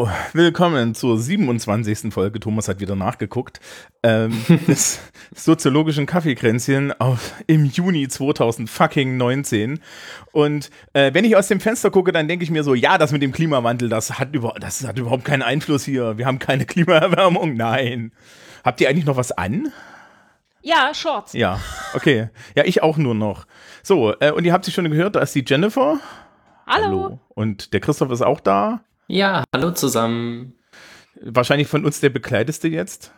Hallo, willkommen zur 27. Folge. Thomas hat wieder nachgeguckt. Ähm, des soziologischen Kaffeekränzchen auf, im Juni 2019. Und äh, wenn ich aus dem Fenster gucke, dann denke ich mir so, ja, das mit dem Klimawandel, das hat, über, das hat überhaupt keinen Einfluss hier. Wir haben keine Klimaerwärmung. Nein. Habt ihr eigentlich noch was an? Ja, Shorts. Ja, okay. Ja, ich auch nur noch. So, äh, und ihr habt sie schon gehört, da ist die Jennifer. Hallo. Und der Christoph ist auch da. Ja, hallo zusammen. Wahrscheinlich von uns der bekleideste jetzt.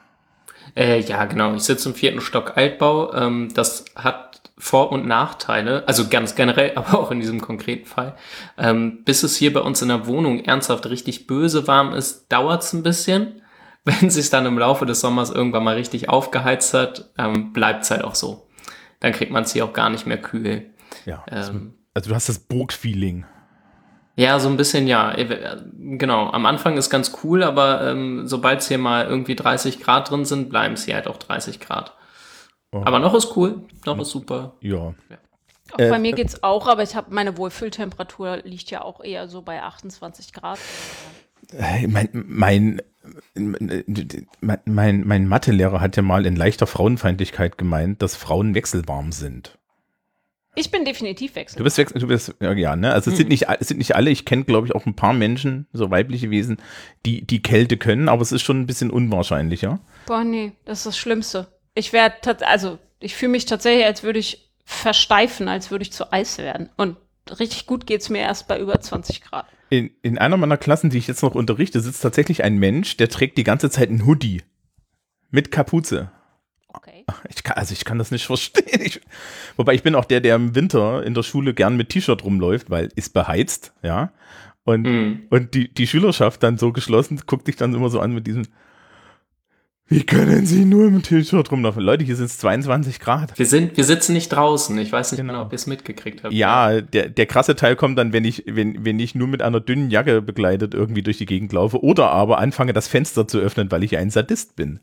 Äh, ja, genau. Ich sitze im vierten Stock Altbau. Ähm, das hat Vor- und Nachteile, also ganz generell, aber auch in diesem konkreten Fall. Ähm, bis es hier bei uns in der Wohnung ernsthaft richtig böse warm ist, dauert es ein bisschen. Wenn es sich dann im Laufe des Sommers irgendwann mal richtig aufgeheizt hat, ähm, bleibt es halt auch so. Dann kriegt man es hier auch gar nicht mehr kühl. Ja. Ähm, also du hast das Burgfeeling. Ja, so ein bisschen ja. Genau. Am Anfang ist ganz cool, aber ähm, sobald es hier mal irgendwie 30 Grad drin sind, bleiben es hier halt auch 30 Grad. Oh. Aber noch ist cool, noch ist super. Ja. Auch Äh, bei mir geht's auch, aber ich habe meine Wohlfühltemperatur liegt ja auch eher so bei 28 Grad. Äh, Mein, mein, mein, mein, mein Mathelehrer hat ja mal in leichter Frauenfeindlichkeit gemeint, dass Frauen wechselwarm sind. Ich bin definitiv wechsel. Du bist wechsel, du bist, ja, ja ne? Also es sind nicht, es sind nicht alle, ich kenne, glaube ich, auch ein paar Menschen, so weibliche Wesen, die die Kälte können, aber es ist schon ein bisschen unwahrscheinlicher. Boah, nee, das ist das Schlimmste. Ich werde, also ich fühle mich tatsächlich, als würde ich versteifen, als würde ich zu Eis werden. Und richtig gut geht's mir erst bei über 20 Grad. In, in einer meiner Klassen, die ich jetzt noch unterrichte, sitzt tatsächlich ein Mensch, der trägt die ganze Zeit einen Hoodie. Mit Kapuze. Ich kann, also ich kann das nicht verstehen. Ich, wobei ich bin auch der, der im Winter in der Schule gern mit T-Shirt rumläuft, weil ist beheizt, ja. Und, Mhm. und die, die Schülerschaft dann so geschlossen, guckt dich dann immer so an mit diesem, wie können sie nur im T-Shirt rumlaufen? Leute, hier sind es 22 Grad. Wir sind, wir sitzen nicht draußen. Ich weiß nicht Genau. genau, ob ihr es mitgekriegt habt. Ja, der, der krasse Teil kommt dann, wenn ich, wenn, wenn ich nur mit einer dünnen Jacke begleitet irgendwie durch die Gegend laufe oder aber anfange, das Fenster zu öffnen, weil ich ein Sadist bin.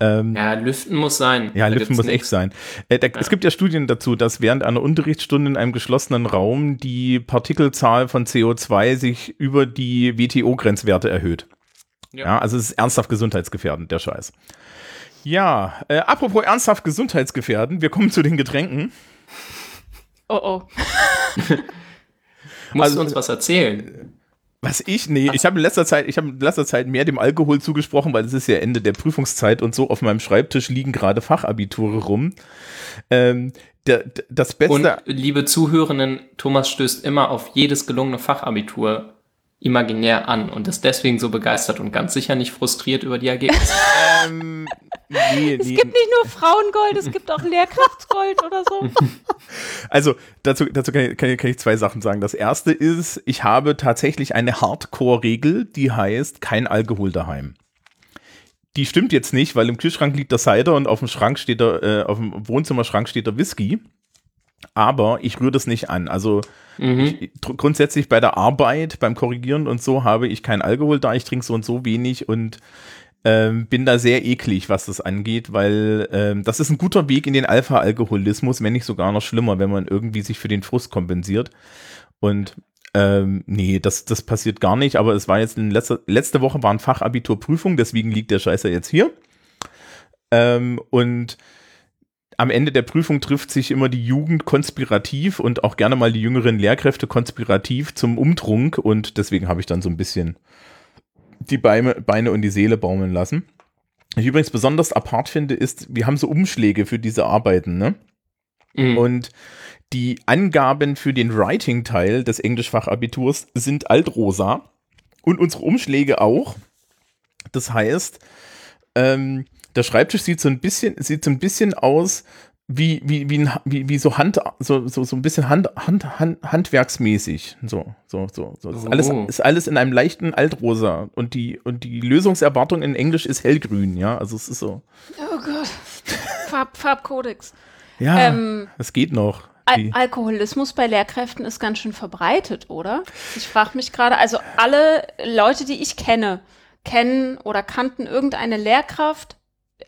Ähm, Ja, lüften muss sein. Ja, Da Lüften muss echt nichts. sein. Äh, da, Es gibt ja Studien dazu, dass während einer Unterrichtsstunde in einem geschlossenen Raum die Partikelzahl von CO2 sich über die WTO-Grenzwerte erhöht. Ja. Ja. also es ist ernsthaft gesundheitsgefährdend, der Scheiß. Ja, äh, apropos ernsthaft gesundheitsgefährdend, wir kommen zu den Getränken. Oh oh. Musst Also- du uns was erzählen? Was ich, nee, ich habe in letzter Zeit, ich habe in letzter Zeit mehr dem Alkohol zugesprochen, weil es ist ja Ende der Prüfungszeit und so auf meinem Schreibtisch liegen gerade Fachabiture rum. Ähm, der, der- das Beste. Und liebe Zuhörenden, Thomas stößt immer auf jedes gelungene Fachabitur imaginär an und ist deswegen so begeistert und ganz sicher nicht frustriert über die Ergebnisse. ähm, nee, Es nee, gibt nicht nur Frauengold, es gibt auch Lehrkraftsgold oder so. Also dazu, dazu kann, ich, kann, ich, kann ich zwei Sachen sagen. Das erste ist, ich habe tatsächlich eine Hardcore-Regel, die heißt kein Alkohol daheim. Die stimmt jetzt nicht, weil im Kühlschrank liegt der Cider und auf dem Schrank steht der, äh, auf dem Wohnzimmerschrank steht der Whisky. Aber ich rühre das nicht an. Also Mhm. ich, grundsätzlich bei der Arbeit, beim Korrigieren und so habe ich kein Alkohol da. Ich trinke so und so wenig und ähm, bin da sehr eklig, was das angeht, weil ähm, das ist ein guter Weg in den Alpha-Alkoholismus, wenn nicht sogar noch schlimmer, wenn man irgendwie sich für den Frust kompensiert. Und ähm, nee, das, das passiert gar nicht, aber es war jetzt in letzter, letzte Woche waren Fachabiturprüfung, deswegen liegt der Scheißer jetzt hier. Ähm, und am Ende der Prüfung trifft sich immer die Jugend konspirativ und auch gerne mal die jüngeren Lehrkräfte konspirativ zum Umtrunk und deswegen habe ich dann so ein bisschen die Beine, Beine und die Seele baumeln lassen. Was ich übrigens besonders apart finde, ist, wir haben so Umschläge für diese Arbeiten, ne? Mhm. Und die Angaben für den Writing-Teil des Englischfachabiturs sind altrosa und unsere Umschläge auch. Das heißt, ähm, der Schreibtisch sieht so ein bisschen, sieht so ein bisschen aus wie, wie, wie, ein, wie, wie so Hand, so, so, so ein bisschen Hand, Hand, Hand, handwerksmäßig. So, so, so. so. Ist, alles, ist alles in einem leichten Altrosa. Und die, und die Lösungserwartung in Englisch ist hellgrün, ja. Also es ist so. Oh Gott. Farb, Farbkodex. Ja, Ähm, es geht noch. Al Alkoholismus bei Lehrkräften ist ganz schön verbreitet, oder? Ich frage mich gerade, also alle Leute, die ich kenne, kennen oder kannten irgendeine Lehrkraft,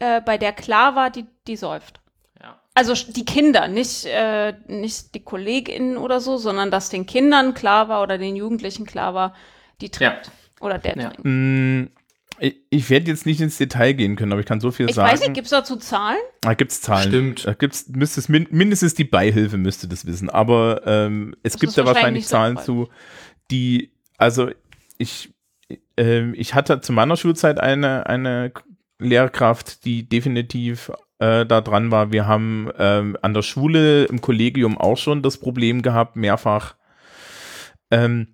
äh, bei der klar war, die, die säuft. Ja. Also die Kinder, nicht, äh, nicht die KollegInnen oder so, sondern dass den Kindern klar war oder den Jugendlichen klar war, die trinkt. Oder der Ja. trinkt. Mm, Ich, ich werde jetzt nicht ins Detail gehen können, aber ich kann so viel Ich sagen. weiß nicht, gibt es dazu Zahlen? Da gibt's Zahlen. Stimmt. Da gibt's müsste es min mindestens die Beihilfe müsste das wissen, aber ähm, es Das gibt da wahrscheinlich Zahlen sinnvoll. zu, die also ich ähm, ich hatte zu meiner Schulzeit eine eine Lehrkraft, die definitiv äh, da dran war. Wir haben ähm, an der Schule im Kollegium auch schon das Problem gehabt, mehrfach. Ähm,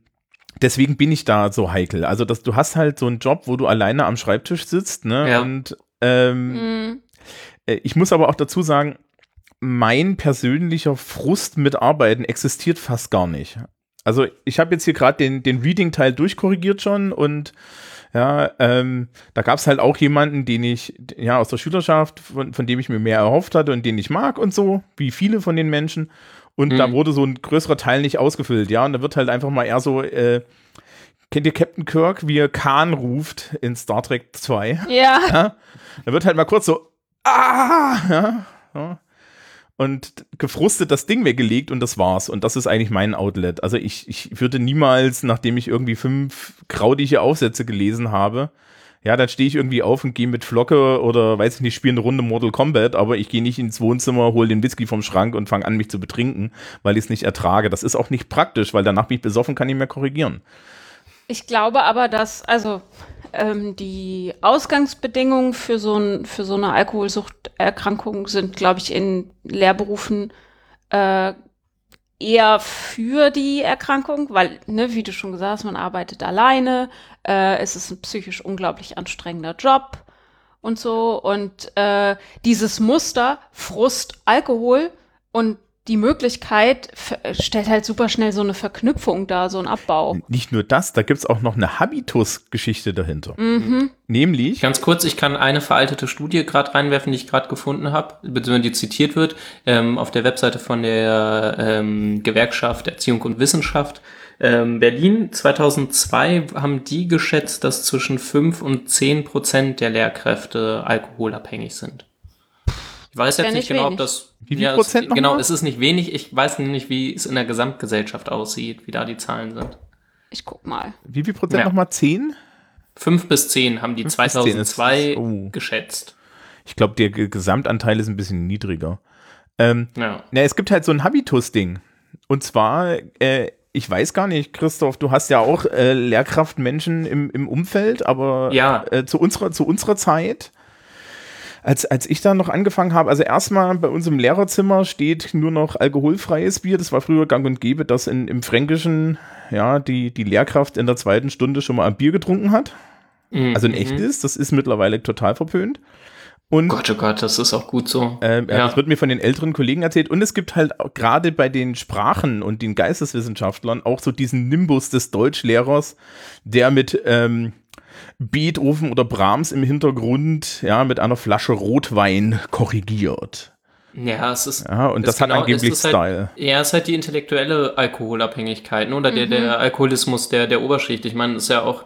deswegen bin ich da so heikel. Also, dass du hast halt so einen Job, wo du alleine am Schreibtisch sitzt, ne? Ja. Und ähm, Mhm. äh, Ich muss aber auch dazu sagen, mein persönlicher Frust mit Arbeiten existiert fast gar nicht. Also ich habe jetzt hier gerade den, den Reading-Teil durchkorrigiert schon und ja, ähm, da gab es halt auch jemanden, den ich, ja, aus der Schülerschaft, von, von dem ich mir mehr erhofft hatte und den ich mag und so, wie viele von den Menschen. Und da Mhm. wurde so ein größerer Teil nicht ausgefüllt, ja. Und da wird halt einfach mal eher so, äh, kennt ihr Captain Kirk, wie er Khan ruft in Star Trek 2? Ja. Ja? Da wird halt mal kurz so, ah, ja, ja. Und gefrustet das Ding weggelegt und das war's. Und das ist eigentlich mein Outlet. Also ich, ich würde niemals, nachdem ich irgendwie fünf krautige Aufsätze gelesen habe, ja, dann stehe ich irgendwie auf und gehe mit Flocke oder weiß ich nicht, spiele eine Runde Mortal Kombat, aber ich gehe nicht ins Wohnzimmer, hole den Whisky vom Schrank und fange an, mich zu betrinken, weil ich es nicht ertrage. Das ist auch nicht praktisch, weil danach bin ich besoffen, kann ich mehr korrigieren. Ich glaube aber, dass also ähm, die Ausgangsbedingungen für so, ein, für so eine Alkoholsuchterkrankung sind, glaube ich, in Lehrberufen äh, eher für die Erkrankung, weil, ne, wie du schon gesagt hast, man arbeitet alleine, äh, es ist ein psychisch unglaublich anstrengender Job und so. Und äh, dieses Muster, Frust, Alkohol und die Möglichkeit f- stellt halt super schnell so eine Verknüpfung dar, so ein Abbau. Nicht nur das, da gibt's auch noch eine Habitus-Geschichte dahinter. Mhm. Nämlich, Ganz kurz, ich kann eine veraltete Studie gerade reinwerfen, die ich gerade gefunden habe, beziehungsweise die zitiert wird, ähm, auf der Webseite von der ähm, Gewerkschaft Erziehung und Wissenschaft. Ähm, Berlin 2002 haben die geschätzt, dass zwischen 5 und 10 Prozent der Lehrkräfte alkoholabhängig sind. Ich weiß jetzt nicht nicht genau, ob das. Wie viel ja, Prozent es, noch Genau, mal? es ist nicht wenig. Ich weiß nicht, wie es in der Gesamtgesellschaft aussieht, wie da die Zahlen sind. Ich guck mal. wie viel Prozent Ja. nochmal? Zehn? 5 bis 10 haben die Fünf bis 10 ist- 2002 oh. geschätzt. Ich glaube, der Ge- Gesamtanteil ist ein bisschen niedriger. Ähm, Ja. na, es gibt halt so ein Habitus-Ding. Und zwar, äh, ich weiß gar nicht, Christoph, du hast ja auch äh, Lehrkraftmenschen im, im Umfeld, aber Ja. äh, zu, unserer, zu unserer Zeit, als, als ich da noch angefangen habe, also erstmal bei uns im Lehrerzimmer steht nur noch alkoholfreies Bier. Das war früher gang und gäbe, dass in, im Fränkischen ja die, die Lehrkraft in der zweiten Stunde schon mal ein Bier getrunken hat. Mhm. Also ein echtes, das ist mittlerweile total verpönt. Und Gott, oh Gott, das ist auch gut so. ähm, ja. Das wird mir von den älteren Kollegen erzählt. Und es gibt halt gerade bei den Sprachen und den Geisteswissenschaftlern auch so diesen Nimbus des Deutschlehrers, der mit ähm, Beethoven oder Brahms im Hintergrund ja mit einer Flasche Rotwein korrigiert. Ja, es ist. Ja, und ist das hat genau- angeblich es ist Style. Halt, ja, es ist halt die intellektuelle Alkoholabhängigkeit ne? oder der, der Alkoholismus der, der Oberschicht. Ich meine, es ist ja auch.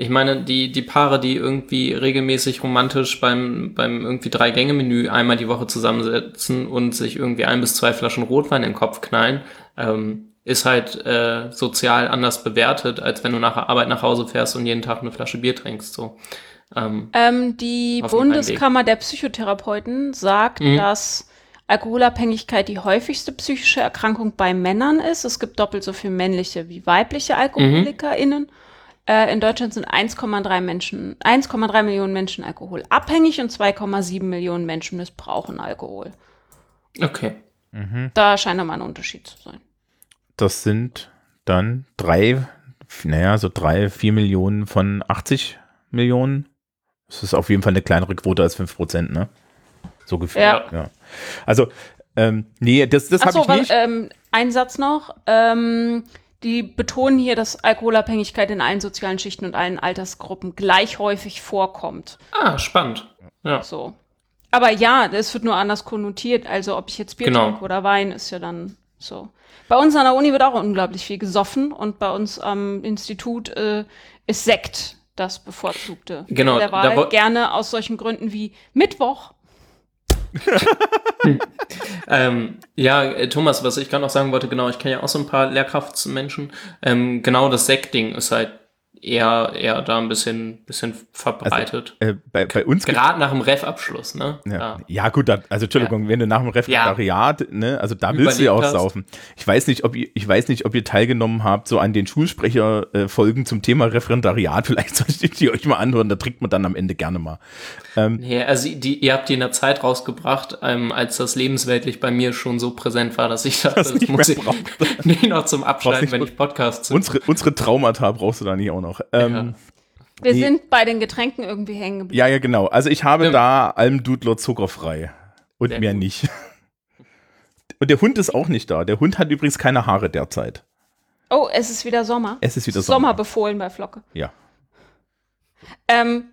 Ich meine, die, die Paare, die irgendwie regelmäßig romantisch beim, beim irgendwie Drei-Gänge-Menü einmal die Woche zusammensetzen und sich irgendwie ein bis zwei Flaschen Rotwein in den Kopf knallen, ähm, ist halt äh, sozial anders bewertet, als wenn du nach der Arbeit nach Hause fährst und jeden Tag eine Flasche Bier trinkst. So. Ähm, Ähm, die Bundeskammer der Psychotherapeuten sagt, Mhm. dass Alkoholabhängigkeit die häufigste psychische Erkrankung bei Männern ist. Es gibt doppelt so viel männliche wie weibliche AlkoholikerInnen. Äh, in Deutschland sind 1,3 Menschen, 1,3 Millionen Menschen alkoholabhängig und 2,7 Millionen Menschen missbrauchen Alkohol. okay. Da scheint nochmal ein Unterschied zu sein. Das sind dann drei, naja, so drei, vier Millionen von 80 Millionen. Das ist auf jeden Fall eine kleinere Quote als 5 Prozent, ne? So gefühlt. Ja. ja. Also, ähm, nee, das, das habe Achso, ich nicht. ähm, ein Satz noch. Ähm, die betonen hier, dass Alkoholabhängigkeit in allen sozialen Schichten und allen Altersgruppen gleich häufig vorkommt. Ah, spannend. Ja. So. Aber ja, es wird nur anders konnotiert. Also ob ich jetzt Bier Genau. trinke oder Wein, ist ja dann so. Bei uns an der Uni wird auch unglaublich viel gesoffen und bei uns am Institut äh, ist Sekt das bevorzugte. Genau, Der da war woll- halt gerne aus solchen Gründen wie Mittwoch. Ähm, ja, äh, Thomas, was ich gerade noch sagen wollte, genau, ich kenne ja auch so ein paar Lehrkraftsmenschen. Ähm, genau das Sektding ist halt eher, eher da ein bisschen, bisschen verbreitet. Äh, bei, bei uns Gerade nach dem Ref-Abschluss, ne? Ja, ja gut, da, also Entschuldigung, wenn du nach dem Referendariat, ne, also da willst du ja auch Überlebt hast. saufen. Ich weiß nicht, ob ihr, ich weiß nicht, ob ihr teilgenommen habt, so an den Schulsprecher-Folgen zum Thema Referendariat. Vielleicht solltet ihr euch mal anhören, da trinkt man dann am Ende gerne mal. Nee, also die, ihr habt die in der Zeit rausgebracht, ähm, als das lebensweltlich bei mir schon so präsent war, dass ich dachte, Das das, nicht muss ich nicht noch zum Abschalten, wenn ich Podcast Unsere, unsere Traumata brauchst du da nicht auch noch. Ähm, Wir Nee. sind bei den Getränken irgendwie hängen geblieben. ja. ja, genau. Also ich habe Ja. da Almdudler zuckerfrei. Und Sehr mehr gut. nicht. Und der Hund ist auch nicht da. Der Hund hat übrigens keine Haare derzeit. Oh, es ist wieder Sommer. Es ist wieder Sommer. Sommer befohlen bei Flocke. Ja. Ähm,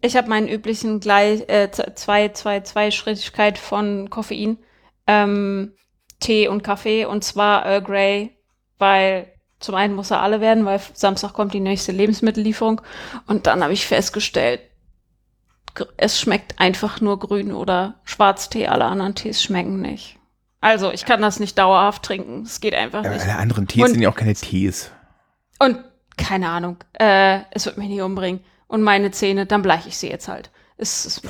ich habe meinen üblichen gleich äh, zwei, zwei, zwei Schrittigkeit von Koffein, ähm, Tee und Kaffee und zwar Earl Grey, weil zum einen muss er alle werden, weil Samstag kommt die nächste Lebensmittellieferung und dann habe ich festgestellt, es schmeckt einfach nur grün oder Schwarztee, alle anderen Tees schmecken nicht. Also ich kann das nicht dauerhaft trinken, es geht einfach Aber nicht. alle anderen Tees Und- sind ja auch keine Tees. Und keine Ahnung, äh, es wird mich nicht umbringen. Und meine Zähne, dann bleiche ich sie jetzt halt. Es ist,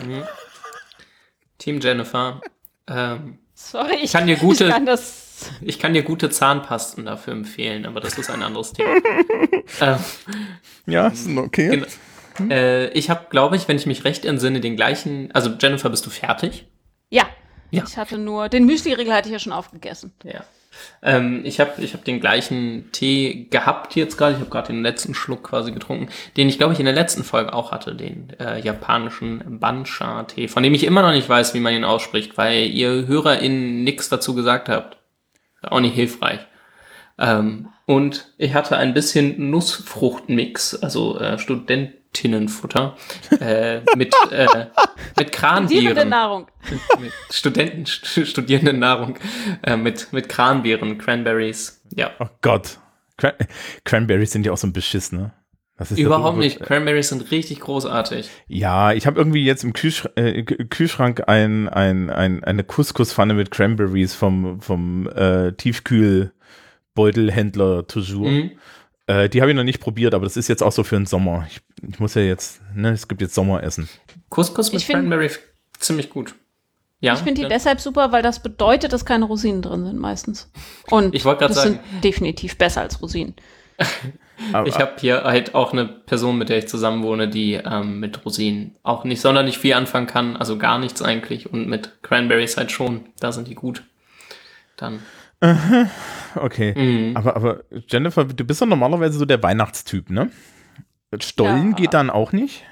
Team Jennifer. Ähm, sorry, ich kann dir gute- ich kann das. Ich kann dir gute Zahnpasten dafür empfehlen, aber das ist ein anderes Thema. ähm, Ja, ist okay. Genau. äh, ich habe, glaube ich, wenn ich mich recht entsinne, den gleichen. Also Jennifer, bist du fertig? Ja. Ja. Ich hatte nur, den Müsli-Riegel hatte ich ja schon aufgegessen. Ja. Ähm, ich habe ich hab den gleichen Tee gehabt jetzt gerade. Ich habe gerade den letzten Schluck quasi getrunken, den ich, glaube ich, in der letzten Folge auch hatte, den äh, japanischen Bansha-Tee, von dem ich immer noch nicht weiß, wie man ihn ausspricht, weil ihr HörerInnen nichts dazu gesagt habt. Auch nicht hilfreich. Ähm, und ich hatte ein bisschen Nussfruchtmix, also äh, Studentinnenfutter, äh, mit, äh, mit Kranbieren Nahrung. mit Studenten, St- Studierendennahrung, äh, mit, mit Kranbeeren, Cranberries. Ja. Oh Gott. Cran Cranberries sind ja auch so ein Beschiss, ne? Das ist doch Überhaupt nicht. Cranberries sind richtig großartig. Ja, ich habe irgendwie jetzt im Kühlschrank, äh, Kühlschrank ein, ein, ein, eine Couscous-Pfanne mit Cranberries vom, vom äh, Tiefkühlbeutelhändler Toujours. Mhm. Äh, die habe ich noch nicht probiert, aber das ist jetzt auch so für den Sommer. Ich, ich muss ja jetzt, ne, es gibt jetzt Sommeressen. Couscous mit Cranberry ziemlich gut. Ja. Ich finde die ja. deshalb super, weil das bedeutet, dass keine Rosinen drin sind meistens. Und Ich das sagen- sind definitiv besser als Rosinen. Aber, Ich habe hier halt auch eine Person, mit der ich zusammen wohne, die ähm, mit Rosinen auch nicht sonderlich viel anfangen kann, also gar nichts eigentlich. Und mit Cranberries halt schon. Da sind die gut. Dann. okay. Mhm. Aber, aber Jennifer, du bist doch normalerweise so der Weihnachtstyp, ne? Stollen Ja. geht dann auch nicht?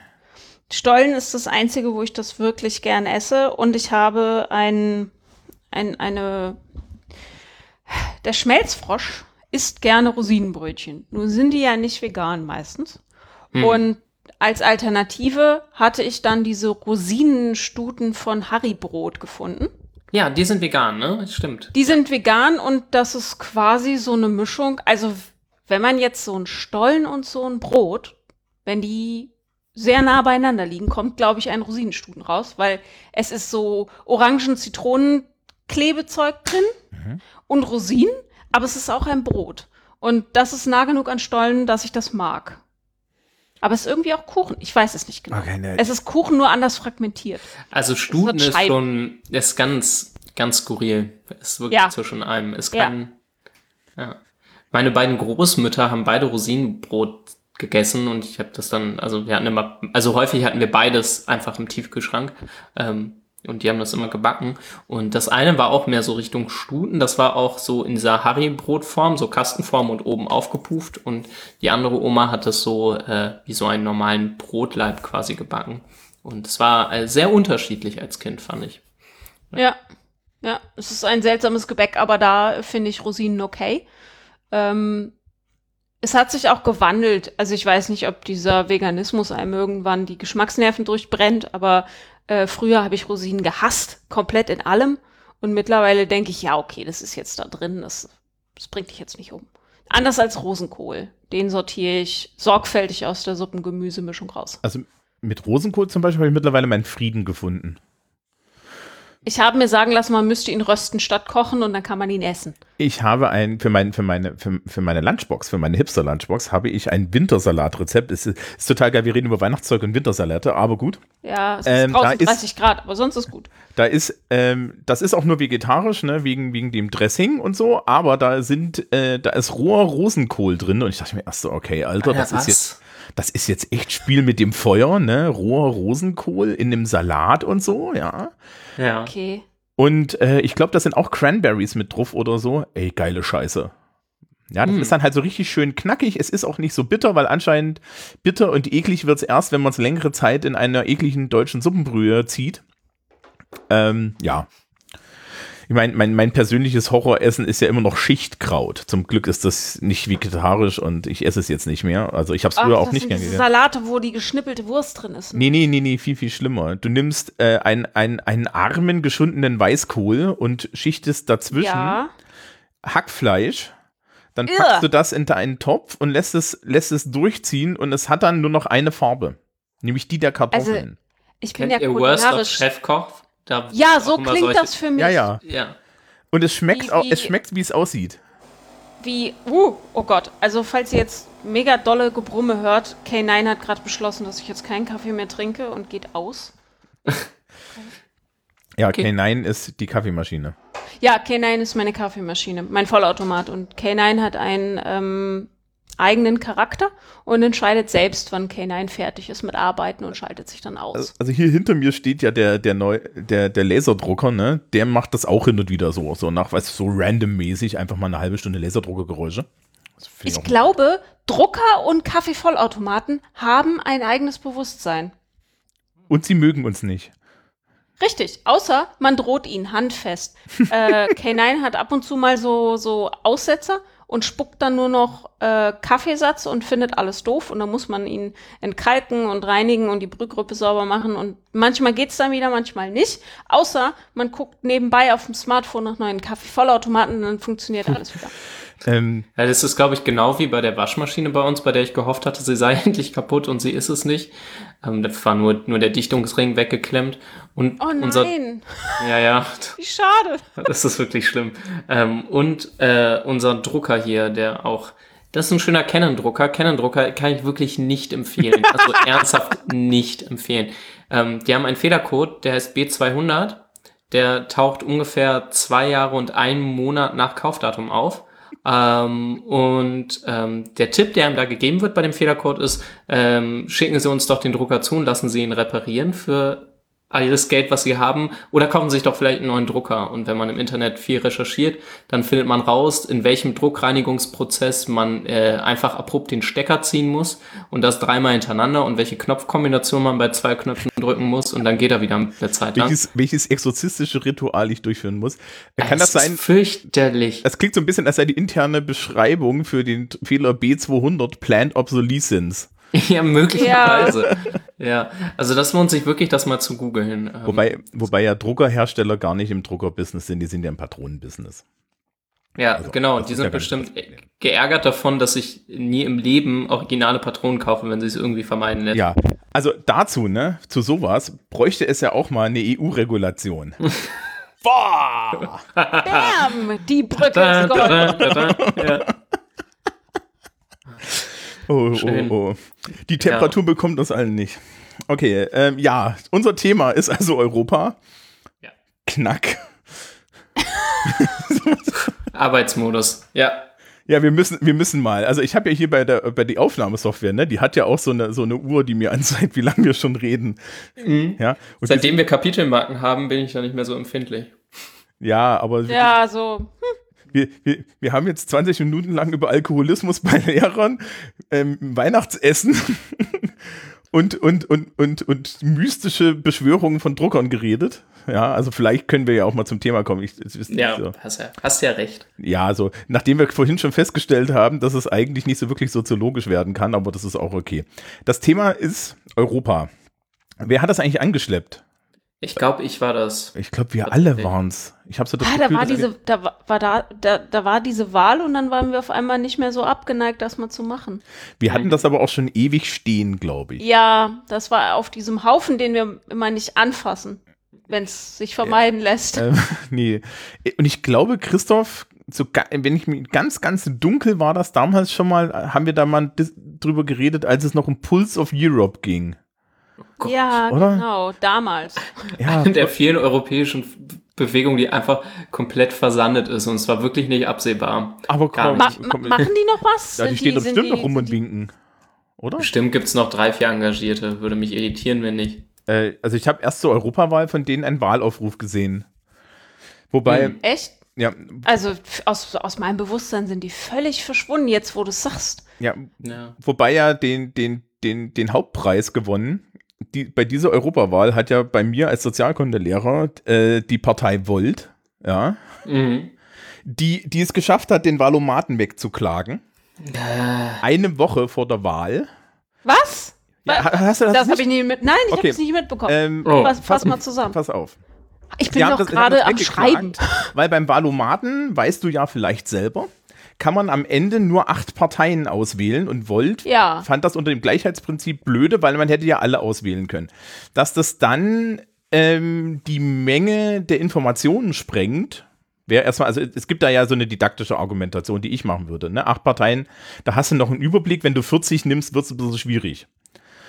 Stollen ist das einzige, wo ich das wirklich gern esse. Und ich habe ein, ein, eine. Der Schmelzfrosch isst gerne Rosinenbrötchen. Nun sind die ja nicht vegan meistens. Und als Alternative hatte ich dann diese Rosinenstuten von Harrybrot gefunden. Ja, die sind vegan, ne? Stimmt. Die sind vegan und das ist quasi so eine Mischung. Also, wenn man jetzt so ein Stollen und so ein Brot, wenn die sehr nah beieinander liegen, kommt, glaube ich, ein Rosinenstuten raus, weil es ist so Orangen-Zitronen-Klebezeug drin und Rosinen, aber es ist auch ein Brot. Und das ist nah genug an Stollen, dass ich das mag. Aber es ist irgendwie auch Kuchen. Ich weiß es nicht genau. Okay, ne. Es ist Kuchen nur anders fragmentiert. Also Stuten ist schon, ist ganz, ganz skurril. Ist wirklich Ja. zwischen allem. Ist Ja. kein, ja. Meine beiden Großmütter haben beide Rosinenbrot gegessen und ich habe das dann, also wir hatten immer, also häufig hatten wir beides einfach im Tiefkühlschrank ähm, und die haben das immer gebacken und das eine war auch mehr so Richtung Stuten, das war auch so in dieser Harry-Brotform, so Kastenform und oben aufgepufft und die andere Oma hat das so äh, wie so einen normalen Brotleib quasi gebacken und es war äh, sehr unterschiedlich als Kind, fand ich. Ja, ja, es ist ein seltsames Gebäck, aber da finde ich Rosinen okay. Ähm, es hat sich auch gewandelt. Also ich weiß nicht, ob dieser Veganismus einem irgendwann die Geschmacksnerven durchbrennt, aber äh, früher habe ich Rosinen gehasst, komplett in allem. Und mittlerweile denke ich, ja, okay, das ist jetzt da drin, das, das bringt dich jetzt nicht um. Anders als Rosenkohl. Den sortiere ich sorgfältig aus der Suppengemüsemischung raus. Also mit Rosenkohl zum Beispiel habe ich mittlerweile meinen Frieden gefunden. Ich habe mir sagen lassen, man müsste ihn rösten statt kochen und dann kann man ihn essen. Ich habe ein, für, mein, für, meine, für, für meine Lunchbox, für meine Hipster-Lunchbox, habe ich ein Wintersalatrezept. Es ist, ist total geil, wir reden über Weihnachtszeug und Wintersalate, aber gut. Ja, es Ähm, ist da draußen ist- 30 Grad, aber sonst ist gut. Da ist, ähm, das ist auch nur vegetarisch, ne, wegen, wegen dem Dressing und so, aber da sind, äh, da ist roher Rosenkohl drin und ich dachte mir erst so, okay, Alter, das ist jetzt, das ist jetzt echt Spiel mit dem Feuer, ne, roher Rosenkohl in einem Salat und so, ja. Ja. Okay. Und äh, ich glaube, da sind auch Cranberries mit drauf oder so. Ey, geile Scheiße. Ja, das Hm. ist dann halt so richtig schön knackig. Es ist auch nicht so bitter, weil anscheinend bitter und eklig wird es erst, wenn man es längere Zeit in einer ekligen deutschen Suppenbrühe zieht. Ähm, ja. Ich meine, mein, mein persönliches Horroressen ist ja immer noch Schichtkraut. Zum Glück ist das nicht vegetarisch und ich esse es jetzt nicht mehr. Also ich habe es früher auch nicht sind gern diese gegessen. Salate, wo die geschnippelte Wurst drin ist. ne? Nee, nee, nee, nee, viel, viel schlimmer. Du nimmst äh, ein, ein, einen armen, geschundenen Weißkohl und schichtest dazwischen Ja. Hackfleisch. Dann Irr. packst du das in einen Topf und lässt es, lässt es durchziehen und es hat dann nur noch eine Farbe. Nämlich die der Kartoffeln. Ich bin Kennt ja ihr Worst of. Chefkoch? Da Ja, so klingt solche- das für mich. ja, ja. Ja. Und es schmeckt, Wie- auch, es schmeckt, wie es aussieht. Wie, uh, oh Gott. Also, falls ihr jetzt mega dolle Gebrumme hört, K9 hat gerade beschlossen, dass ich jetzt keinen Kaffee mehr trinke und geht aus. Ja, Okay. K9 ist die Kaffeemaschine. Ja, K9 ist meine Kaffeemaschine, mein Vollautomat. Und K9 hat einen ähm, eigenen Charakter und entscheidet selbst, wann K9 fertig ist mit Arbeiten und schaltet sich dann aus. Also, also hier hinter mir steht ja der, der, neu, der, der Laserdrucker, ne? Der macht das auch hin und wieder so, so nach, weißt so randommäßig einfach mal eine halbe Stunde Laserdruckergeräusche. Ich auch- glaube, Drucker und Kaffeevollautomaten haben ein eigenes Bewusstsein. Und sie mögen uns nicht. Richtig, außer man droht ihnen handfest. äh, K9 hat ab und zu mal so, so Aussetzer und spuckt dann nur noch äh, Kaffeesatz und findet alles doof und dann muss man ihn entkalken und reinigen und die Brühgruppe sauber machen und manchmal geht's dann wieder, manchmal nicht. Außer man guckt nebenbei auf dem Smartphone nach neuen Kaffeevollautomaten und dann funktioniert alles wieder. Ähm, Ja, das ist, glaube ich, genau wie bei der Waschmaschine bei uns, bei der ich gehofft hatte, sie sei endlich kaputt und sie ist es nicht. Ähm, da war nur, nur der Dichtungsring weggeklemmt. Und Oh unser, nein, ja, ja, wie schade. das ist wirklich schlimm. Ähm, und äh, unser Drucker hier, der auch, das ist ein schöner Canon-Drucker. Canon-Drucker kann ich wirklich nicht empfehlen. Also ernsthaft nicht empfehlen. Ähm, die haben einen Fehlercode, der heißt B200. Der taucht ungefähr zwei Jahre und einen Monat nach Kaufdatum auf. Ähm, und ähm, der Tipp, der ihm da gegeben wird bei dem Fehlercode ist, ähm, schicken Sie uns doch den Drucker zu und lassen Sie ihn reparieren für all das Geld, was Sie haben, oder kaufen Sie sich doch vielleicht einen neuen Drucker. Und wenn man im Internet viel recherchiert, dann findet man raus, in welchem Druckreinigungsprozess man äh, einfach abrupt den Stecker ziehen muss und das dreimal hintereinander und welche Knopfkombination man bei zwei Knöpfen drücken muss und dann geht er wieder eine Zeit lang. welches, welches exorzistische Ritual ich durchführen muss. Äh, Kann das Es sein? Ist fürchterlich. Das klingt so ein bisschen, als sei die interne Beschreibung für den Fehler B200 Planned Obsolescence. Ja, möglicherweise. Ja. also das lohnt sich wirklich, das mal zu googeln. Ähm, Wobei, wobei ja Druckerhersteller gar nicht im Druckerbusiness sind, die sind ja im Patronenbusiness. Ja, Also, genau. Die sind ja bestimmt geärgert davon, dass ich nie im Leben originale Patronen kaufe, wenn sie es irgendwie vermeiden lässt. Ja, also dazu, ne, zu sowas bräuchte es ja auch mal eine EU-Regulation. Boah! Bam, die Brücke da, da, da, ja. Oh, Schön. oh, oh. Die Temperatur bekommt uns allen nicht. Okay, ähm, ja, unser Thema ist also Europa. Ja. Knack. Arbeitsmodus. Ja. Ja, wir müssen, wir müssen mal. Also ich habe ja hier bei der bei die Aufnahmesoftware, ne, die hat ja auch so eine so eine Uhr, die mir anzeigt, wie lange wir schon reden. Ja, und Seitdem wir Kapitelmarken haben, bin ich da nicht mehr so empfindlich. ja, aber Ja, so. Wir, wir, wir haben jetzt 20 Minuten lang über Alkoholismus bei Lehrern, ähm, Weihnachtsessen und, und, und, und, und mystische Beschwörungen von Druckern geredet. Ja, also vielleicht können wir ja auch mal zum Thema kommen. Ich, das wissen Ja, so. hast ja, hast ja recht. Ja, also nachdem wir vorhin schon festgestellt haben, dass es eigentlich nicht so wirklich soziologisch werden kann, aber das ist auch okay. Das Thema ist Europa. Wer hat das eigentlich angeschleppt? Ich glaube, ich war das. Ich glaube, wir alle nee. waren's. Ich habe so das Ah, da Gefühl, war dass wir- diese, da war, war da, da, da war diese Wahl und dann waren wir auf einmal nicht mehr so abgeneigt, das mal zu machen. wir hatten das aber auch schon ewig stehen, glaube ich. Ja, das war auf diesem Haufen, den wir immer nicht anfassen, wenn es sich vermeiden lässt. Ähm, nee. Und ich glaube, Christoph, so, wenn ich mich ganz, ganz dunkel war das damals schon mal, haben wir da mal drüber geredet, als es noch um Pulse of Europe ging. Gott. ja, oder? genau, damals. Ja, In der vielen europäischen Bewegung, die einfach komplett versandet ist und es war wirklich nicht absehbar. aber komm, Ma komm machen die noch was? ja, die stehen doch bestimmt die- noch rum und winken. Oder? Bestimmt gibt's noch drei, vier Engagierte. Würde mich irritieren, wenn nicht. Äh, also ich habe erst zur Europawahl von denen einen Wahlaufruf gesehen. Wobei, Hm. Echt? ja, Also aus, aus meinem Bewusstsein sind die völlig verschwunden, jetzt wo du es sagst. ja, Ja. wobei ja den, den, den, den Hauptpreis gewonnen. Die, bei dieser Europawahl hat ja bei mir als Sozialkundelehrer äh, die Partei Volt, ja, Mhm. die, die es geschafft hat, den Valomaten wegzuklagen. Eine Woche vor der Wahl. Was? Ja, ha- hast du das, Das nicht? habe ich nicht mit. Nein, ich Okay. habe es nicht mitbekommen. Ähm, Oh. fass, fass mal zusammen. Pass auf. Ich bin doch gerade am Schreiben. Weil beim Valomaten, weißt du ja vielleicht selber, kann man am Ende nur acht Parteien auswählen und Volt Ja. fand das unter dem Gleichheitsprinzip blöde, weil man hätte ja alle auswählen können. Dass das dann ähm, die Menge der Informationen sprengt, wäre erstmal, also es gibt da ja so eine didaktische Argumentation, die ich machen würde. Ne? Acht Parteien, da hast du noch einen Überblick, wenn du 40 nimmst, wird es ein bisschen schwierig.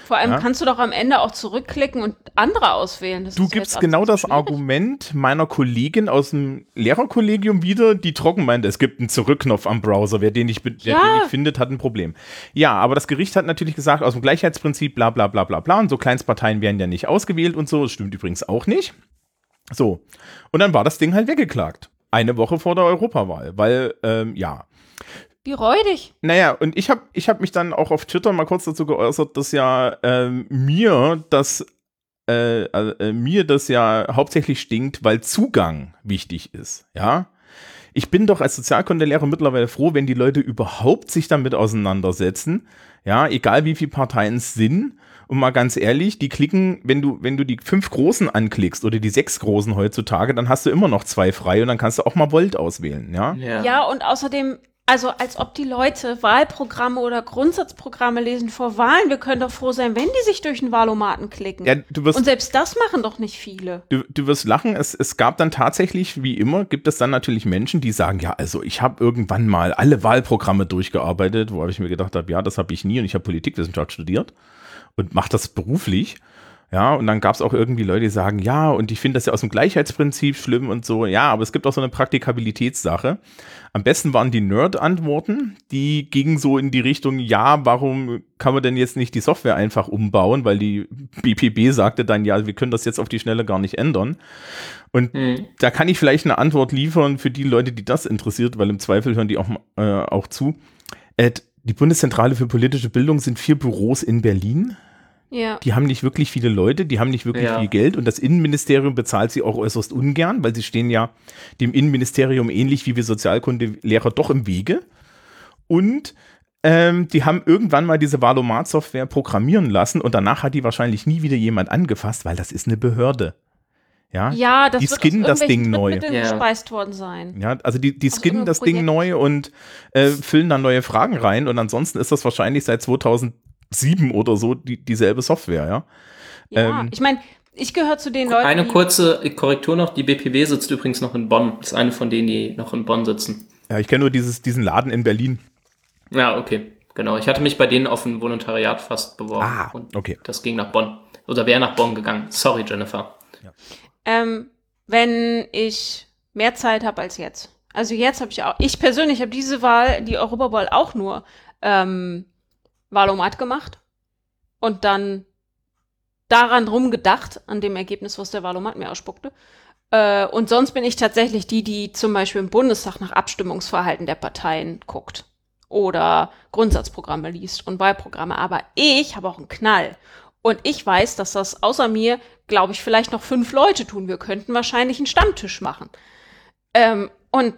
Vor allem Ja. kannst du doch am Ende auch zurückklicken und andere auswählen. Das Du gibst genau das schwierig. Argument meiner Kollegin aus dem Lehrerkollegium wieder, die trocken meinte, es gibt einen Zurückknopf am Browser. Wer den nicht, wer Ja. den nicht findet, hat ein Problem. Ja, aber das Gericht hat natürlich gesagt, aus dem Gleichheitsprinzip, bla bla bla bla bla. Und so Kleinstparteien werden ja nicht ausgewählt und so. Das stimmt übrigens auch nicht. So. Und dann war das Ding halt weggeklagt. Eine Woche vor der Europawahl. Weil, ähm, ja. Wie räudig. Naja, und ich habe ich hab mich dann auch auf Twitter mal kurz dazu geäußert, dass ja ähm, mir das äh, äh, mir das ja hauptsächlich stinkt, weil Zugang wichtig ist, ja. Ich bin doch als Sozialkundelehrer mittlerweile froh, wenn die Leute überhaupt sich damit auseinandersetzen, ja, egal wie viele Parteien es sind. Und mal ganz ehrlich, die klicken, wenn du, wenn du die fünf Großen anklickst oder die sechs Großen heutzutage, dann hast du immer noch zwei frei und dann kannst du auch mal Volt auswählen, ja. Ja. und außerdem, also als ob die Leute Wahlprogramme oder Grundsatzprogramme lesen vor Wahlen. Wir können doch froh sein, wenn die sich durch den Wahlomaten klicken. Ja, wirst und selbst das machen doch nicht viele. Du, du wirst lachen, es, es gab dann tatsächlich, wie immer, gibt es dann natürlich Menschen, die sagen, ja, also ich habe irgendwann mal alle Wahlprogramme durchgearbeitet, wo ich mir gedacht habe, ja, das habe ich nie und ich habe Politikwissenschaft studiert und mache das beruflich. Ja, und dann gab es auch irgendwie Leute, die sagen, ja, und ich finde das ja aus dem Gleichheitsprinzip schlimm und so. Ja, aber es gibt auch so eine Praktikabilitätssache. Am besten waren die Nerd-Antworten, die gingen so in die Richtung, ja, warum kann man denn jetzt nicht die Software einfach umbauen? Weil die BPB sagte dann, ja, wir können das jetzt auf die Schnelle gar nicht ändern. Und Mhm. da kann ich vielleicht eine Antwort liefern für die Leute, die das interessiert, weil im Zweifel hören die auch, äh, auch zu. Äh, die Bundeszentrale für politische Bildung sind vier Büros in Berlin. Ja. Die haben nicht wirklich viele Leute, die haben nicht wirklich Ja. viel Geld und das Innenministerium bezahlt sie auch äußerst ungern, weil sie stehen ja dem Innenministerium ähnlich wie wir Sozialkundelehrer doch im Wege. Und ähm, die haben irgendwann mal diese Valomat-Software programmieren lassen und danach hat die wahrscheinlich nie wieder jemand angefasst, weil das ist eine Behörde. Ja, Ja, das Die wird skinnen aus das Ding neu. Ja. gespeist worden sein. ja also die, die skinnen das Ding Projekt. neu und äh, füllen dann neue Fragen rein und ansonsten ist das wahrscheinlich seit 2007 oder so die, dieselbe Software, ja. Ja, Ähm, ich meine, ich gehöre zu den Leuten, Eine kurze Korrektur noch, die BPW sitzt übrigens noch in Bonn. Das ist eine von denen, die noch in Bonn sitzen. Ja, ich kenne nur dieses, diesen Laden in Berlin. Ja, okay, genau. Ich hatte mich bei denen auf ein Volontariat fast beworben. Ah, und okay. das ging nach Bonn. Oder wäre nach Bonn gegangen. Sorry, Jennifer. ähm, wenn ich mehr Zeit habe als jetzt. Also jetzt habe ich auch, ich persönlich habe diese Wahl, die Europawahl auch nur ähm, Wahlomat gemacht und dann daran rumgedacht, an dem Ergebnis, was der Wahlomat mir ausspuckte. Äh, und sonst bin ich tatsächlich die, die zum Beispiel im Bundestag nach Abstimmungsverhalten der Parteien guckt oder Grundsatzprogramme liest und Wahlprogramme. Aber ich habe auch einen Knall. Und ich weiß, dass das außer mir, glaube ich, vielleicht noch fünf Leute tun. Wir könnten wahrscheinlich einen Stammtisch machen. Ähm, und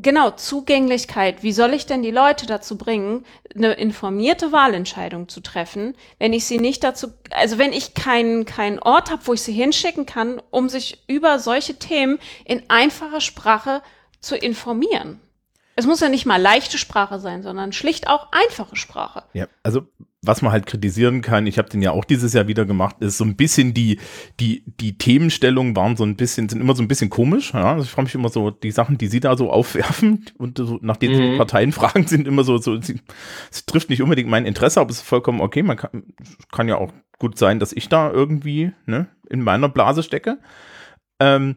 Genau, Zugänglichkeit. Wie soll ich denn die Leute dazu bringen, eine informierte Wahlentscheidung zu treffen, wenn ich sie nicht dazu, also wenn ich keinen keinen Ort habe, wo ich sie hinschicken kann, um sich über solche Themen in einfacher Sprache zu informieren. Es muss ja nicht mal leichte Sprache sein, sondern schlicht auch einfache Sprache. Ja, also was man halt kritisieren kann, ich habe den ja auch dieses Jahr wieder gemacht, ist so ein bisschen die, die, die Themenstellungen waren so ein bisschen, sind immer so ein bisschen komisch. Ja? Also ich frage mich immer so, die Sachen, die sie da so aufwerfen und so, nach denen Mhm. sie Parteien fragen, sind immer so, so sie, es trifft nicht unbedingt mein Interesse, aber es ist vollkommen okay. Man kann, kann ja auch gut sein, dass ich da irgendwie ne, in meiner Blase stecke. Ähm,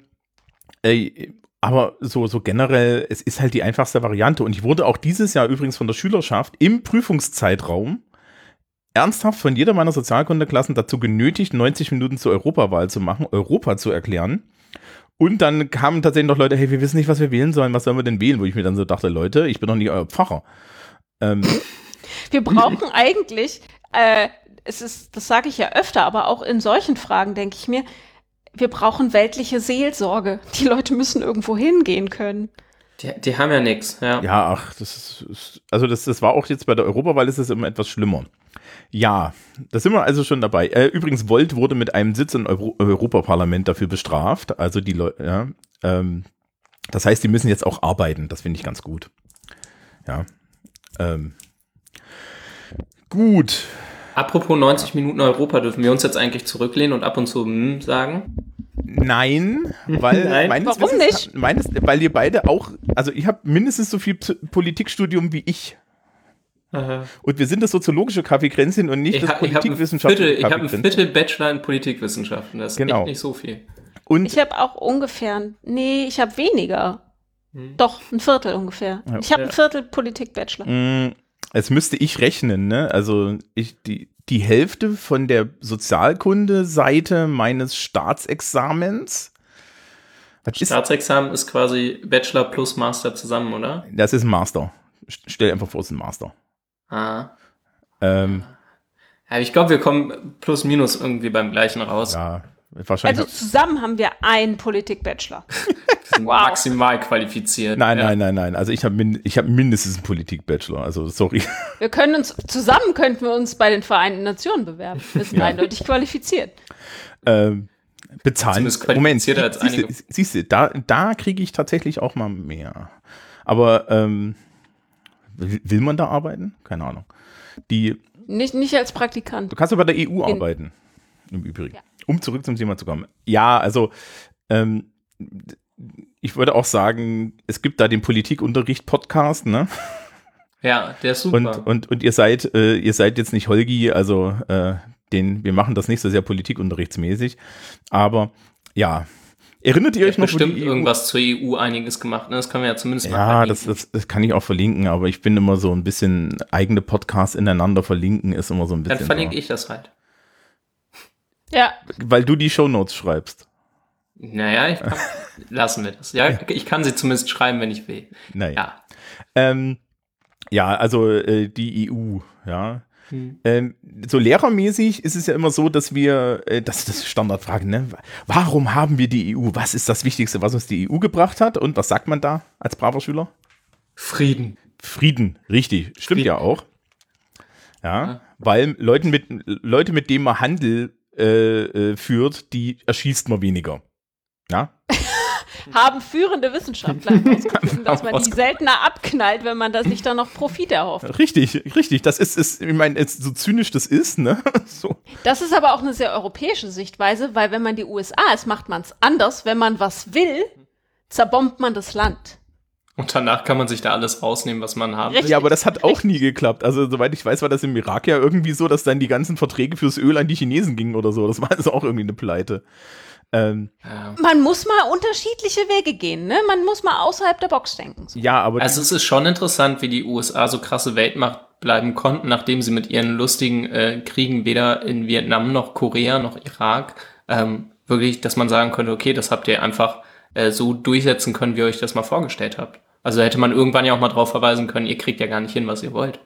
äh, aber so, so generell, es ist halt die einfachste Variante. Und ich wurde auch dieses Jahr übrigens von der Schülerschaft im Prüfungszeitraum ernsthaft von jeder meiner Sozialkundeklassen dazu genötigt, 90 Minuten zur Europawahl zu machen, Europa zu erklären. Und dann kamen tatsächlich noch Leute, hey, wir wissen nicht, was wir wählen sollen, was sollen wir denn wählen? Wo ich mir dann so dachte, Leute, ich bin doch nicht euer Pfarrer. Ähm, Wir brauchen eigentlich, äh, es ist, das sage ich ja öfter, aber auch in solchen Fragen denke ich mir, wir brauchen weltliche Seelsorge. Die Leute müssen irgendwo hingehen können. Die, die haben ja nichts, ja. ja, ach, das ist, also das, das war auch jetzt bei der Europawahl ist es immer etwas schlimmer. Ja, da sind wir also schon dabei. Äh, übrigens, Volt wurde mit einem Sitz im Euro Europaparlament dafür bestraft. Also die Leute, ja, ähm, das heißt, die müssen jetzt auch arbeiten. Das finde ich ganz gut. Ja. Ähm, gut. Apropos 90 Minuten Europa, dürfen wir uns jetzt eigentlich zurücklehnen und ab und zu hm sagen? Nein, weil Nein. meines Warum Wissens- nicht? Meines, weil ihr beide auch, also ich habe mindestens so viel Politikstudium wie ich. Und wir sind das soziologische Kaffeekränzchen und nicht Ich, das ha, ich habe ein, politikwissenschaftliche Viertel- Bachelor in Politikwissenschaften. Das ist Genau. echt nicht so viel. Und Ich habe auch ungefähr, nee, ich habe weniger. Hm. Doch, ein Viertel ungefähr. Ja. Ich habe Ja. ein Viertel Politik-Bachelor. mh, es müsste ich rechnen, ne? Also ich, die, die Hälfte von der Sozialkunde-Seite meines Staatsexamens. Was ist, Staatsexamen ist quasi Bachelor plus Master zusammen, oder? das ist ein Master. St- Stell einfach vor, es ist ein Master. Ah. Ähm, Ja, ich glaube, wir kommen plus minus irgendwie beim gleichen raus. ja, wahrscheinlich. Also zusammen haben wir einen Politik-Bachelor. Wow. maximal qualifiziert. Nein, ja. nein, nein, nein. Also ich habe min ich hab mindestens einen Politik-Bachelor. Also sorry. Wir können uns, zusammen könnten wir uns bei den Vereinten Nationen bewerben. Wir sind Ja. eindeutig qualifiziert. ähm, bezahlen. Einige. siehst du, da, da kriege ich tatsächlich auch mal mehr. Aber ähm, will, man da arbeiten? Keine Ahnung. Die, Nicht, nicht als Praktikant. du kannst ja bei der EU arbeiten. Im Übrigen. Ja. Um zurück zum Thema zu kommen. Ja, also ähm, ich würde auch sagen, es gibt da den Politikunterricht-Podcast, ne? Ja, der ist super. Und, und, und ihr seid, äh, ihr seid jetzt nicht Holgi, also äh, den, wir machen das nicht so sehr politikunterrichtsmäßig. Aber ja, erinnert ihr euch noch, bestimmt die EU irgendwas zur EU einiges gemacht. Ne? Das können wir ja zumindest mal Ja, das, das, das kann ich auch verlinken, aber ich bin immer so ein bisschen eigene Podcasts ineinander verlinken, ist immer so ein bisschen. Dann verlinke ich das halt. Ja, Weil du die Shownotes schreibst. Naja, ich kann, lassen wir das. Ja, ich kann sie zumindest schreiben, wenn ich will. Naja. Ja. Ähm, ja, also äh, die EU, ja. Hm. Ähm, so lehrermäßig ist es ja immer so, dass wir, äh, das ist das Standardfrage, ne? Warum haben wir die EU? Was ist das Wichtigste, was uns die EU gebracht hat? Und was sagt man da als braver Schüler? Frieden. Frieden, richtig. Stimmt Frieden. ja auch. Ja, Ja. weil Leuten mit, Leute, mit denen man Handel äh, äh, führt, die erschießt man weniger. Ja, haben führende Wissenschaftler herausgefunden, dass man die seltener abknallt, wenn man da sich dann noch Profit erhofft. richtig, richtig. Das ist, ist ich meine, so zynisch das ist, ne? So. Das ist aber auch eine sehr europäische Sichtweise, weil wenn man die USA ist, macht man es anders. Wenn man was will, zerbombt man das Land. Und danach kann man sich da alles rausnehmen, was man haben will. Ja, aber das hat auch nie geklappt. Also, soweit ich weiß, war das im Irak ja irgendwie so, dass dann die ganzen Verträge fürs Öl an die Chinesen gingen oder so. Das war also auch irgendwie eine Pleite. Ähm, Ja. Man muss mal unterschiedliche Wege gehen, ne? Man muss mal außerhalb der Box denken. So. ja, aber Also es ist schon interessant, wie die USA so krasse Weltmacht bleiben konnten, nachdem sie mit ihren lustigen äh, Kriegen weder in Vietnam noch Korea noch Irak ähm, wirklich, dass man sagen könnte, okay, das habt ihr einfach äh, so durchsetzen können, wie ihr euch das mal vorgestellt habt. Also hätte man irgendwann ja auch mal drauf verweisen können, ihr kriegt ja gar nicht hin, was ihr wollt.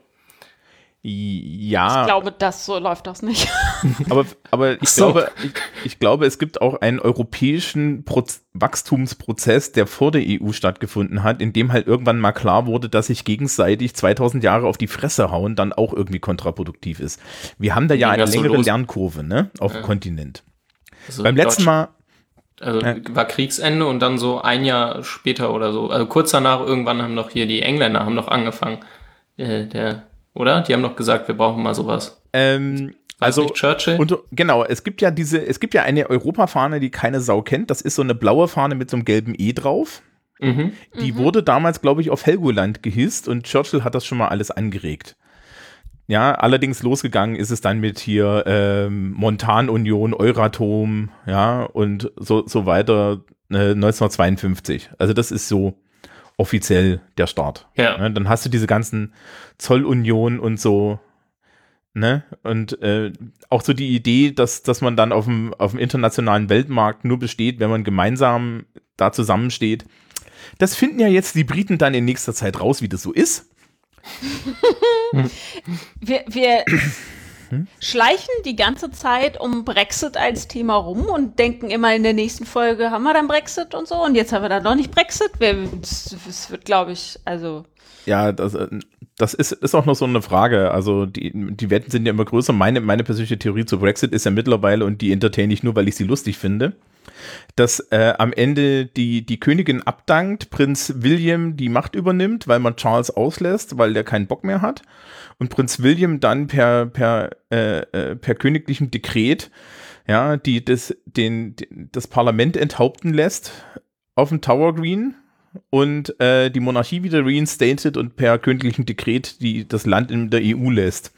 Ich ja, glaube, das so läuft das nicht. Aber, aber ich, so. glaube, ich, ich glaube, es gibt auch einen europäischen Proz Wachstumsprozess, der vor der EU stattgefunden hat, in dem halt irgendwann mal klar wurde, dass sich gegenseitig 2000 Jahre auf die Fresse hauen dann auch irgendwie kontraproduktiv ist. Wir haben da ja eine so längere los? Lernkurve, ne, auf dem Kontinent. Also Beim letzten Mal, Also Ja. war Kriegsende und dann so ein Jahr später oder so, also kurz danach irgendwann haben noch hier die Engländer haben noch angefangen, äh, der, oder? Die haben noch gesagt, wir brauchen mal sowas. ähm, also nicht Churchill? Und genau, es gibt ja diese, es gibt ja eine Europafahne, die keine Sau kennt. Das ist so eine blaue Fahne mit so einem gelben E drauf. mhm. Die wurde damals, glaube ich, auf Helgoland gehisst und Churchill hat das schon mal alles angeregt. Ja, allerdings losgegangen ist es dann mit hier ähm, Montanunion, Euratom, ja, und so, so weiter äh, 1952. Also das ist so offiziell der Start. Ja. Ne? Dann hast du diese ganzen Zollunion und so, ne? Und äh, auch so die Idee, dass, dass man dann auf dem, auf dem internationalen Weltmarkt nur besteht, wenn man gemeinsam da zusammensteht. Das finden ja jetzt die Briten dann in nächster Zeit raus, wie das so ist. Wir, wir schleichen die ganze Zeit um Brexit als Thema rum und denken immer in der nächsten Folge, haben wir dann Brexit und so und jetzt haben wir dann noch nicht Brexit. Es wird, glaube ich, also Ja, das, äh, das ist, ist auch noch so eine Frage. Also die, die Wetten sind ja immer größer. Meine, meine persönliche Theorie zu Brexit ist ja mittlerweile, und die entertain ich nur, weil ich sie lustig finde, dass äh, am Ende die, die Königin abdankt, Prinz William die Macht übernimmt, weil man Charles auslässt, weil der keinen Bock mehr hat. Und Prinz William dann per, per, äh, äh, per königlichem Dekret ja, die das, den, das Parlament enthaupten lässt auf dem Tower Green und äh, die Monarchie wieder reinstated und per königlichem Dekret die, das Land in der EU lässt.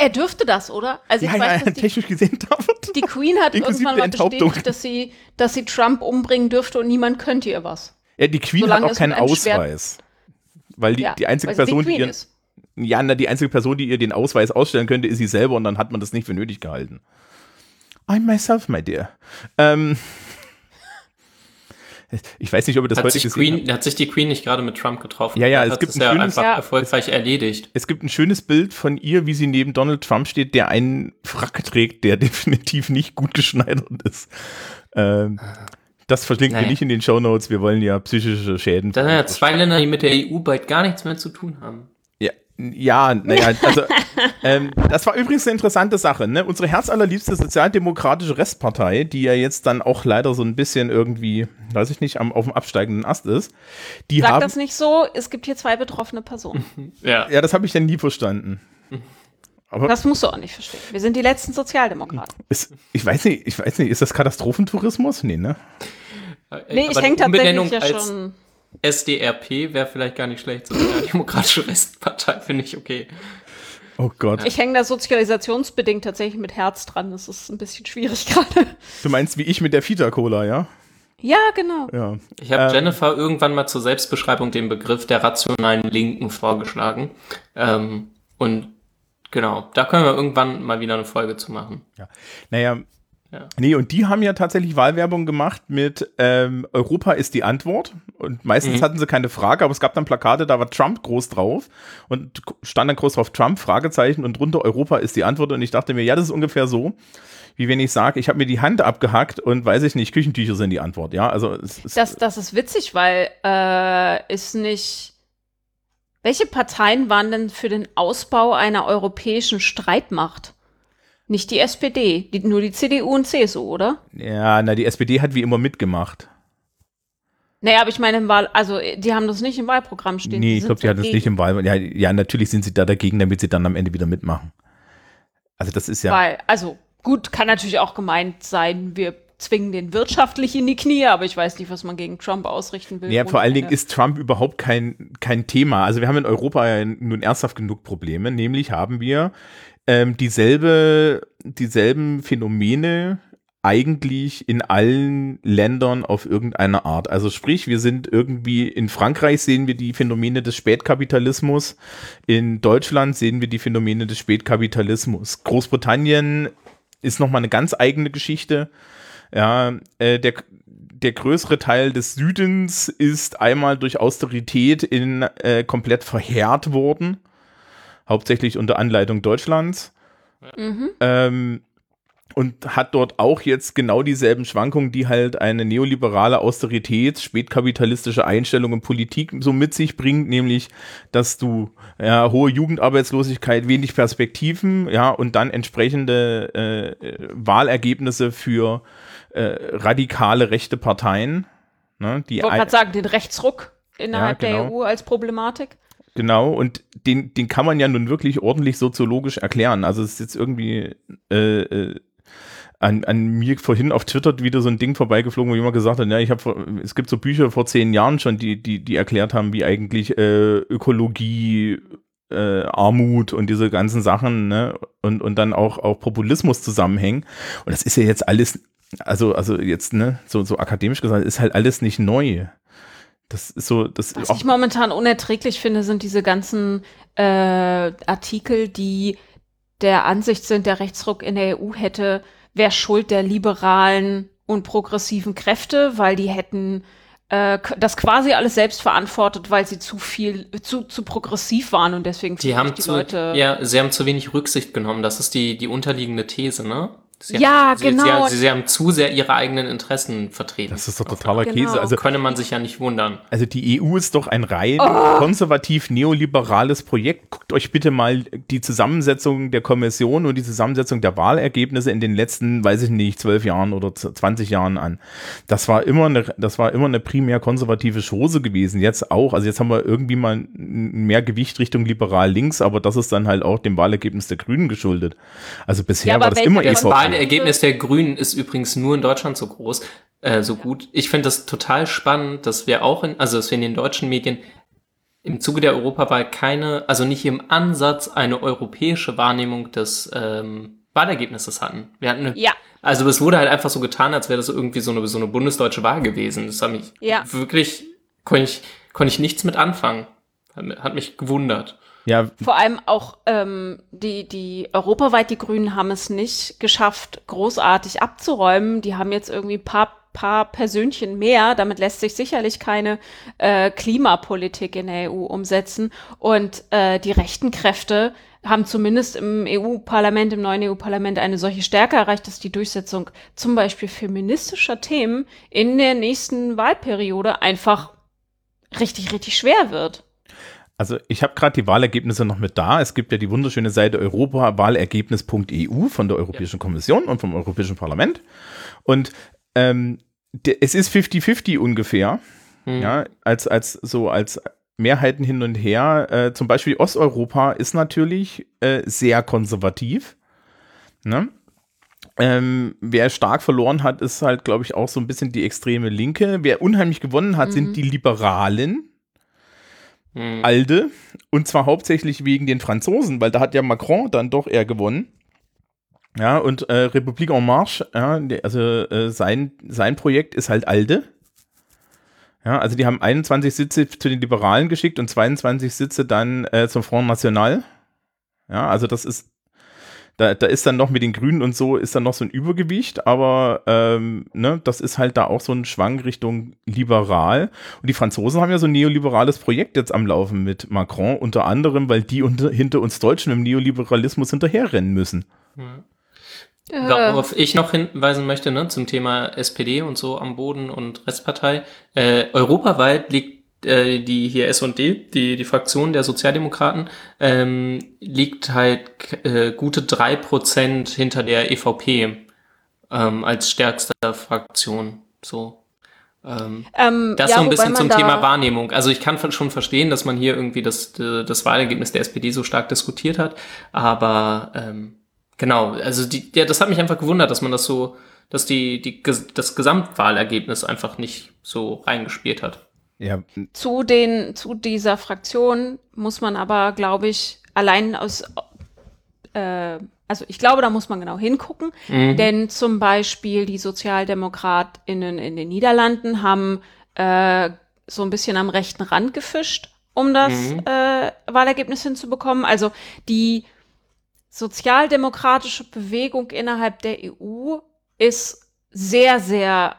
Er dürfte das, oder? Also ich ja, weiß, ja, dass die, technisch gesehen darf er die Queen hat irgendwann mal bestätigt, dass sie, dass sie Trump umbringen dürfte und niemand könnte ihr was. Ja, die Queen Solange hat auch keinen Ausweis. Weil die, Ja, die einzige Person, die, Queen ihren, ja, na, die einzige Person, die ihr den Ausweis ausstellen könnte, ist sie selber und dann hat man das nicht für nötig gehalten. I'm myself, my dear. Ähm, ich weiß nicht, ob ihr das Hat heute sich, gesehen habt. Queen, hat sich die Queen nicht gerade mit Trump getroffen? Ja, ja, Er es hat gibt es ein ja schönes- einfach Ja. erfolgreich erledigt. Es gibt ein schönes Bild von ihr, wie sie neben Donald Trump steht, der einen Frack trägt, der definitiv nicht gut geschneidert ist. Ähm, das verlinken wir Naja. nicht in den Shownotes. Wir wollen ja psychische Schäden. Da sind ja zwei Länder, die mit der EU bald gar nichts mehr zu tun haben. Ja, ja naja, also ähm, das war übrigens eine interessante Sache. Ne? Unsere herzallerliebste sozialdemokratische Restpartei, die ja jetzt dann auch leider so ein bisschen irgendwie, weiß ich nicht, am, auf dem absteigenden Ast ist, die Sag haben. das nicht so, es gibt hier zwei betroffene Personen. Ja. Ja, das habe ich dann nie verstanden. Aber Das musst du auch nicht verstehen. Wir sind die letzten Sozialdemokraten. ist, ich weiß nicht, ich weiß nicht, ist das Katastrophentourismus? Nee, ne? Nee, ich Aber hänge die Umbenennung tatsächlich ja schon. SDRP wäre vielleicht gar nicht schlecht. Sozialdemokratische Restpartei finde ich okay. Oh Gott. Ich hänge da sozialisationsbedingt tatsächlich mit Herz dran. Das ist ein bisschen schwierig gerade. Du meinst wie ich mit der Fita-Cola, ja? Ja, genau. Ja. Ich habe Ähm. Jennifer irgendwann mal zur Selbstbeschreibung den Begriff der rationalen Linken vorgeschlagen. Ähm, und genau, da können wir irgendwann mal wieder eine Folge zu machen. Naja, Ja. nee, und die haben ja tatsächlich Wahlwerbung gemacht mit ähm, Europa ist die Antwort. Und meistens Mhm. hatten sie keine Frage, aber es gab dann Plakate, da war Trump groß drauf und stand dann groß drauf Trump, Fragezeichen und drunter Europa ist die Antwort. Und ich dachte mir, ja, das ist ungefähr so, wie wenn ich sage, ich habe mir die Hand abgehackt und weiß ich nicht, Küchentücher sind die Antwort. Ja, also es ist, Das, das ist witzig, weil äh, ist nicht. Welche Parteien waren denn für den Ausbau einer europäischen Streitmacht? Nicht die SPD, die, nur die CDU und CSU, oder? ja, na, die SPD hat wie immer mitgemacht. Naja, aber ich meine, im Wahl, also die haben das nicht im Wahlprogramm stehen. Nee, ich glaube, die hat das nicht im Wahl. Ja, ja, natürlich sind sie da dagegen, damit sie dann am Ende wieder mitmachen. Also das ist ja. Weil, also gut, kann natürlich auch gemeint sein, wir zwingen den wirtschaftlich in die Knie, aber ich weiß nicht, was man gegen Trump ausrichten will. Ja, vor allen Dingen ist Trump überhaupt kein, kein Thema. Also wir haben in Europa ja nun ernsthaft genug Probleme. Nämlich haben wir ähm, dieselbe, dieselben Phänomene eigentlich in allen Ländern auf irgendeine Art. Also sprich, wir sind irgendwie in Frankreich sehen wir die Phänomene des Spätkapitalismus, in Deutschland sehen wir die Phänomene des Spätkapitalismus. Großbritannien ist nochmal eine ganz eigene Geschichte. Ja, äh, der, der größere Teil des Südens ist einmal durch Austerität in äh, komplett verheert worden, hauptsächlich unter Anleitung Deutschlands. Mhm. Ähm, und hat dort auch jetzt genau dieselben Schwankungen, die halt eine neoliberale Austerität, spätkapitalistische Einstellung in Politik so mit sich bringt, nämlich, dass du ja, hohe Jugendarbeitslosigkeit, wenig Perspektiven, ja, und dann entsprechende äh, Wahlergebnisse für äh, radikale rechte Parteien. Ne, die Ich wollte gerade sagen, den Rechtsruck innerhalb Ja, der genau. EU als Problematik. Genau, und den, den kann man ja nun wirklich ordentlich soziologisch erklären. Also es ist jetzt irgendwie äh, äh, an, an mir vorhin auf Twitter wieder so ein Ding vorbeigeflogen, wo jemand gesagt hat, ja, ich habe es gibt so Bücher vor zehn Jahren schon, die, die, die erklärt haben, wie eigentlich äh, Ökologie, äh, Armut und diese ganzen Sachen, ne, und, und dann auch, auch Populismus zusammenhängen. Und das ist ja jetzt alles, also, also jetzt, ne, so, so akademisch gesagt, ist halt alles nicht neu. Das ist so, das Was ich momentan unerträglich finde, sind diese ganzen äh, Artikel, die der Ansicht sind, der Rechtsruck in der EU hätte, wer schuld der liberalen und progressiven Kräfte, weil die hätten äh, das quasi alles selbst verantwortet, weil sie zu viel, zu, zu progressiv waren und deswegen Die haben die zu, Leute. ja, sie haben zu wenig Rücksicht genommen. Das ist die, die unterliegende These, ne? Sie Ja, haben, sie, genau. Sie, sie, sie haben zu sehr ihre eigenen Interessen vertreten. Das ist doch totaler Genau. Käse. Also, könne man sich ja nicht wundern. also die EU ist doch ein rein Oh. konservativ neoliberales Projekt. Guckt euch bitte mal die Zusammensetzung der Kommission und die Zusammensetzung der Wahlergebnisse in den letzten, weiß ich nicht, zwölf Jahren oder z- 20 Jahren an. Das war immer eine, das war immer eine primär konservative Chose gewesen. Jetzt auch. Also jetzt haben wir irgendwie mal mehr Gewicht Richtung liberal links, aber das ist dann halt auch dem Wahlergebnis der Grünen geschuldet. Also bisher Ja, war das immer der Das EVP. Wahlergebnis der Grünen ist übrigens nur in Deutschland so groß, äh, so gut. Ich finde das total spannend, dass wir auch in, also dass wir in den deutschen Medien im Zuge der Europawahl keine, also nicht im Ansatz eine europäische Wahrnehmung des ähm, Wahlergebnisses hatten. Wir hatten eine, Ja. also es wurde halt einfach so getan, als wäre das irgendwie so eine, so eine bundesdeutsche Wahl gewesen. Das hat mich Ja. wirklich, konnte ich, konnte ich nichts mit anfangen. Hat, hat mich gewundert. Ja, Vor allem auch ähm, die, die europaweit, die Grünen haben es nicht geschafft, großartig abzuräumen. Die haben jetzt irgendwie ein paar, paar Persönchen mehr. Damit lässt sich sicherlich keine äh, Klimapolitik in der EU umsetzen. Und äh, die rechten Kräfte haben zumindest im EU-Parlament, im neuen EU-Parlament eine solche Stärke erreicht, dass die Durchsetzung zum Beispiel feministischer Themen in der nächsten Wahlperiode einfach richtig, richtig schwer wird. Also ich habe gerade die Wahlergebnisse noch mit da. Es gibt ja die wunderschöne Seite europawahlergebnis.eu von der Europäischen Kommission und vom Europäischen Parlament. Und ähm, es ist 50-50 ungefähr. Hm. Ja, als, als so als Mehrheiten hin und her. Äh, zum Beispiel Osteuropa ist natürlich äh, sehr konservativ. Ne? Ähm, wer stark verloren hat, ist halt, glaube ich, auch so ein bisschen die extreme Linke. Wer unheimlich gewonnen hat, Mhm. sind die Liberalen. Hm. Alde und zwar hauptsächlich wegen den Franzosen, weil da hat ja Macron dann doch eher gewonnen. Ja, und äh, Republik en Marche, ja, also äh, sein, sein Projekt ist halt Alde. Ja, also die haben 21 Sitze zu den Liberalen geschickt und 22 Sitze dann äh, zum Front National. Ja, also das ist, da, da ist dann noch mit den Grünen und so, ist dann noch so ein Übergewicht, aber ähm, ne, das ist halt da auch so ein Schwank Richtung liberal. Und die Franzosen haben ja so ein neoliberales Projekt jetzt am Laufen mit Macron, unter anderem, weil die unter, hinter uns Deutschen im Neoliberalismus hinterherrennen müssen. Äh, Worauf ich noch hinweisen möchte, ne, zum Thema SPD und so am Boden und Restpartei. Äh, europaweit liegt äh, die hier S&D, die, die Fraktion der Sozialdemokraten, ähm, liegt halt äh, gute drei Prozent hinter der EVP ähm, als stärkste Fraktion. So. Ähm, ähm, das ja, so ein bisschen zum Thema Wahrnehmung. Also ich kann schon verstehen, dass man hier irgendwie das, das Wahlergebnis der SPD so stark diskutiert hat, aber ähm, genau, also die, ja, das hat mich einfach gewundert, dass man das so, dass die, die das Gesamtwahlergebnis einfach nicht so reingespielt hat. Ja, Zu den, zu dieser Fraktion muss man aber, glaube ich, allein aus, äh, also ich glaube, da muss man genau hingucken, Mhm. denn zum Beispiel die SozialdemokratInnen in den Niederlanden haben äh, so ein bisschen am rechten Rand gefischt, um das Mhm. äh, Wahlergebnis hinzubekommen. Also die sozialdemokratische Bewegung innerhalb der EU ist sehr, sehr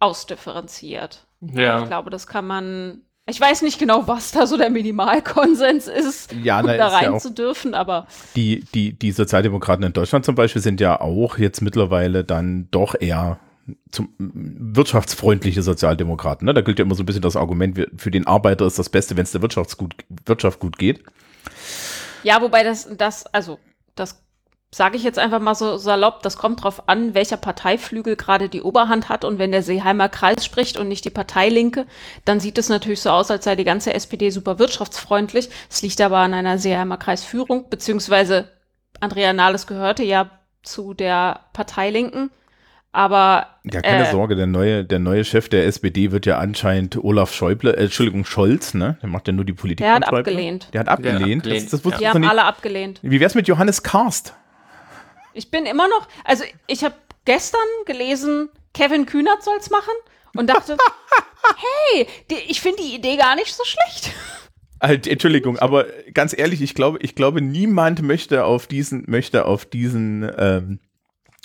ausdifferenziert. Ich Ja. glaube, das kann man. Ich weiß nicht genau, was da so der Minimalkonsens ist, Ja, um da ja rein auch- zu dürfen, aber Die, die, die Sozialdemokraten in Deutschland zum Beispiel sind ja auch jetzt mittlerweile dann doch eher zum, wirtschaftsfreundliche Sozialdemokraten. Ne? Da gilt ja immer so ein bisschen das Argument, für den Arbeiter ist das Beste, wenn es der Wirtschafts gut, Wirtschaft gut geht. ja, wobei das, das, also, das sage ich jetzt einfach mal so salopp, das kommt drauf an, welcher Parteiflügel gerade die Oberhand hat und wenn der Seeheimer Kreis spricht und nicht die Parteilinke, dann sieht es natürlich so aus, als sei die ganze SPD super wirtschaftsfreundlich. Es liegt aber an einer Seeheimer Kreisführung, beziehungsweise Andrea Nahles gehörte ja zu der Parteilinken, aber Ja, keine äh, Sorge, der neue, der neue Chef der SPD wird ja anscheinend Olaf Schäuble, äh, Entschuldigung, Scholz, ne? Der macht ja nur die Politik. Der hat von Schäuble. abgelehnt. Der hat abgelehnt. abgelehnt, Das, das wusste die haben nicht. alle abgelehnt. Wie wär's mit Johannes Karst? Ich bin immer noch, also ich habe gestern gelesen, Kevin Kühnert soll's machen und dachte, hey, die, ich finde die Idee gar nicht so schlecht. Halt, Entschuldigung, aber ganz ehrlich, ich glaube, ich glaube, niemand möchte auf diesen, möchte auf diesen ähm,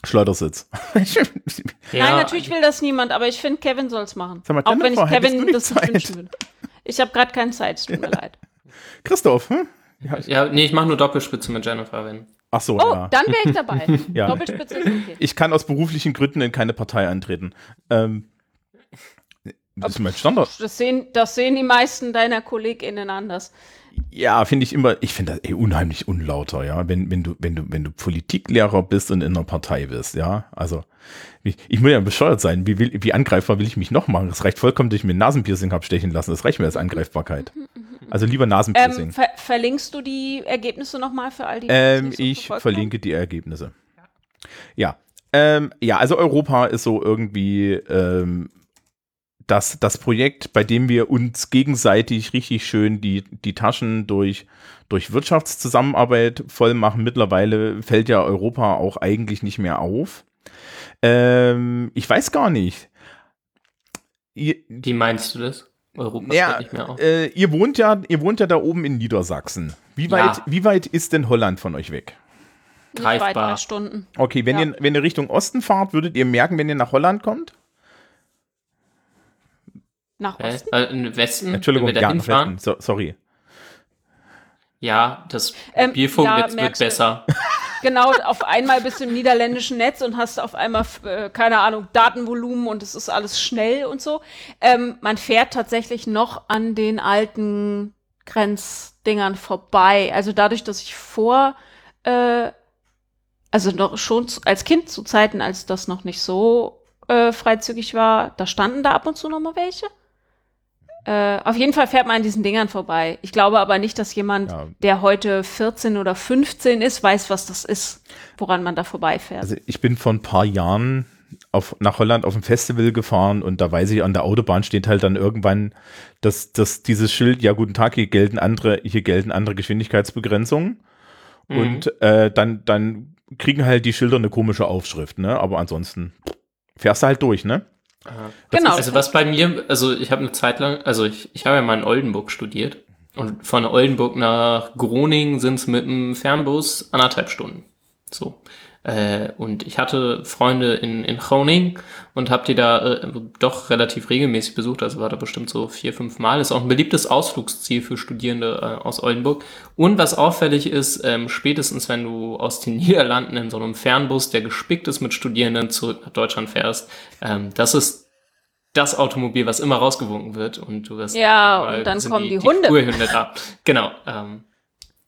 Schleudersitz. Nein, natürlich will das niemand, aber ich finde, Kevin soll's machen. Sag mal, Auch wenn ich Kevin nicht das nicht Zeit? wünschen würde. Ich habe gerade keine Zeit, es tut mir leid. Christoph, hm? Ja, nee, ich mache nur Doppelspitze mit Jennifer, wenn. Ach so, Oh, ja. dann wäre ich dabei. Ja. Doppelspitze ist okay. Ich kann aus beruflichen Gründen in keine Partei antreten. Ähm, das ist mein Standard. Das sehen, das sehen die meisten deiner KollegInnen anders. Ja, finde ich immer, ich finde das eh unheimlich unlauter, ja, wenn, wenn du, wenn du, wenn du Politiklehrer bist und in einer Partei bist, ja, also, ich, ich muss ja bescheuert sein, wie, will, wie angreifbar will ich mich noch machen? Es reicht vollkommen, dass ich mir ein Nasenpiercing habe stechen lassen, das reicht mir als Angreifbarkeit. Also lieber Nasenpiercing. Ähm, ver verlinkst du die Ergebnisse nochmal für all die, Ähm, so ich verlinke die Ergebnisse. Ja. Ähm, ja, also Europa ist so irgendwie ähm, das, das Projekt, bei dem wir uns gegenseitig richtig schön die, die Taschen durch, durch Wirtschaftszusammenarbeit voll machen. Mittlerweile fällt ja Europa auch eigentlich nicht mehr auf. Ähm, ich weiß gar nicht. Ihr, Wie meinst du das? Europa ja, nicht mehr auf. äh, ihr wohnt ja, ihr wohnt ja da oben in Niedersachsen. Wie weit, Ja. wie weit ist denn Holland von euch weg? Greifbar. drei Stunden. Okay, wenn, Ja. ihr, wenn ihr Richtung Osten fahrt, würdet ihr merken, wenn ihr nach Holland kommt? Nach? Osten. Äh, Westen, Entschuldigung, wenn wir ja, nach hinfahren. Westen. So, sorry. Ja, das Ähm, Mobilfunk ja, wird, besser. Genau, auf einmal bist du im niederländischen Netz und hast auf einmal, äh, keine Ahnung, Datenvolumen und es ist alles schnell und so. Ähm, man fährt tatsächlich noch an den alten Grenzdingern vorbei. Also dadurch, dass ich vor, äh, also noch schon zu, als Kind zu Zeiten, als das noch nicht so äh, freizügig war, da standen da ab und zu noch mal welche. Äh, auf jeden Fall fährt man an diesen Dingern vorbei. Ich glaube aber nicht, dass jemand, Ja. der heute 14 oder 15 ist, weiß, was das ist, woran man da vorbeifährt. Also ich bin vor ein paar Jahren auf, nach Holland auf ein Festival gefahren und da weiß ich, an der Autobahn steht halt dann irgendwann dass, dass dieses Schild, ja guten Tag, hier gelten andere, hier gelten andere Geschwindigkeitsbegrenzungen. Mhm. Und äh, dann, dann kriegen halt die Schilder eine komische Aufschrift, ne? Aber ansonsten fährst du halt durch, ne? Genau. Also was bei mir, also ich habe eine Zeit lang, also ich, ich habe ja mal in Oldenburg studiert und von Oldenburg nach Groningen sind es mit dem Fernbus anderthalb Stunden. So. Äh, und ich hatte Freunde in, in Groningen und habe die da äh, doch relativ regelmäßig besucht, also war da bestimmt so vier, fünf Mal. Ist auch ein beliebtes Ausflugsziel für Studierende äh, aus Oldenburg. Und was auffällig ist, ähm, spätestens wenn du aus den Niederlanden in so einem Fernbus, der gespickt ist mit Studierenden, zurück nach Deutschland fährst, ähm, das ist das Automobil, was immer rausgewunken wird und du wirst Ja, und dann kommen die Hunde. Spurhunde da. Genau. Ähm,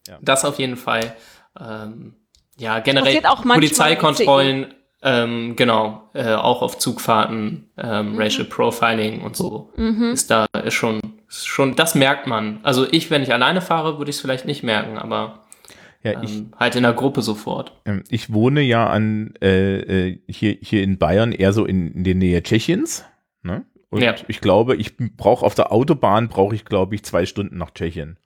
Ja. Das auf jeden Fall. Ähm, ja, generell Polizeikontrollen, ähm, genau, äh, auch auf Zugfahrten, ähm, Mhm. Racial Profiling und so ist da ist schon, ist schon, das merkt man. Also ich, wenn ich alleine fahre, würde ich es vielleicht nicht merken, aber Ja, ich, ähm, halt in der Gruppe sofort. ähm, ich wohne ja an äh, äh, hier, hier in Bayern eher so in, in der Nähe Tschechiens. Ne? Und Ja. ich glaube, ich brauche auf der Autobahn brauche ich, glaube ich, zwei Stunden nach Tschechien.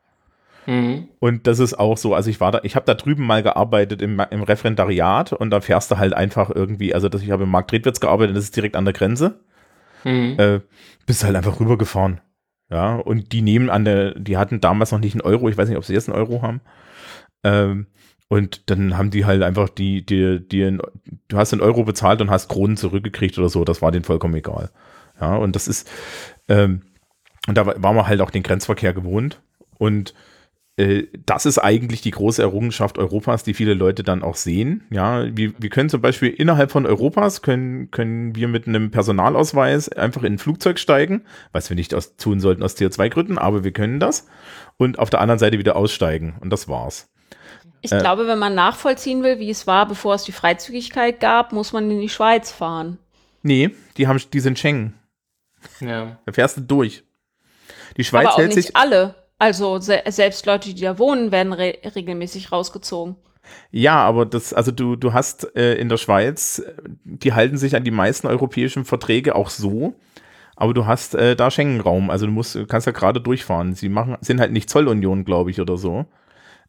Mhm. Und das ist auch so, also ich war da, ich habe da drüben mal gearbeitet im, im Referendariat und da fährst du halt einfach irgendwie, also das, ich habe im Markt Redwitz gearbeitet, das ist direkt an der Grenze, Mhm. äh, bist halt einfach rübergefahren. Ja, und die nehmen an der, die hatten damals noch nicht einen Euro, ich weiß nicht, ob sie jetzt einen Euro haben. Ähm, und dann haben die halt einfach die, die, die, du hast einen Euro bezahlt und hast Kronen zurückgekriegt oder so, das war denen vollkommen egal. Ja, und das ist, ähm, Und da war war man halt auch den Grenzverkehr gewohnt. Und das ist eigentlich die große Errungenschaft Europas, die viele Leute dann auch sehen. Ja, wir, wir können zum Beispiel innerhalb von Europas können, können wir mit einem Personalausweis einfach in ein Flugzeug steigen, was wir nicht aus, tun sollten aus CO2-Gründen, aber wir können das. Und auf der anderen Seite wieder aussteigen. Und das war's. Ich Äh. glaube, wenn man nachvollziehen will, wie es war, bevor es die Freizügigkeit gab, muss man in die Schweiz fahren. Nee, die haben, die sind Schengen. Ja. Da fährst du durch. Die Schweiz Aber auch hält nicht sich. alle. Also se selbst Leute, die da wohnen, werden re regelmäßig rausgezogen. Ja, aber das, also du, du hast äh, in der Schweiz, äh, die halten sich an die meisten europäischen Verträge auch so, aber du hast äh, da Schengen-Raum, also du musst, kannst ja gerade durchfahren. Sie machen, sind halt nicht Zollunion, glaube ich, oder so.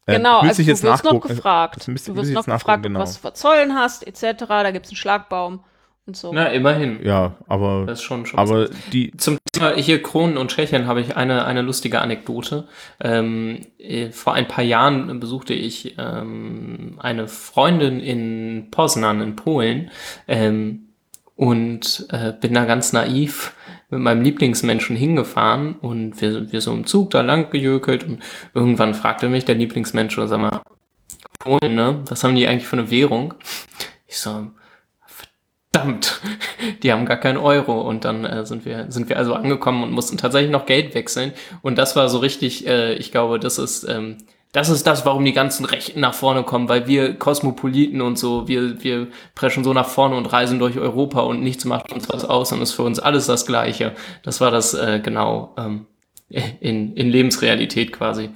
Äh, genau, also ich du jetzt wirst noch gefragt. Müsste- du wirst noch gefragt, genau. was du verzollen hast, etc. Da gibt es einen Schlagbaum und so. Na, immerhin. Ja, aber, Das ist schon, schon aber die, Zum Thema hier Kronen und Tschechien habe ich eine, eine lustige Anekdote. Ähm, äh, vor ein paar Jahren besuchte ich ähm, eine Freundin in Poznan in Polen ähm, und äh, bin da ganz naiv mit meinem Lieblingsmenschen hingefahren und wir, wir so im Zug da lang gejökelt und irgendwann fragte mich der Lieblingsmensch, sag mal, Polen, ne? Was haben die eigentlich für eine Währung? Ich so, verdammt, die haben gar keinen Euro. Und dann äh, sind wir, sind wir also angekommen und mussten tatsächlich noch Geld wechseln. Und das war so richtig, äh, ich glaube, das ist, ähm, das ist das, warum die ganzen Rechten nach vorne kommen, weil wir Kosmopoliten und so, wir, wir preschen so nach vorne und reisen durch Europa und nichts macht uns was aus und ist für uns alles das Gleiche. Das war das äh, genau ähm, in, in Lebensrealität quasi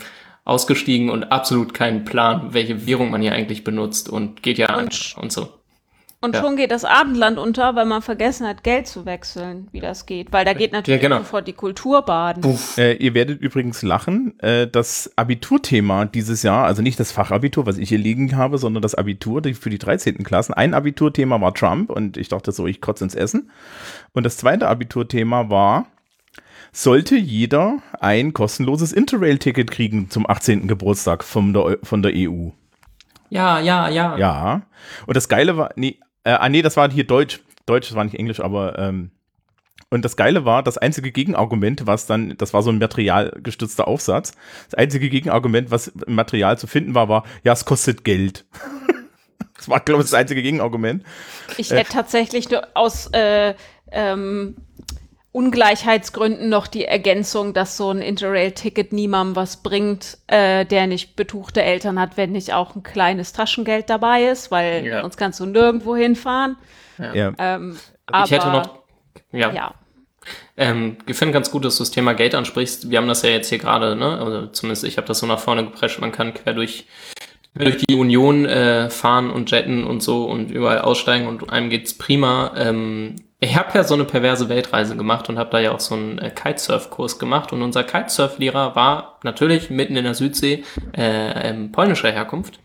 ausgestiegen und absolut keinen Plan, welche Währung man hier eigentlich benutzt und geht ja Und- und so. Und Ja. schon geht das Abendland unter, weil man vergessen hat, Geld zu wechseln, wie das geht. Weil da geht natürlich genau. sofort die Kultur baden. Äh, ihr werdet übrigens lachen. Äh, das Abiturthema dieses Jahr, also nicht das Fachabitur, was ich hier liegen habe, sondern das Abitur für die 13. Klassen. Ein Abiturthema war Trump und ich dachte so, ich kotze ins Essen. Und das zweite Abiturthema war, sollte jeder ein kostenloses Interrail-Ticket kriegen zum 18. Geburtstag von der, Eu- von der EU? Ja, ja, ja. Ja. Und das Geile war, nee, äh, ah, nee, das war hier Deutsch. Deutsch, das war nicht Englisch, aber ähm, und das Geile war, das einzige Gegenargument, was dann, das war so ein materialgestützter Aufsatz, das einzige Gegenargument, was im Material zu finden war, war, ja, es kostet Geld. das war, glaube ich, das einzige Gegenargument. Ich hätte tatsächlich nur aus äh, ähm, Ungleichheitsgründen noch die Ergänzung, dass so ein Interrail-Ticket niemandem was bringt, äh, der nicht betuchte Eltern hat, wenn nicht auch ein kleines Taschengeld dabei ist, weil Ja. sonst kannst du nirgendwo hinfahren. Ja. Ähm, aber, ich hätte noch, ja, ja. Ähm, ich finde ganz gut, dass du das Thema Geld ansprichst. Wir haben das ja jetzt hier gerade, ne? Also zumindest ich habe das so nach vorne geprescht. Man kann quer durch, quer durch die Union äh, fahren und jetten und so und überall aussteigen und einem geht's prima. Ähm, ich habe ja so eine perverse Weltreise gemacht und habe da ja auch so einen äh, Kitesurf-Kurs gemacht und unser Kitesurf-Lehrer war natürlich mitten in der Südsee äh, ähm, polnischer Herkunft.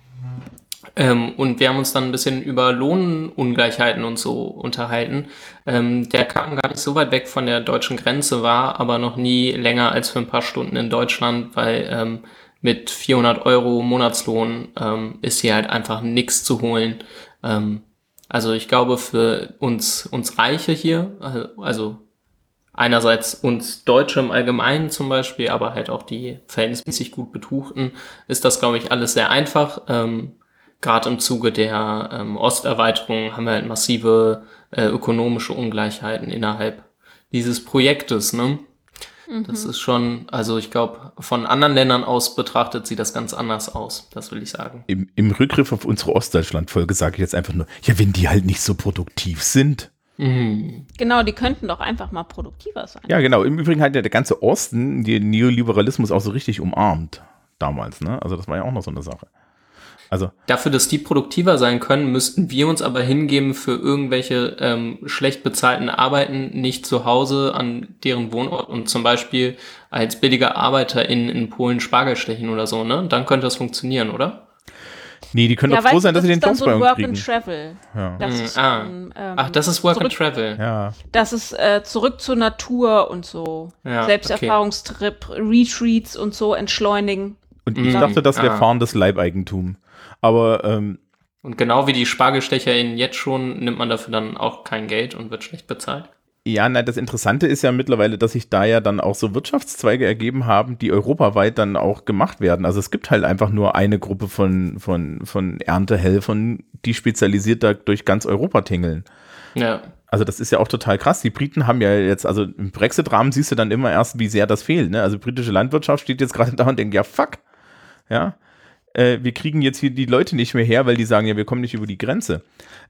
Ähm, und wir haben uns dann ein bisschen über Lohnungleichheiten und so unterhalten. Ähm, der kam gar nicht so weit weg von der deutschen Grenze, war aber noch nie länger als für ein paar Stunden in Deutschland, weil ähm, mit 400 Euro Monatslohn ähm, ist hier halt einfach nichts zu holen. Also ich glaube für uns, uns Reiche hier, äh, also einerseits uns Deutsche im Allgemeinen zum Beispiel, aber halt auch die verhältnismäßig gut Betuchten, ist das, glaube ich, alles sehr einfach. Ähm, Gerade im Zuge der ähm, Osterweiterung haben wir halt massive äh, ökonomische Ungleichheiten innerhalb dieses Projektes. Ne? Das ist schon, also ich glaube, von anderen Ländern aus betrachtet sieht das ganz anders aus, das will ich sagen. Im, Im Rückgriff auf unsere Ostdeutschland-Folge sage ich jetzt einfach nur, ja, wenn die halt nicht so produktiv sind. Mhm. Genau, die könnten doch einfach mal produktiver sein. Ja, genau. Im Übrigen hat ja der ganze Osten den Neoliberalismus auch so richtig umarmt damals, ne? Also das war ja auch noch so eine Sache. Also, Dafür, dass die produktiver sein können, müssten wir uns aber hingeben für irgendwelche ähm, schlecht bezahlten Arbeiten nicht zu Hause an deren Wohnort und zum Beispiel als billiger Arbeiter in, in Polen Spargel stechen oder so, ne? Dann könnte das funktionieren, oder? nee, die können doch froh sein, dass sie den Job so bei uns Work kriegen. and Travel. Ja. Das Mm, ist, ah. ähm, ähm, Ach, das ist Work and zurück- Travel. ja. Das ist äh, zurück zur Natur und so. Ja, Selbsterfahrungstrip, Retreats und so entschleunigen. Und ich Mhm. dachte, das wäre Ah. fahrendes Leibeigentum. Aber ähm, Und genau wie die SpargelstecherInnen jetzt schon, nimmt man dafür dann auch kein Geld und wird schlecht bezahlt. Ja, na, das Interessante ist ja mittlerweile, dass sich da ja dann auch so Wirtschaftszweige ergeben haben, die europaweit dann auch gemacht werden. Also es gibt halt einfach nur eine Gruppe von, von, von Erntehelfern, die spezialisiert da durch ganz Europa tingeln. Ja. Also das ist ja auch total krass. Die Briten haben ja jetzt, also im Brexit-Rahmen siehst du dann immer erst, wie sehr das fehlt. Ne? Also britische Landwirtschaft steht jetzt gerade da und denkt, ja fuck, ja, äh, wir kriegen jetzt hier die Leute nicht mehr her, weil die sagen, ja, wir kommen nicht über die Grenze.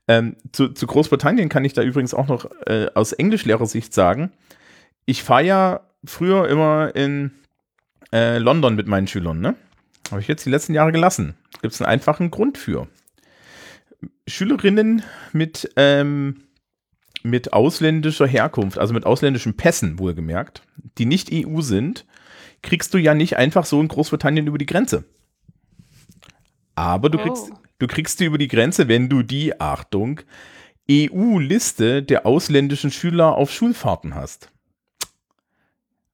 Ähm, zu, zu Großbritannien kann ich da übrigens auch noch äh, aus Englischlehrersicht sagen, ich fahre ja früher immer in äh, London mit meinen Schülern, ne? Habe ich jetzt die letzten Jahre gelassen. Gibt es einen einfachen Grund für. Schülerinnen mit, ähm, mit ausländischer Herkunft, also mit ausländischen Pässen wohlgemerkt, die nicht EU sind, kriegst du ja nicht einfach so in Großbritannien über die Grenze. Aber du kriegst, Oh. du kriegst die über die Grenze, wenn du die, Achtung, EU-Liste der ausländischen Schüler auf Schulfahrten hast.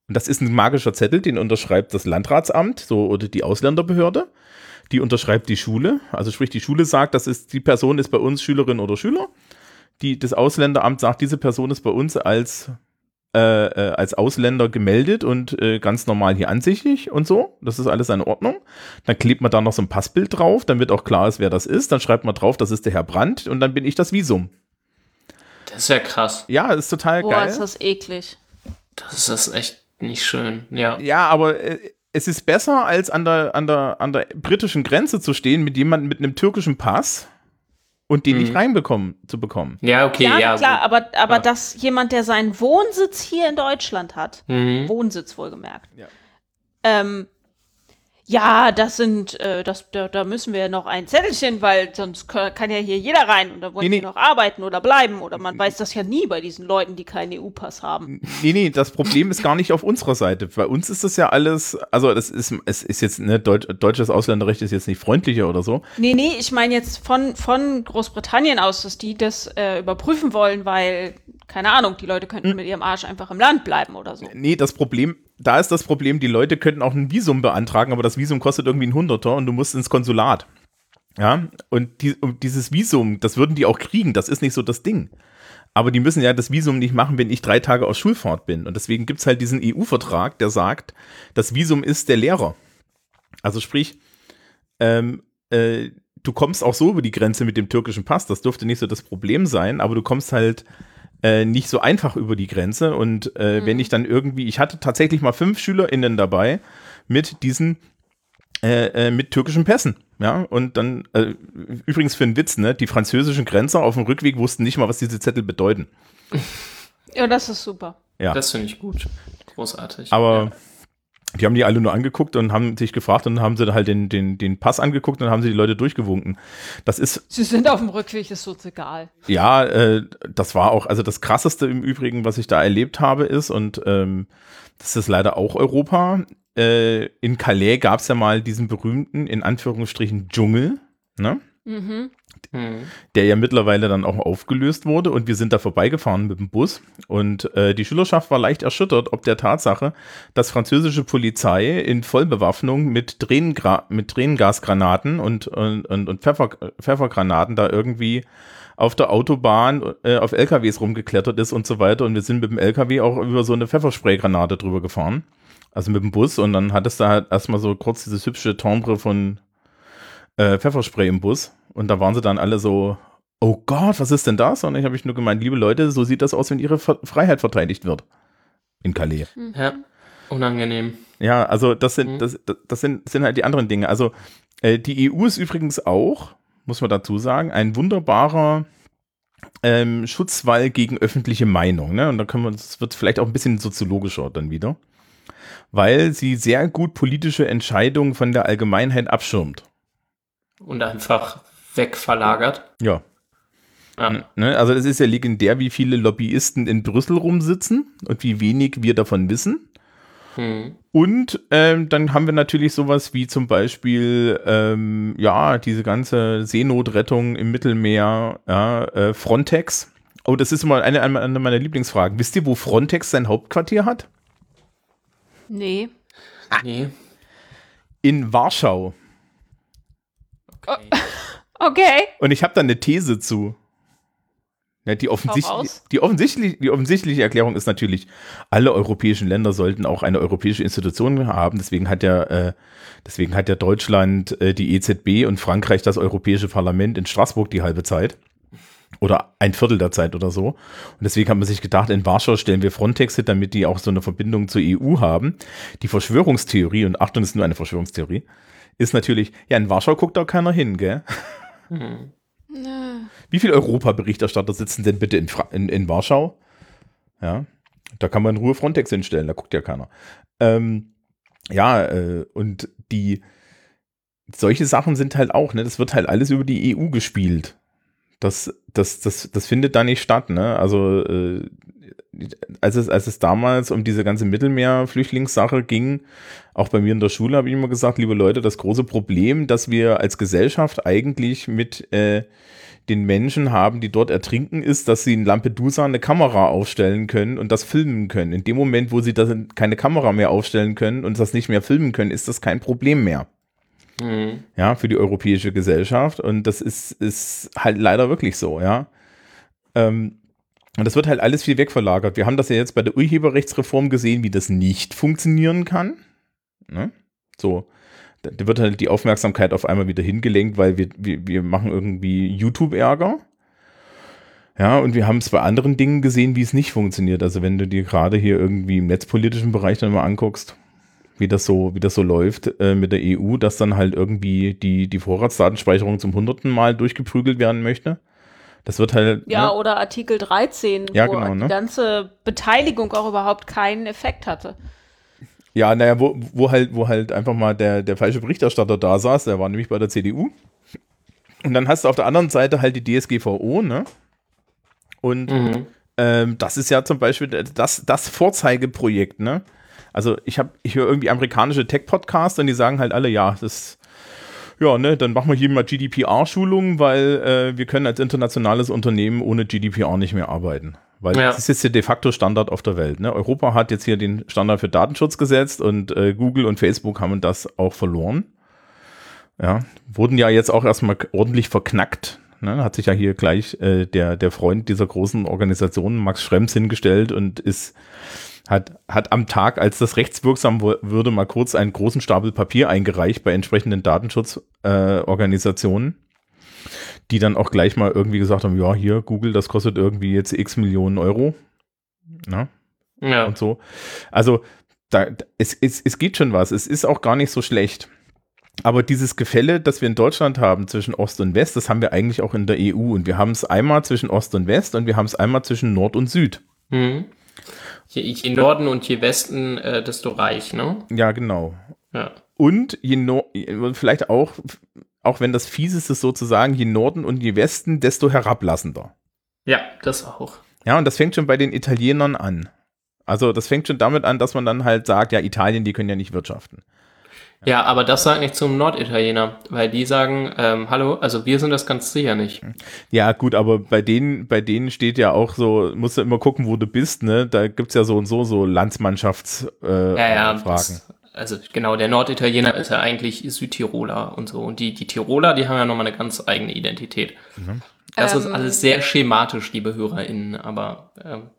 Und das ist ein magischer Zettel, den unterschreibt das Landratsamt so, oder die Ausländerbehörde. Die unterschreibt die Schule. Also sprich, die Schule sagt, das ist, die Person ist bei uns Schülerin oder Schüler. Die, das Ausländeramt sagt, diese Person ist bei uns als, äh, äh, als Ausländer gemeldet und äh, ganz normal hier ansichtig und so. Das ist alles in Ordnung. Dann klebt man da noch so ein Passbild drauf, damit auch klar ist, wer das ist. Dann schreibt man drauf, das ist der Herr Brandt und dann bin ich das Visum. Das ist ja krass. Ja, ist total Boah, geil. ist das eklig. Das ist echt nicht schön. Ja. Ja, aber äh, es ist besser, als an der, an, der, an der britischen Grenze zu stehen mit jemandem mit einem türkischen Pass und den nicht reinbekommen zu bekommen. Ja, okay, ja, ja. klar, gut. aber, aber Ja. dass jemand, der seinen Wohnsitz hier in Deutschland hat, Mhm. Wohnsitz wohlgemerkt, Ja. ähm, ja, das sind, äh, das, da, da müssen wir noch ein Zettelchen, weil sonst kann, kann ja hier jeder rein und da wollen Nee, die nee. noch arbeiten oder bleiben oder man weiß das ja nie bei diesen Leuten, die keinen EU-Pass haben. Nee, nee, das Problem ist gar nicht auf unserer Seite. Bei uns ist das ja alles, also das ist, es ist jetzt, ne, Deut deutsches Ausländerrecht ist jetzt nicht freundlicher oder so. Nee, nee, ich meine jetzt von, von Großbritannien aus, dass die das äh, überprüfen wollen, weil, keine Ahnung, die Leute Hm. könnten mit ihrem Arsch einfach im Land bleiben oder so. Nee, das Problem, da ist das Problem, die Leute könnten auch ein Visum beantragen, aber das Visum kostet irgendwie ein Hunderter und du musst ins Konsulat. Ja, und die, um dieses Visum, das würden die auch kriegen, das ist nicht so das Ding. Aber die müssen ja das Visum nicht machen, wenn ich drei Tage auf Schulfahrt bin. Und deswegen gibt es halt diesen EU-Vertrag, der sagt, das Visum ist der Lehrer. Also sprich, ähm, äh, du kommst auch so über die Grenze mit dem türkischen Pass, das dürfte nicht so das Problem sein, aber du kommst halt äh, nicht so einfach über die Grenze. Und äh, wenn ich dann irgendwie, ich hatte tatsächlich mal fünf SchülerInnen dabei mit diesen, äh, äh, mit türkischen Pässen. Ja, und dann, äh, übrigens für einen Witz, ne, die französischen Grenzer auf dem Rückweg wussten nicht mal, was diese Zettel bedeuten. Ja, das ist super. Ja. Das finde ich gut. Großartig. Aber die haben die alle nur angeguckt und haben sich gefragt und haben sie halt den, den, den Pass angeguckt und dann haben sie die Leute durchgewunken. Das ist, Sie sind auf dem Rückweg, ist uns egal. ja, äh, das war auch, also das krasseste im Übrigen, was ich da erlebt habe, ist, und ähm, das ist leider auch Europa. Äh, in Calais gab es ja mal diesen berühmten, in Anführungsstrichen, Dschungel, ne? Mhm. Mhm. der ja mittlerweile dann auch aufgelöst wurde und wir sind da vorbeigefahren mit dem Bus und äh, die Schülerschaft war leicht erschüttert ob der Tatsache, dass französische Polizei in Vollbewaffnung mit, Tränengra mit Tränengasgranaten und, und, und, und Pfeffer, Pfeffergranaten da irgendwie auf der Autobahn äh, auf LKWs rumgeklettert ist und so weiter und wir sind mit dem LKW auch über so eine Pfefferspraygranate drüber gefahren. Also mit dem Bus und dann hattest du halt erstmal so kurz dieses hübsche Timbre von äh, Pfefferspray im Bus und da waren sie dann alle so, oh Gott, was ist denn das? Und ich habe ich nur gemeint, liebe Leute, so sieht das aus, wenn ihre Freiheit verteidigt wird. In Calais. Ja. Unangenehm. Ja, also das sind, Mhm. das, das- das sind, sind halt die anderen Dinge. Also äh, die EU ist übrigens auch, muss man dazu sagen, ein wunderbarer ähm, Schutzwall gegen öffentliche Meinung. Ne? Und da können wir, das wird vielleicht auch ein bisschen soziologischer dann wieder. Weil sie sehr gut politische Entscheidungen von der Allgemeinheit abschirmt. Und einfach wegverlagert. Ja. Ja. Ne? Also es ist ja legendär, wie viele Lobbyisten in Brüssel rumsitzen und wie wenig wir davon wissen. Mhm. Und ähm, dann haben wir natürlich sowas wie zum Beispiel, ähm, ja, diese ganze Seenotrettung im Mittelmeer, ja, äh, Frontex. Oh, das ist immer eine, eine meiner Lieblingsfragen. Wisst ihr, wo Frontex sein Hauptquartier hat? Nee. Nee. In Warschau. Okay. Okay. Und ich habe da eine These zu. Ja, die, offensichtlich, die, offensichtlich, die offensichtliche Erklärung ist natürlich, alle europäischen Länder sollten auch eine europäische Institution haben. Deswegen hat ja, äh, deswegen hat ja Deutschland äh, die EZB und Frankreich das Europäische Parlament in Straßburg die halbe Zeit. Oder ein Viertel der Zeit oder so. Und deswegen hat man sich gedacht, in Warschau stellen wir Frontex hin, damit die auch so eine Verbindung zur EU haben. Die Verschwörungstheorie, und Achtung, ist nur eine Verschwörungstheorie, ist natürlich, ja, in Warschau guckt da keiner hin, gell? Wie viele Europa-Berichterstatter sitzen denn bitte in, Fra in, in Warschau? Ja, da kann man in Ruhe Frontex hinstellen, da guckt ja keiner. Ähm, ja, äh, und die solche Sachen sind halt auch, ne, das wird halt alles über die EU gespielt. Das, das, das, das findet da nicht statt, ne? Also äh, als es, als es damals um diese ganze Mittelmeer-Flüchtlingssache ging, auch bei mir in der Schule habe ich immer gesagt, liebe Leute, das große Problem, dass wir als Gesellschaft eigentlich mit äh, den Menschen haben, die dort ertrinken, ist, dass sie in Lampedusa eine Kamera aufstellen können und das filmen können. In dem Moment, wo sie das keine Kamera mehr aufstellen können und das nicht mehr filmen können, ist das kein Problem mehr. Hm. Ja, für die europäische Gesellschaft. Und das ist, ist halt leider wirklich so, ja. Ähm, und das wird halt alles viel wegverlagert. Wir haben das ja jetzt bei der Urheberrechtsreform gesehen, wie das nicht funktionieren kann. Ne? So, da wird halt die Aufmerksamkeit auf einmal wieder hingelenkt, weil wir, wir, wir machen irgendwie YouTube-Ärger. Ja, und wir haben es bei anderen Dingen gesehen, wie es nicht funktioniert. Also wenn du dir gerade hier irgendwie im netzpolitischen Bereich dann mal anguckst, wie das so, wie das so läuft äh, mit der EU, dass dann halt irgendwie die, die Vorratsdatenspeicherung zum hunderten Mal durchgeprügelt werden möchte. Das wird halt. Ja, ne? oder Artikel 13, Ja, wo genau, ne? die ganze Beteiligung auch überhaupt keinen Effekt hatte. Ja, naja, wo, wo halt, wo halt einfach mal der, der falsche Berichterstatter da saß, der war nämlich bei der CDU. Und dann hast du auf der anderen Seite halt die DSGVO, ne? Und Mhm. ähm, das ist ja zum Beispiel das, das Vorzeigeprojekt, ne? Also ich habe, ich höre irgendwie amerikanische Tech-Podcasts und die sagen halt alle, ja, das, ja, ne, dann machen wir hier mal GDPR-Schulungen, weil äh, wir können als internationales Unternehmen ohne GDPR nicht mehr arbeiten. Weil Ja. das ist jetzt de facto Standard auf der Welt. Ne? Europa hat jetzt hier den Standard für Datenschutz gesetzt und äh, Google und Facebook haben das auch verloren. Ja, wurden ja jetzt auch erstmal ordentlich verknackt. Ne? Hat sich ja hier gleich äh, der, der Freund dieser großen Organisation, Max Schrems, hingestellt und ist, hat, hat am Tag, als das rechtswirksam würde, mal kurz einen großen Stapel Papier eingereicht bei entsprechenden Datenschutzorganisationen, äh, die dann auch gleich mal irgendwie gesagt haben, ja, hier, Google, das kostet irgendwie jetzt x Millionen Euro. Na? Ja. und so. Also da, da- es, es, es geht schon was. Es ist auch gar nicht so schlecht. Aber dieses Gefälle, das wir in Deutschland haben zwischen Ost und West, das haben wir eigentlich auch in der EU. Und wir haben es einmal zwischen Ost und West und wir haben es einmal zwischen Nord und Süd. Mhm. Je, je Norden und je Westen, äh, desto reich, ne? Ja, genau. Ja. Und je no vielleicht auch, auch wenn das fies ist, es sozusagen, je Norden und je Westen, desto herablassender. Ja, das auch. Ja, und das fängt schon bei den Italienern an. Also das fängt schon damit an, dass man dann halt sagt, ja, Italien, die können ja nicht wirtschaften. Ja, aber das sagt nicht zum Norditaliener, weil die sagen, ähm, hallo, also wir sind das ganz sicher nicht. Ja, gut, aber bei denen, bei denen steht ja auch so, musst du immer gucken, wo du bist, ne? Da gibt's ja so und so, so Landsmannschaftsfragen. Äh, Ja, ja, Fragen. das, also genau, der Norditaliener ist ja eigentlich Südtiroler und so. Und die, die Tiroler, die haben ja nochmal eine ganz eigene Identität. Das ist Ähm. alles sehr schematisch, liebe HörerInnen, aber ähm,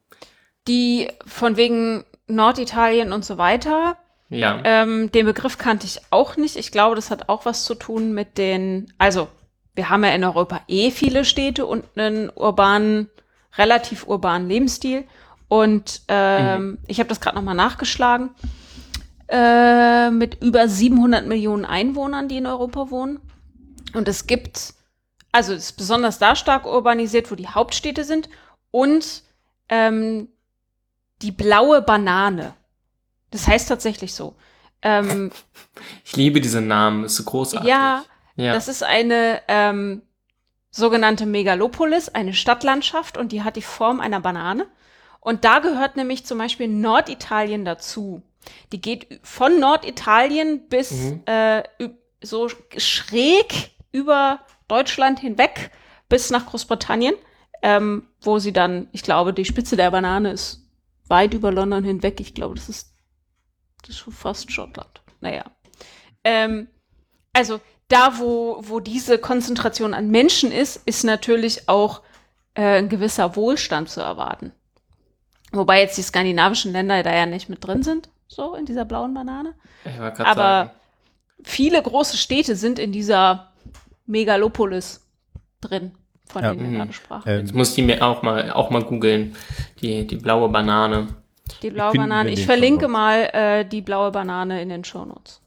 Die von wegen Norditalien und so weiter, ja. ähm, den Begriff kannte ich auch nicht. Ich glaube, das hat auch was zu tun mit den, also wir haben ja in Europa eh viele Städte und einen urbanen, relativ urbanen Lebensstil. Und ähm, ich habe das gerade nochmal nachgeschlagen. Äh, mit über 700 Millionen Einwohnern, die in Europa wohnen. Und es gibt, also es ist besonders da stark urbanisiert, wo die Hauptstädte sind. Und ähm, die blaue Banane. Das heißt tatsächlich so. Ähm, Ich liebe diese Namen, ist so großartig. ja, ja. das ist eine ähm, sogenannte Megalopolis, eine Stadtlandschaft und die hat die Form einer Banane. Und da gehört nämlich zum Beispiel Norditalien dazu. Die geht von Norditalien bis Mhm. äh, so schräg über Deutschland hinweg bis nach Großbritannien, ähm, wo sie dann, ich glaube, die Spitze der Banane ist weit über London hinweg. Ich glaube, das ist, das ist schon fast Schottland. Naja. Ähm, also da, wo, wo diese Konzentration an Menschen ist, ist natürlich auch äh, ein gewisser Wohlstand zu erwarten. Wobei jetzt die skandinavischen Länder da ja nicht mit drin sind, so in dieser blauen Banane. Ich Aber sagen. viele große Städte sind in dieser Megalopolis drin, von Ja. denen wir Mhm. gerade sprachen. Ähm, Jetzt muss die mir auch mal, auch mal googeln. Die, die blaue Banane. die blaue wir Banane. Ich verlinke mal äh, die blaue Banane in den Shownotes.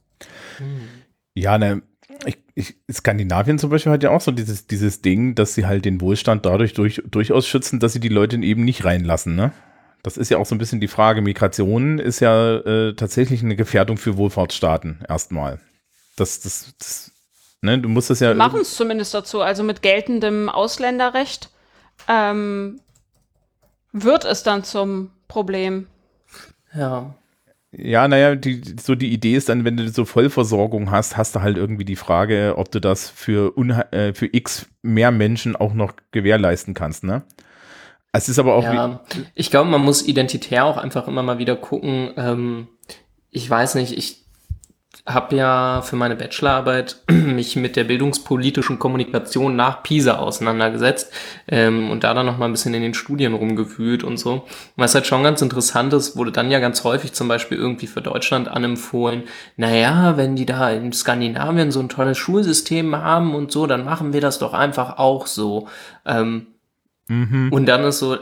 Ja, ne, ich, ich, Skandinavien zum Beispiel hat ja auch so dieses, dieses Ding, dass sie halt den Wohlstand dadurch durch, durchaus schützen, dass sie die Leute eben nicht reinlassen, ne? Das ist ja auch so ein bisschen die Frage. Migration ist ja äh, tatsächlich eine Gefährdung für Wohlfahrtsstaaten erstmal. Das, das, das, ne, du musst das ja. Machen es zumindest dazu. Also mit geltendem Ausländerrecht ähm, wird es dann zum Problem. Ja. Ja, naja, die, so die Idee ist dann, wenn du so Vollversorgung hast, hast du halt irgendwie die Frage, ob du das für, unha- äh, für x mehr Menschen auch noch gewährleisten kannst, ne? Es ist aber auch, Ja, ich glaube, man muss identitär auch einfach immer mal wieder gucken. Ähm, ich weiß nicht, ich habe ja für meine Bachelorarbeit mich mit der bildungspolitischen Kommunikation nach Pisa auseinandergesetzt ähm, und da dann noch mal ein bisschen in den Studien rumgewühlt und so. Was halt schon ganz interessant ist, wurde dann ja ganz häufig zum Beispiel irgendwie für Deutschland anempfohlen, naja, wenn die da in Skandinavien so ein tolles Schulsystem haben und so, dann machen wir das doch einfach auch so. Ähm, mhm. und dann ist so,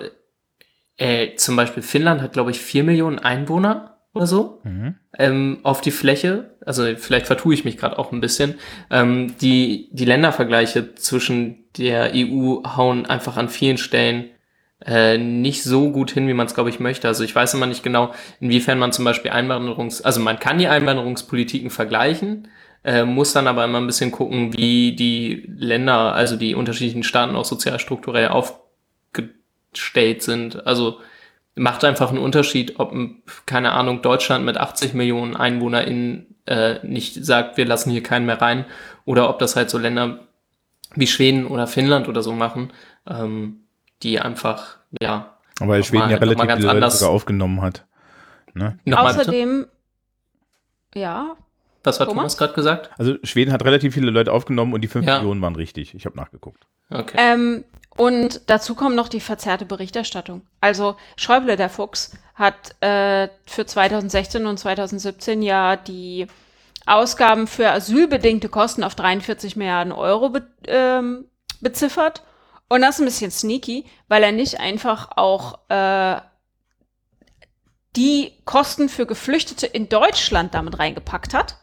äh, zum Beispiel Finnland hat, glaube ich, vier Millionen Einwohner oder so Mhm. ähm, auf die Fläche. Also vielleicht vertue ich mich gerade auch ein bisschen. Ähm, die, die Ländervergleiche zwischen der EU hauen einfach an vielen Stellen äh, nicht so gut hin, wie man es, glaube ich, möchte. Also ich weiß immer nicht genau, inwiefern man zum Beispiel Einwanderungs-, also man kann die Einwanderungspolitiken vergleichen, äh, muss dann aber immer ein bisschen gucken, wie die Länder, also die unterschiedlichen Staaten auch sozialstrukturell aufgestellt sind. Also macht einfach einen Unterschied, ob, keine Ahnung, Deutschland mit 80 Millionen EinwohnerInnen äh, nicht sagt, wir lassen hier keinen mehr rein, oder ob das halt so Länder wie Schweden oder Finnland oder so machen, ähm, die einfach, ja, Aber Noch Schweden mal- ja noch mal relativ ganz viele Leute anders. sogar aufgenommen hat. Ne? nochmal bitte. Außerdem, ja, Was hat Thomas? Thomas gerade gesagt? Also Schweden hat relativ viele Leute aufgenommen und die 5 Ja. Millionen waren richtig. Ich habe nachgeguckt. Okay. Ähm, und dazu kommt noch die verzerrte Berichterstattung. Also Schäuble, der Fuchs, hat äh, für 2016 und 2017 ja die Ausgaben für asylbedingte Kosten auf 43 Milliarden Euro be ähm, beziffert. Und das ist ein bisschen sneaky, weil er nicht einfach auch äh, die Kosten für Geflüchtete in Deutschland damit reingepackt hat,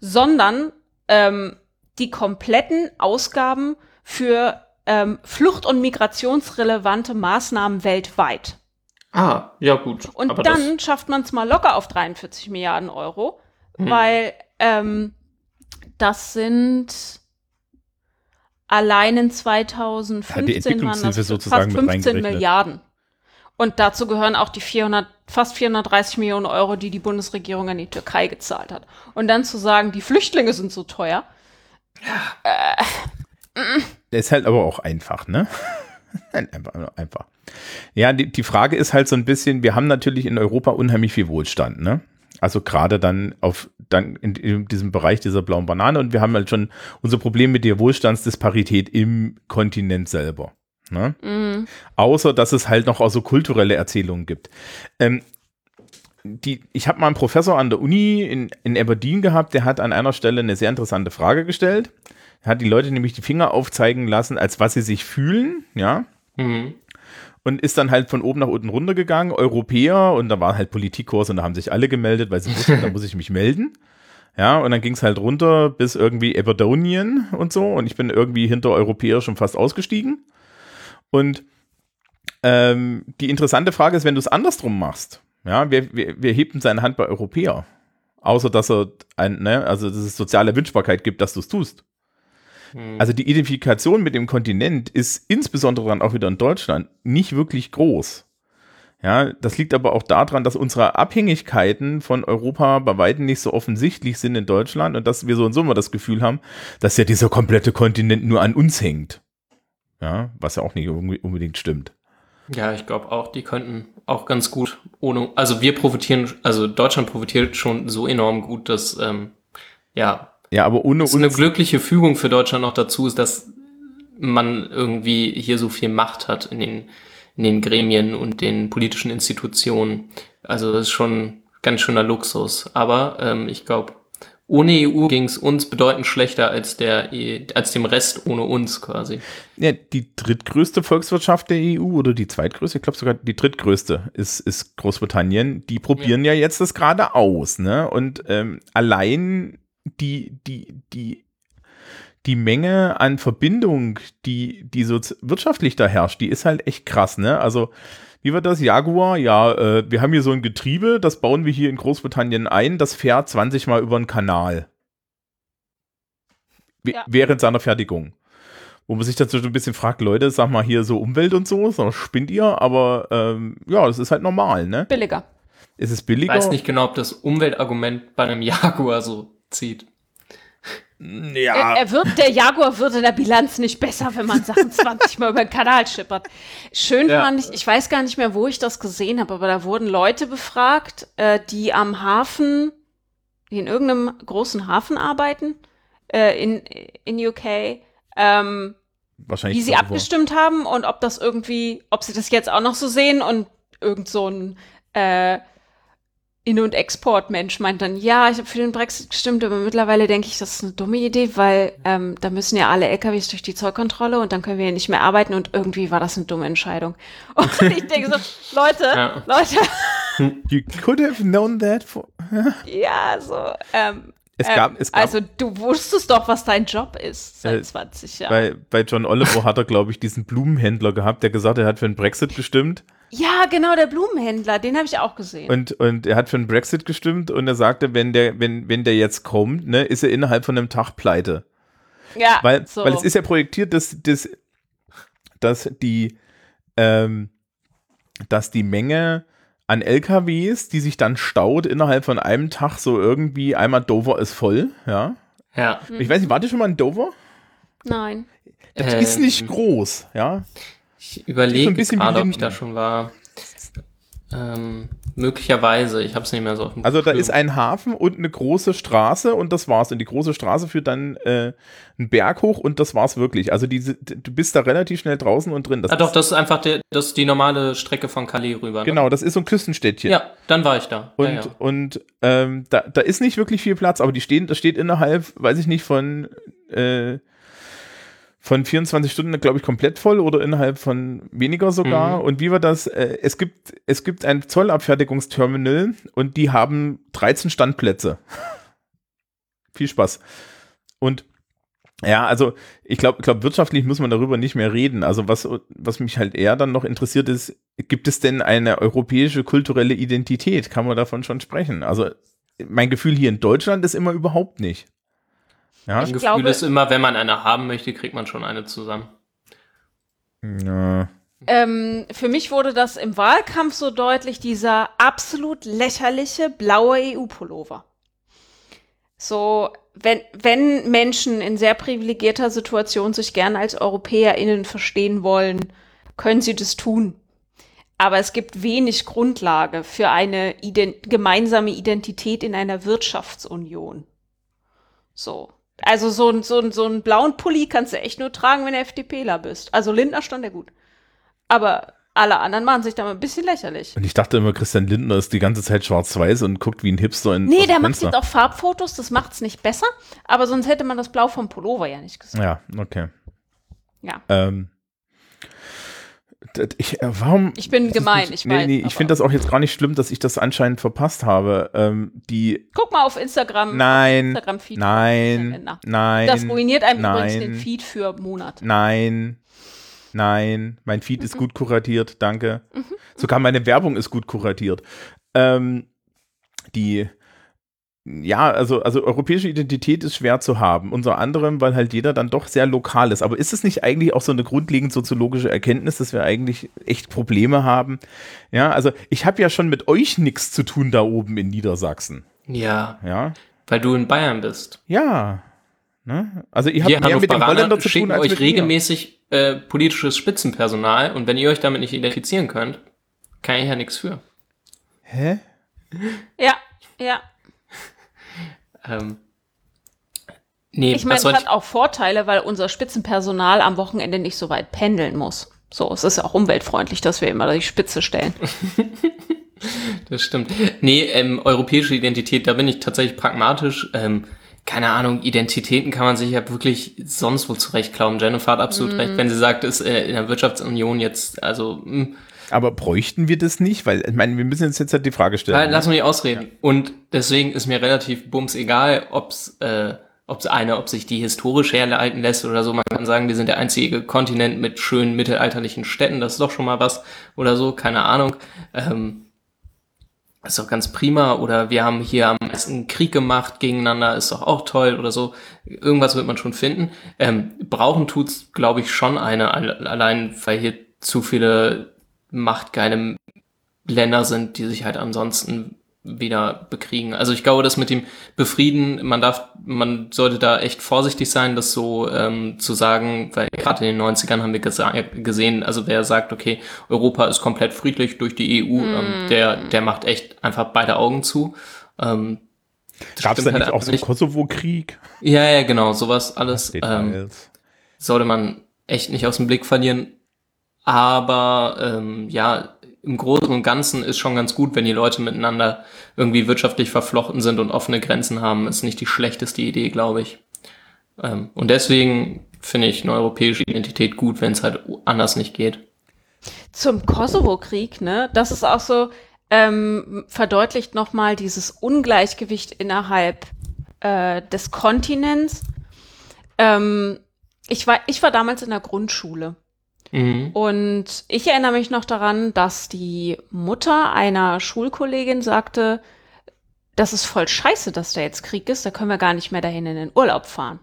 sondern ähm, die kompletten Ausgaben für ähm, flucht- und migrationsrelevante Maßnahmen weltweit. Ah, ja gut. Und aber dann schafft man es mal locker auf 43 Milliarden Euro, Hm. weil ähm, das sind allein in 2015 waren Entwicklungshilfe das sozusagen fast mit 15 reingerechnet. Milliarden. Und dazu gehören auch die 400, fast 430 Millionen Euro, die die Bundesregierung an die Türkei gezahlt hat. Und dann zu sagen, die Flüchtlinge sind so teuer, Der ist halt aber auch einfach, ne? einfach, einfach. Ja, die, die Frage ist halt so ein bisschen, wir haben natürlich in Europa unheimlich viel Wohlstand, ne? Also gerade dann auf dann in, in diesem Bereich dieser blauen Banane und wir haben halt schon unser Problem mit der Wohlstandsdisparität im Kontinent selber. Ne? mm, Außer, dass es halt noch auch so kulturelle Erzählungen gibt. Ähm, die, ich habe mal einen Professor an der Uni in, in Aberdeen gehabt, der hat an einer Stelle eine sehr interessante Frage gestellt. Hat die Leute nämlich die Finger aufzeigen lassen, als was sie sich fühlen, ja, Mhm. und ist dann halt von oben nach unten runtergegangen, Europäer, und da war halt Politikkurs und da haben sich alle gemeldet, weil sie wussten, da muss ich mich melden. Ja, und dann ging es halt runter bis irgendwie Aberdonien und so, und ich bin irgendwie hinter Europäer schon fast ausgestiegen. Und ähm, die interessante Frage ist, wenn du es andersrum machst, ja, wer, wer, wer hebt denn seine Hand bei Europäer? Außer, dass er ein, ne, also dass es soziale Wünschbarkeit gibt, dass du es tust. Mhm. Also die Identifikation mit dem Kontinent ist insbesondere dann auch wieder in Deutschland nicht wirklich groß. Ja, das liegt aber auch daran, dass unsere Abhängigkeiten von Europa bei weitem nicht so offensichtlich sind in Deutschland und dass wir so und so immer das Gefühl haben, dass ja dieser komplette Kontinent nur an uns hängt. Ja, was ja auch nicht unbedingt stimmt. Ja, ich glaube auch, die könnten auch ganz gut ohne, also wir profitieren, also Deutschland profitiert schon so enorm gut, dass, ähm, ja, Ja, aber ohne so eine uns, glückliche Fügung für Deutschland noch dazu ist, dass man irgendwie hier so viel Macht hat in den, in den Gremien und den politischen Institutionen. Also das ist schon ganz schöner Luxus. Aber ähm, ich glaube, ohne EU ging es uns bedeutend schlechter als der als dem Rest ohne uns quasi. Ja, die drittgrößte Volkswirtschaft der EU oder die zweitgrößte, ich glaube sogar die drittgrößte ist, ist Großbritannien. Die probieren ja, ja jetzt das gerade aus, ne? Und ähm, allein die, die, die, die Menge an Verbindung, die, die so wirtschaftlich da herrscht, die ist halt echt krass, ne? Also wie war das? Jaguar, ja, äh, wir haben hier so ein Getriebe, das bauen wir hier in Großbritannien ein, das fährt 20 Mal über den Kanal. Ja. Während seiner Fertigung. Wo man sich dazu ein bisschen fragt, Leute, sag mal hier so Umwelt und so, so spinnt ihr, aber ähm, ja, das ist halt normal, ne? Billiger. Ist es billiger? Ich weiß nicht genau, ob das Umweltargument bei einem Jaguar so zieht. Ja. Er, er, wird, der Jaguar wird in der Bilanz nicht besser, wenn man Sachen 20 Mal über den Kanal schippert. Schön ja. fand ich, ich weiß gar nicht mehr, wo ich das gesehen habe, aber da wurden Leute befragt, äh, die am Hafen, die in irgendeinem großen Hafen arbeiten, äh, in, in UK, ähm, Wahrscheinlich wie sie abgestimmt haben und ob das irgendwie, ob sie das jetzt auch noch so sehen und irgend so ein äh, in- und Exportmensch meint dann, ja, ich habe für den Brexit gestimmt, aber mittlerweile denke ich, das ist eine dumme Idee, weil ähm, da müssen ja alle LKWs durch die Zollkontrolle und dann können wir ja nicht mehr arbeiten und irgendwie war das eine dumme Entscheidung. Und ich denke so, Leute, ja. Leute. You could have known that for. ja, so. Ähm, es gab, es gab, also du wusstest doch, was dein Job ist seit äh, 20 Jahren. Bei, bei John Oliver hat er, glaube ich, diesen Blumenhändler gehabt, der gesagt hat, er hat für den Brexit gestimmt. Ja, genau, der Blumenhändler, den habe ich auch gesehen. Und, und er hat für den Brexit gestimmt und er sagte, wenn der, wenn, wenn der jetzt kommt, ne, ist er innerhalb von einem Tag pleite. Ja, weil, so. weil es ist ja projektiert, dass, dass, dass die, ähm, dass die Menge an LKWs, die sich dann staut innerhalb von einem Tag so irgendwie einmal Dover ist voll, ja. Ja. Ich weiß nicht, wart ihr schon mal in Dover? Nein. Das äh, ist nicht groß, ja. Ich überlege gerade, ob ich da schon war. Ähm, möglicherweise, ich habe es nicht mehr so auf dem Also da ist ein Hafen und eine große Straße und das war's. Und die große Straße führt dann äh, einen Berg hoch und das war's wirklich. Also diese, du bist da relativ schnell draußen und drin. Das ah doch, das ist einfach der, das ist die normale Strecke von Calais rüber. Ne? Genau, das ist so ein Küstenstädtchen. Ja, dann war ich da. Und, ja, ja. und ähm, da, da ist nicht wirklich viel Platz, aber die stehen, das steht innerhalb, weiß ich nicht, von äh, von 24 Stunden, glaube ich, komplett voll oder innerhalb von weniger sogar. Mhm. Und wie war das? Äh, es gibt, es gibt ein Zollabfertigungsterminal und die haben 13 Standplätze. Viel Spaß. Und ja, also ich glaube, glaub, wirtschaftlich muss man darüber nicht mehr reden. Also was, was mich halt eher dann noch interessiert ist, gibt es denn eine europäische kulturelle Identität? Kann man davon schon sprechen? Also mein Gefühl hier in Deutschland ist immer überhaupt nicht. Ja, mein Gefühl glaube, ist immer, wenn man eine haben möchte, kriegt man schon eine zusammen. Ja. Ähm, für mich wurde das im Wahlkampf so deutlich, dieser absolut lächerliche blaue EU-Pullover. So, wenn, wenn Menschen in sehr privilegierter Situation sich gerne als EuropäerInnen verstehen wollen, können sie das tun. Aber es gibt wenig Grundlage für eine ident gemeinsame Identität in einer Wirtschaftsunion. So. Also so, ein so, ein so einen blauen Pulli kannst du echt nur tragen, wenn du FDPler bist. Also Lindner stand ja gut. Aber alle anderen machen sich da mal ein bisschen lächerlich. Und ich dachte immer, Christian Lindner ist die ganze Zeit schwarz-weiß und guckt wie ein Hipster in Nee, der macht jetzt auch Farbfotos, das macht's nicht besser. Aber sonst hätte man das Blau vom Pullover ja nicht gesehen. Ja, okay. Ja. Ähm, ich, äh, warum? Ich bin gemein, ich nee, weiß. Nee, ich finde das auch jetzt gar nicht schlimm, dass ich das anscheinend verpasst habe. Ähm, die. Guck mal auf Instagram. Nein. Instagram -Feed nein. Nein. Das ruiniert einem nein, übrigens den Feed für Monate. Nein. Nein. Mein Feed mhm. ist gut kuratiert, danke. Mhm. Sogar meine Werbung ist gut kuratiert. Ähm, die ja, also, also europäische Identität ist schwer zu haben. Unter anderem, weil halt jeder dann doch sehr lokal ist. Aber ist es nicht eigentlich auch so eine grundlegend soziologische Erkenntnis, dass wir eigentlich echt Probleme haben? Ja, also ich habe ja schon mit euch nichts zu tun da oben in Niedersachsen. Ja. Ja. Weil du in Bayern bist. Ja. Ne? Also ihr habt wir mehr mit dem Holländer zu tun als euch mit regelmäßig äh, politisches Spitzenpersonal und wenn ihr euch damit nicht identifizieren könnt, kann ich ja nichts für. Hä? Ja, ja. Ähm, Nee, Ich meine, es hat auch Vorteile, weil unser Spitzenpersonal am Wochenende nicht so weit pendeln muss. So, es ist ja auch umweltfreundlich, dass wir immer die Spitze stellen. Das stimmt. Nee, ähm, europäische Identität, da bin ich tatsächlich pragmatisch. Ähm, keine Ahnung, Identitäten kann man sich ja wirklich sonst wo zurechtklauen. Jennifer hat absolut recht, wenn sie sagt, ist äh, in der Wirtschaftsunion jetzt, also mh, Aber bräuchten wir das nicht? Weil, ich meine, wir müssen jetzt, jetzt halt die Frage stellen. Äh, Lass mich ausreden. Und deswegen ist mir relativ bums egal, ob's, äh, ob's eine, ob sich die historisch herleiten lässt oder so. Man kann sagen, wir sind der einzige Kontinent mit schönen mittelalterlichen Städten. Das ist doch schon mal was oder so. Keine Ahnung. Ähm, ist doch ganz prima. Oder wir haben hier am meisten Krieg gemacht gegeneinander. Ist doch auch toll oder so. Irgendwas wird man schon finden. Ähm, brauchen tut's, glaube ich, schon eine. alle- Allein, weil hier zu viele machtgeile Länder sind, die sich halt ansonsten wieder bekriegen. Also ich glaube, das mit dem Befrieden, man darf, man sollte da echt vorsichtig sein, das so ähm, zu sagen, weil gerade in den 90ern haben wir gesehen, also wer sagt, okay, Europa ist komplett friedlich durch die EU, ähm, der, der macht echt einfach beide Augen zu. Ähm, Gab es da halt nicht auch so einfach Kosovo-Krieg? Ja, ja, genau, sowas alles. Ähm, sollte man echt nicht aus dem Blick verlieren. Aber ähm, ja, im Großen und Ganzen ist schon ganz gut, wenn die Leute miteinander irgendwie wirtschaftlich verflochten sind und offene Grenzen haben. Ist nicht die schlechteste Idee, glaube ich. Ähm, und deswegen finde ich eine europäische Identität gut, wenn es halt anders nicht geht. Zum Kosovo-Krieg, ne, das ist auch so, ähm, verdeutlicht nochmal dieses Ungleichgewicht innerhalb äh, des Kontinents. Ähm, ich, war, ich war damals in der Grundschule Mhm. und ich erinnere mich noch daran, dass die Mutter einer Schulkollegin sagte, das ist voll scheiße, dass da jetzt Krieg ist, da können wir gar nicht mehr dahin in den Urlaub fahren.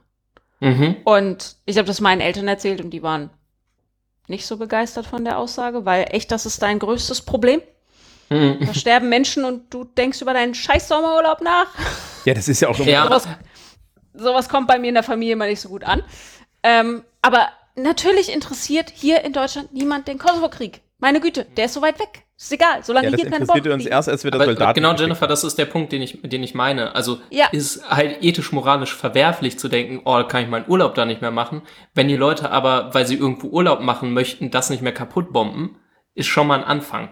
Mhm. Und ich habe das meinen Eltern erzählt und die waren nicht so begeistert von der Aussage, weil echt, das ist dein größtes Problem. Mhm. Da sterben Menschen und du denkst über deinen scheiß Sommerurlaub nach. Ja, das ist ja auch immer, Ja. Sowas, sowas kommt bei mir in der Familie immer nicht so gut an. Ähm, aber natürlich interessiert hier in Deutschland niemand den Kosovo-Krieg. Meine Güte, der ist so weit weg. Ist egal, solange ja, das hier keine Bomben uns erst, als wir das Aber Soldaten genau, Jennifer, das ist der Punkt, den ich, den ich meine. Also Ja. ist halt ethisch-moralisch verwerflich zu denken, oh, kann ich meinen Urlaub da nicht mehr machen. Wenn die Leute aber, weil sie irgendwo Urlaub machen möchten, das nicht mehr kaputt bomben, ist schon mal ein Anfang.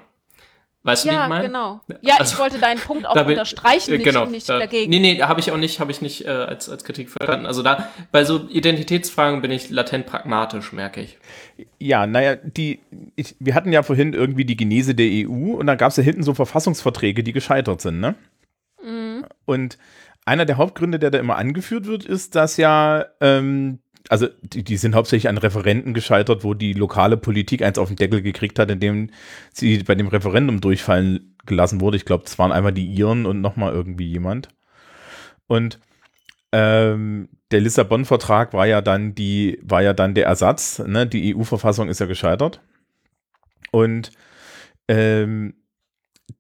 Weißt du, wie ich Ja, meine? genau. Ja, Also, ich wollte deinen Punkt auch Da bin- unterstreichen, äh, nicht, genau, nicht da, dagegen. Nee, nee, habe ich auch nicht, habe ich nicht äh, als, als Kritik verstanden. Also da, bei so Identitätsfragen bin ich latent pragmatisch, merke ich. Ja, naja, die, ich, wir hatten ja vorhin irgendwie die Genese der EU und da gab es ja hinten so Verfassungsverträge, die gescheitert sind, ne? Und einer der Hauptgründe, der da immer angeführt wird, ist, dass ja, ähm, also die, die sind hauptsächlich an Referenten gescheitert, wo die lokale Politik eins auf den Deckel gekriegt hat, indem sie bei dem Referendum durchfallen gelassen wurde. Ich glaube, es waren einmal die Iren und nochmal irgendwie jemand. Und ähm, der Lissabon-Vertrag war ja dann die, war ja dann der Ersatz. Ne? Die EU-Verfassung ist ja gescheitert. Und ähm,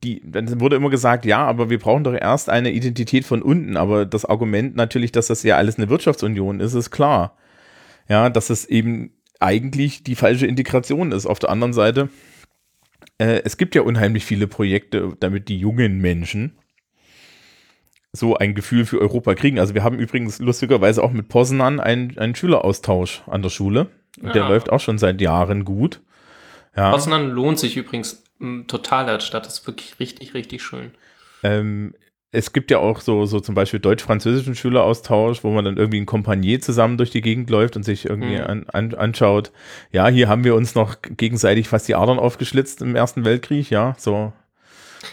die, dann wurde immer gesagt, ja, aber wir brauchen doch erst eine Identität von unten. Aber das Argument natürlich, dass das ja alles eine Wirtschaftsunion ist, ist klar. Ja, dass es eben eigentlich die falsche Integration ist. Auf der anderen Seite, äh, es gibt ja unheimlich viele Projekte, damit die jungen Menschen so ein Gefühl für Europa kriegen. Also wir haben übrigens lustigerweise auch mit Poznan einen, einen Schüleraustausch an der Schule. Und der Ja. läuft auch schon seit Jahren gut. Ja. Poznan lohnt sich übrigens total als Stadt. Das ist wirklich richtig, richtig schön. Ähm, es gibt ja auch so, so zum Beispiel deutsch-französischen Schüleraustausch, wo man dann irgendwie in Kompanie zusammen durch die Gegend läuft und sich irgendwie Mhm. an, an, anschaut. Ja, hier haben wir uns noch gegenseitig fast die Adern aufgeschlitzt im Ersten Weltkrieg, ja, so.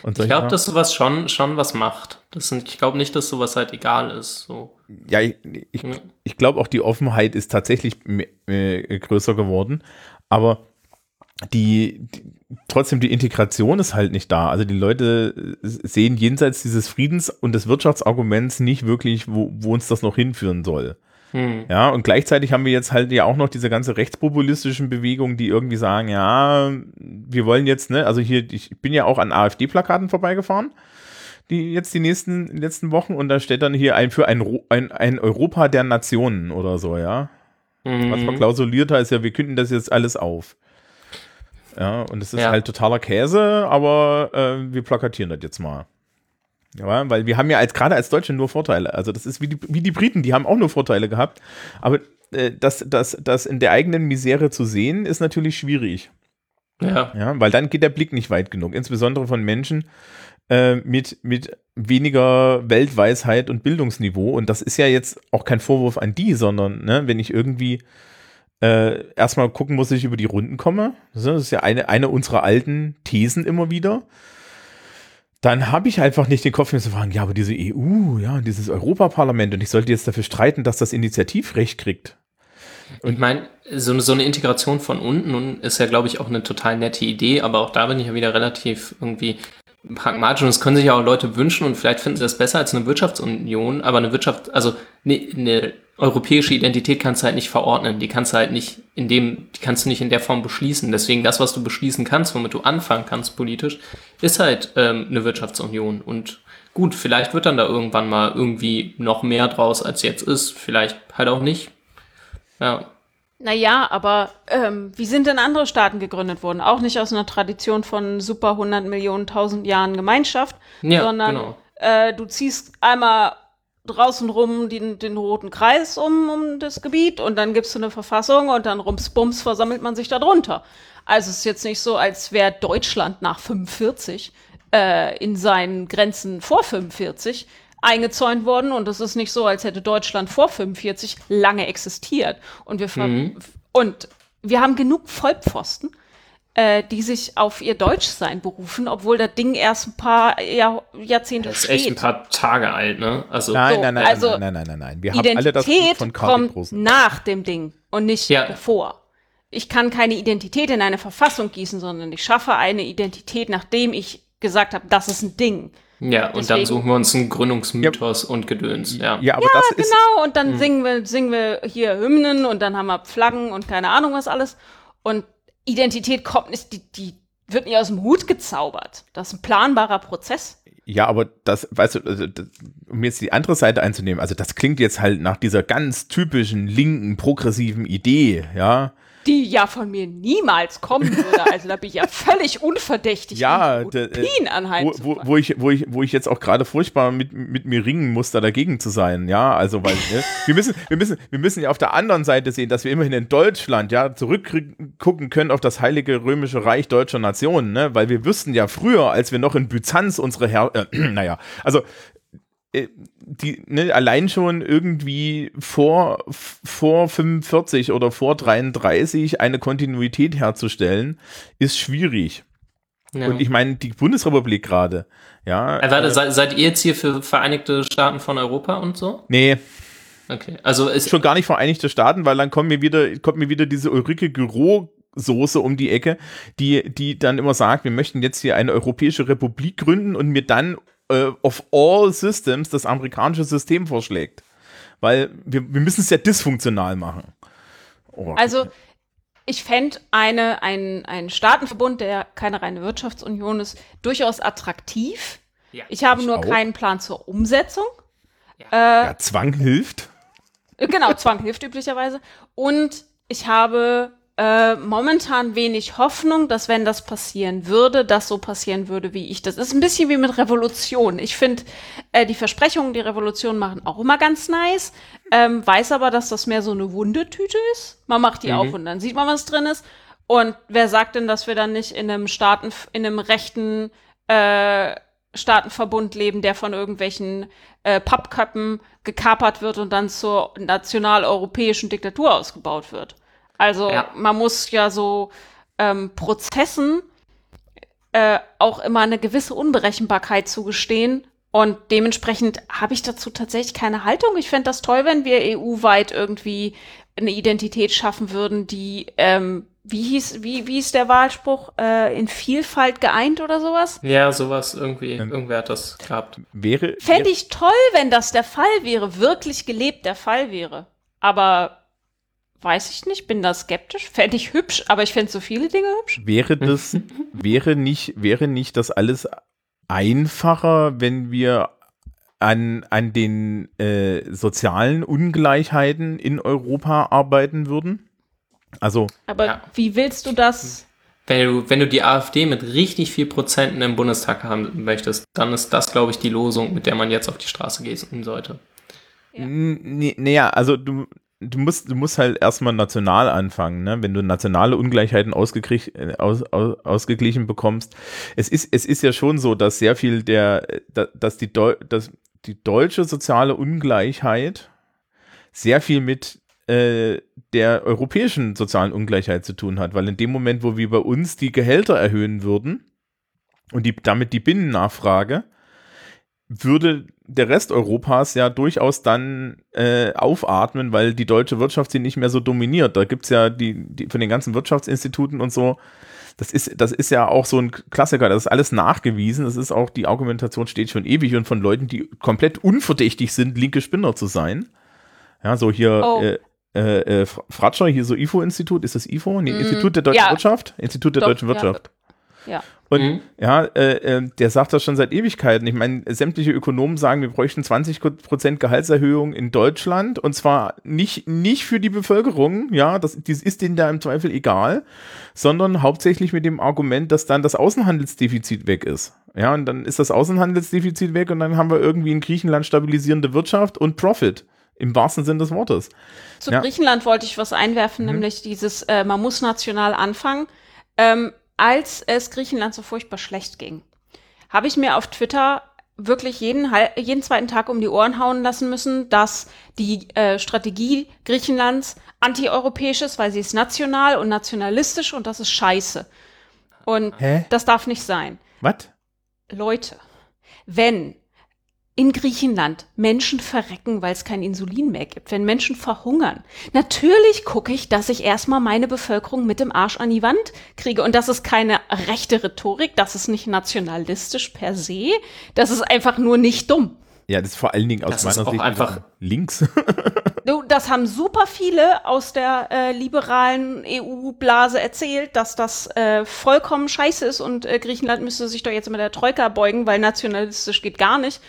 Und Ich glaube, dass sowas schon, schon was macht. Das sind, ich glaube nicht, dass sowas halt egal ist. So. ja, ich, ich, Ja. ich glaube auch die Offenheit ist tatsächlich me- äh, größer geworden, aber die, die trotzdem die Integration ist halt nicht da. Also die Leute äh, sehen jenseits dieses Friedens- und des Wirtschaftsarguments nicht wirklich, wo, wo uns das noch hinführen soll. Hm. Ja, und gleichzeitig haben wir jetzt halt ja auch noch diese ganze rechtspopulistischen Bewegungen, die irgendwie sagen, ja, wir wollen jetzt, ne, also hier, ich bin ja auch an AfD-Plakaten vorbeigefahren, die jetzt die nächsten, letzten Wochen, und da steht dann hier ein für ein, ein, ein Europa der Nationen oder so, ja. Was Mhm. verklausuliert heißt ja, wir künden das jetzt alles auf. Ja, und es ist Ja. halt totaler Käse, aber äh, wir plakatieren das jetzt mal. Ja, weil wir haben ja als gerade als Deutsche nur Vorteile. Also das ist wie die, wie die Briten, die haben auch nur Vorteile gehabt. Aber äh, das, das, das in der eigenen Misere zu sehen, ist natürlich schwierig. Ja. Ja, weil dann geht der Blick nicht weit genug. Insbesondere von Menschen äh, mit, mit weniger Weltweisheit und Bildungsniveau. Und das ist ja jetzt auch kein Vorwurf an die, sondern ne, wenn ich irgendwie äh, erstmal gucken muss, dass ich über die Runden komme. Das ist ja eine, eine unserer alten Thesen immer wieder. Dann habe ich einfach nicht den Kopf mir zu fragen, ja, aber diese EU, ja, dieses Europaparlament und ich sollte jetzt dafür streiten, dass das Initiativrecht kriegt. Ich meine, so, eine- so eine Integration von unten ist ja, glaube ich, auch eine total nette Idee, aber auch da bin ich ja wieder relativ irgendwie pragmatisch und das können sich ja auch Leute wünschen und vielleicht finden sie das besser als eine Wirtschaftsunion, aber eine Wirtschaft, also eine, eine europäische Identität kannst du halt nicht verordnen, die kannst du halt nicht in dem, die kannst du nicht in der Form beschließen. Deswegen das, was du beschließen kannst, womit du anfangen kannst politisch, ist halt ähm, eine Wirtschaftsunion und gut, vielleicht wird dann da irgendwann mal irgendwie noch mehr draus als jetzt ist, vielleicht halt auch nicht. Ja. Naja, aber ähm, wie sind denn andere Staaten gegründet worden? Auch nicht aus einer Tradition von super 100 Millionen, 1000 Jahren Gemeinschaft, Ja, sondern genau. äh, du ziehst einmal draußen rum den, den roten Kreis um, um das Gebiet und dann gibst du eine Verfassung und dann rumsbums versammelt man sich da drunter. Also es ist jetzt nicht so, als wäre Deutschland nach 45 äh, in seinen Grenzen vor 45 eingezäunt worden und es ist nicht so, als hätte Deutschland vor 45 lange existiert. Und wir, ver und wir haben genug Vollpfosten, äh, die sich auf ihr Deutschsein berufen, obwohl das Ding erst ein paar Jahr, Jahrzehnte Das ist steht. echt ein paar Tage alt, ne? Also, Nein, So, nein, nein, also nein, nein, nein, nein, nein. Wir haben alle das Buch Identität von Karl kommt Großen. nach dem Ding und nicht Ja. bevor. Ich kann keine Identität in eine Verfassung gießen, sondern ich schaffe eine Identität, nachdem ich gesagt habe, das ist ein Ding. ja, und dann deswegen- suchen wir uns einen Gründungsmythos und Gedöns, ja. Ja, aber Ja, das ist genau. Und dann singen wir, singen wir hier Hymnen und dann haben wir Flaggen und keine Ahnung was alles. Und Identität kommt nicht, die, die wird nicht aus dem Hut gezaubert. Das ist ein planbarer Prozess. Ja, aber das, weißt du, also, das, um jetzt die andere Seite einzunehmen, also das klingt jetzt halt nach dieser ganz typischen linken, progressiven Idee, ja. Die ja von mir niemals kommen würde. Also da bin ich ja völlig unverdächtig, Ja, der, äh, Utopien wo, wo, wo, ich, wo, ich, wo ich jetzt auch gerade furchtbar mit, mit mir ringen muss, da dagegen zu sein, ja, also weil ne, wir müssen, wir müssen, wir müssen ja auf der anderen Seite sehen, dass wir immerhin in Deutschland ja zurückgucken können auf das heilige römische Reich deutscher Nationen, ne, weil wir wüssten ja früher, als wir noch in Byzanz unsere Herr, äh, naja, also die ne, allein schon irgendwie vor, vor 45 oder vor 33 eine Kontinuität herzustellen, ist schwierig. ja. Und ich meine, die Bundesrepublik gerade, ja. Äh, warte, seid, seid ihr jetzt hier für Vereinigte Staaten von Europa und so? Nee, Okay. Also ist schon gar nicht Vereinigte Staaten, weil dann kommt mir wieder, kommt mir wieder diese Ulrike Giro Soße um die Ecke, die, die dann immer sagt, wir möchten jetzt hier eine europäische Republik gründen und mir dann äh, of all systems das amerikanische System vorschlägt. Weil wir, wir müssen es ja dysfunktional machen. Oh, Also ich fände eine, ein, ein Staatenverbund, der keine reine Wirtschaftsunion ist, durchaus attraktiv. Ja, ich habe ich nur auch. keinen Plan zur Umsetzung. ja, Zwang hilft. Äh, Genau, Zwang hilft üblicherweise. Und ich habe äh, momentan wenig Hoffnung, dass wenn das passieren würde, das so passieren würde, wie ich das. ist ein bisschen wie mit Revolution. Ich finde, äh, die Versprechungen, die Revolution machen, auch immer ganz nice. Ähm, weiß aber, dass das mehr so eine Wundetüte ist. Man macht die auf und dann sieht man, was drin ist. Und wer sagt denn, dass wir dann nicht in einem Staaten, in einem rechten äh, Staatenverbund leben, der von irgendwelchen äh, Pappköppen gekapert wird und dann zur national-europäischen Diktatur ausgebaut wird. Also Ja. man muss ja so ähm, Prozessen äh, auch immer eine gewisse Unberechenbarkeit zugestehen. Und dementsprechend habe ich dazu tatsächlich keine Haltung. Ich fände das toll, wenn wir EU-weit irgendwie eine Identität schaffen würden, die, ähm, wie hieß, wie, wie ist der Wahlspruch, äh, in Vielfalt geeint oder sowas? ja, sowas irgendwie. Irgendwer hat das gehabt. Wäre, Fände ich toll, wenn das der Fall wäre, wirklich gelebt der Fall wäre. Aber weiß ich nicht, bin da skeptisch. Fände ich hübsch, aber ich fände so viele Dinge hübsch. wäre das, wäre nicht, wäre nicht das alles einfacher, wenn wir an, an den äh, sozialen Ungleichheiten in Europa arbeiten würden? Also, Aber Ja. wie willst du das Wenn du, wenn du die AfD mit richtig viel Prozenten im Bundestag haben möchtest, dann ist das, glaube ich, die Losung, mit der man jetzt auf die Straße gehen sollte. Ja. Naja, also du, du musst, du musst halt erstmal national anfangen, ne? Wenn du nationale Ungleichheiten äh, aus, aus, ausgeglichen bekommst. Es ist, es ist ja schon so, dass sehr viel der, da- dass die, Deu dass die deutsche soziale Ungleichheit sehr viel mit äh, der europäischen sozialen Ungleichheit zu tun hat, weil in dem Moment, wo wir bei uns die Gehälter erhöhen würden und die, damit die Binnennachfrage, würde der Rest Europas ja durchaus dann äh, aufatmen, weil die deutsche Wirtschaft sie nicht mehr so dominiert. Da gibt's ja die, die von den ganzen Wirtschaftsinstituten und so, das ist, das ist ja auch so ein Klassiker, das ist alles nachgewiesen. Das ist auch, die Argumentation steht schon ewig und von Leuten, die komplett unverdächtig sind, linke Spinner zu sein. Ja, so hier Oh. äh, äh, äh, Fratscher, hier so IFO-Institut, ist das IFO? Nee, Institut der deutschen ja. Wirtschaft? Institut der Doch, deutschen. Wirtschaft. Ja. Und Mhm. ja, äh, äh, der sagt das schon seit Ewigkeiten. Ich meine, sämtliche Ökonomen sagen, wir bräuchten 20% Gehaltserhöhung in Deutschland und zwar nicht, nicht für die Bevölkerung, ja, das, das ist denen da im Zweifel egal, sondern hauptsächlich mit dem Argument, dass dann das Außenhandelsdefizit weg ist. Ja, und dann ist das Außenhandelsdefizit weg und dann haben wir irgendwie in Griechenland stabilisierende Wirtschaft und Profit. Im wahrsten Sinn des Wortes. Zu Ja. Griechenland wollte ich was einwerfen, nämlich dieses, äh, man muss national anfangen. Ähm, als es Griechenland so furchtbar schlecht ging, habe ich mir auf Twitter wirklich jeden, jeden zweiten Tag um die Ohren hauen lassen müssen, dass die äh, Strategie Griechenlands antieuropäisch ist, weil sie ist national und nationalistisch und das ist scheiße. Und Hä? das darf nicht sein. Was? Leute, wenn in Griechenland Menschen verrecken, weil es kein Insulin mehr gibt, wenn Menschen verhungern, natürlich gucke ich, dass ich erstmal meine Bevölkerung mit dem Arsch an die Wand kriege. Und das ist keine rechte Rhetorik, das ist nicht nationalistisch per se, das ist einfach nur nicht dumm. Ja, das ist vor allen Dingen aus Das ist meiner auch Sicht einfach- links. Du, das haben super viele aus der äh, liberalen EU-Blase erzählt, dass das äh, vollkommen scheiße ist und äh, Griechenland müsste sich doch jetzt mit der Troika beugen, weil nationalistisch geht gar nicht.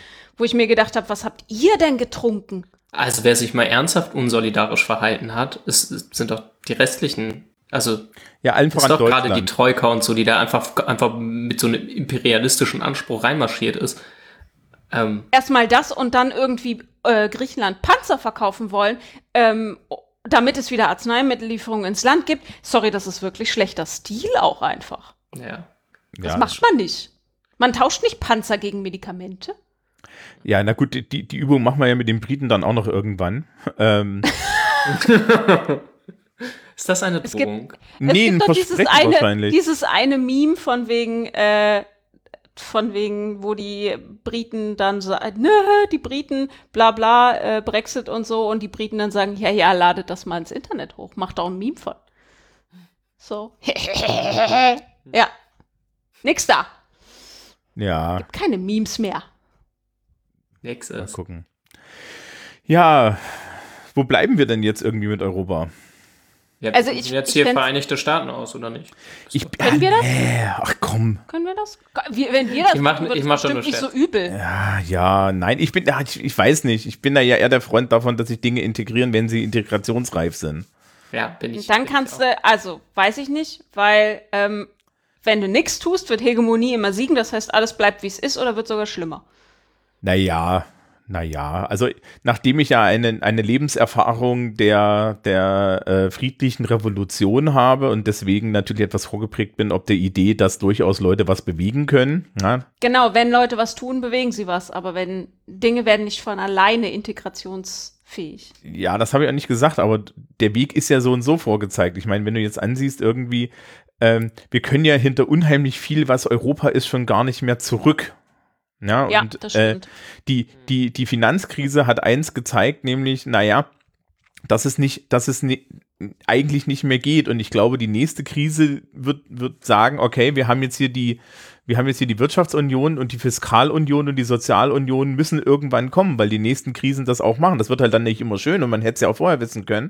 Wo ich mir gedacht habe, was habt ihr denn getrunken? Also wer sich mal ernsthaft unsolidarisch verhalten hat, ist, ist- sind doch die restlichen. Also ja, allen ist voran doch gerade die. Troika und so, die da einfach, einfach mit so einem imperialistischen Anspruch reinmarschiert ist. Ähm, Erstmal das und dann irgendwie äh, Griechenland Panzer verkaufen wollen, ähm, damit es wieder Arzneimittellieferungen ins Land gibt. Sorry, das ist wirklich schlechter Stil auch einfach. ja. Das ja, macht man nicht. Man tauscht nicht Panzer gegen Medikamente. Ja, na gut, die, die Übung machen wir ja mit den Briten dann auch noch irgendwann. Ähm, Ist das eine Es gibt- Drohung? nee, ein es gibt doch dieses eine, wahrscheinlich. dieses eine Meme von wegen, äh, von wegen, wo die Briten dann sagen, nö, die Briten, bla bla, äh, Brexit und so, und die Briten dann sagen, ja, ja, ladet das mal ins Internet hoch, macht doch ein Meme von. So. ja. Nix da. ja, Keine Memes mehr. Mal Nächstes. gucken. Ja, wo bleiben wir denn jetzt irgendwie mit Europa? Ja, Also ich- jetzt ich hier Vereinigte Staaten aus, oder nicht? Ich, Können wir das? Nee, ach komm. Können wir das? Wenn wir das Ich mach- machen, ich mach schon nicht so übel. Ja, ja, nein, ich bin, ich, ich weiß nicht. Ich bin da ja eher der Freund davon, dass sich Dinge integrieren, wenn sie integrationsreif sind. Ja, bin ich. Dann bin kannst du, also weiß ich nicht, weil ähm, wenn du nichts tust, wird Hegemonie immer siegen. Das heißt, alles bleibt wie es ist oder wird sogar schlimmer. Naja, naja, also nachdem ich ja eine, eine Lebenserfahrung der, der äh, friedlichen Revolution habe und deswegen natürlich etwas vorgeprägt bin, ob der Idee, dass durchaus Leute was bewegen können. Ja, Genau, wenn Leute was tun, bewegen sie was. Aber wenn Dinge werden nicht von alleine integrationsfähig. ja, das habe ich auch nicht gesagt, aber der Weg ist ja so und so vorgezeigt. Ich meine, wenn du jetzt ansiehst, irgendwie, ähm, wir können ja hinter unheimlich viel, was Europa ist, schon gar nicht mehr zurück. Ja, Ja, und, das äh, stimmt. die, die, die Finanzkrise hat eins gezeigt, nämlich, naja, dass es nicht, dass es ni eigentlich nicht mehr geht. Und ich glaube, die nächste Krise wird, wird sagen, okay, wir haben jetzt hier die, wir haben jetzt hier die Wirtschaftsunion und die Fiskalunion und die Sozialunion müssen irgendwann kommen, weil die nächsten Krisen das auch machen. Das wird halt dann nicht immer schön und man hätte es ja auch vorher wissen können.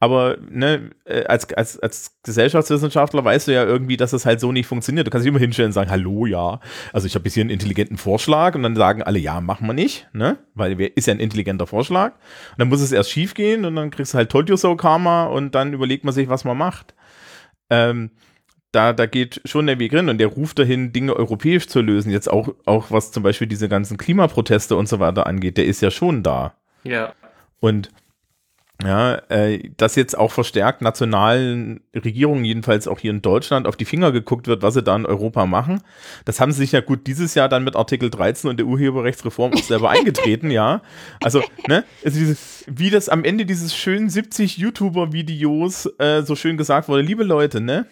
Aber ne, äh, als, als, als Gesellschaftswissenschaftler weißt du ja irgendwie, dass es halt so nicht funktioniert. Du kannst dich immer hinstellen und sagen, hallo, ja, also ich habe jetzt hier einen intelligenten Vorschlag und dann sagen alle, ja, machen wir nicht, ne? Weil ist ja ein intelligenter Vorschlag. Und dann muss es erst schief gehen und dann kriegst du halt Told you so Karma und dann überlegt man sich, was man macht. Ähm, da, da geht schon der Weg rein und der ruft dahin, Dinge europäisch zu lösen. Jetzt auch, auch was zum Beispiel diese ganzen Klimaproteste und so weiter angeht, der ist ja schon da. Ja. Und ja, äh, dass jetzt auch verstärkt nationalen Regierungen, jedenfalls auch hier in Deutschland, auf die Finger geguckt wird, was sie da in Europa machen. Das haben sie sich ja gut dieses Jahr dann mit Artikel 13 und der Urheberrechtsreform auch selber eingetreten, ja. Also, ne, also dieses, wie das am Ende dieses schönen 70 YouTuber-Videos äh, so schön gesagt wurde, liebe Leute, ne?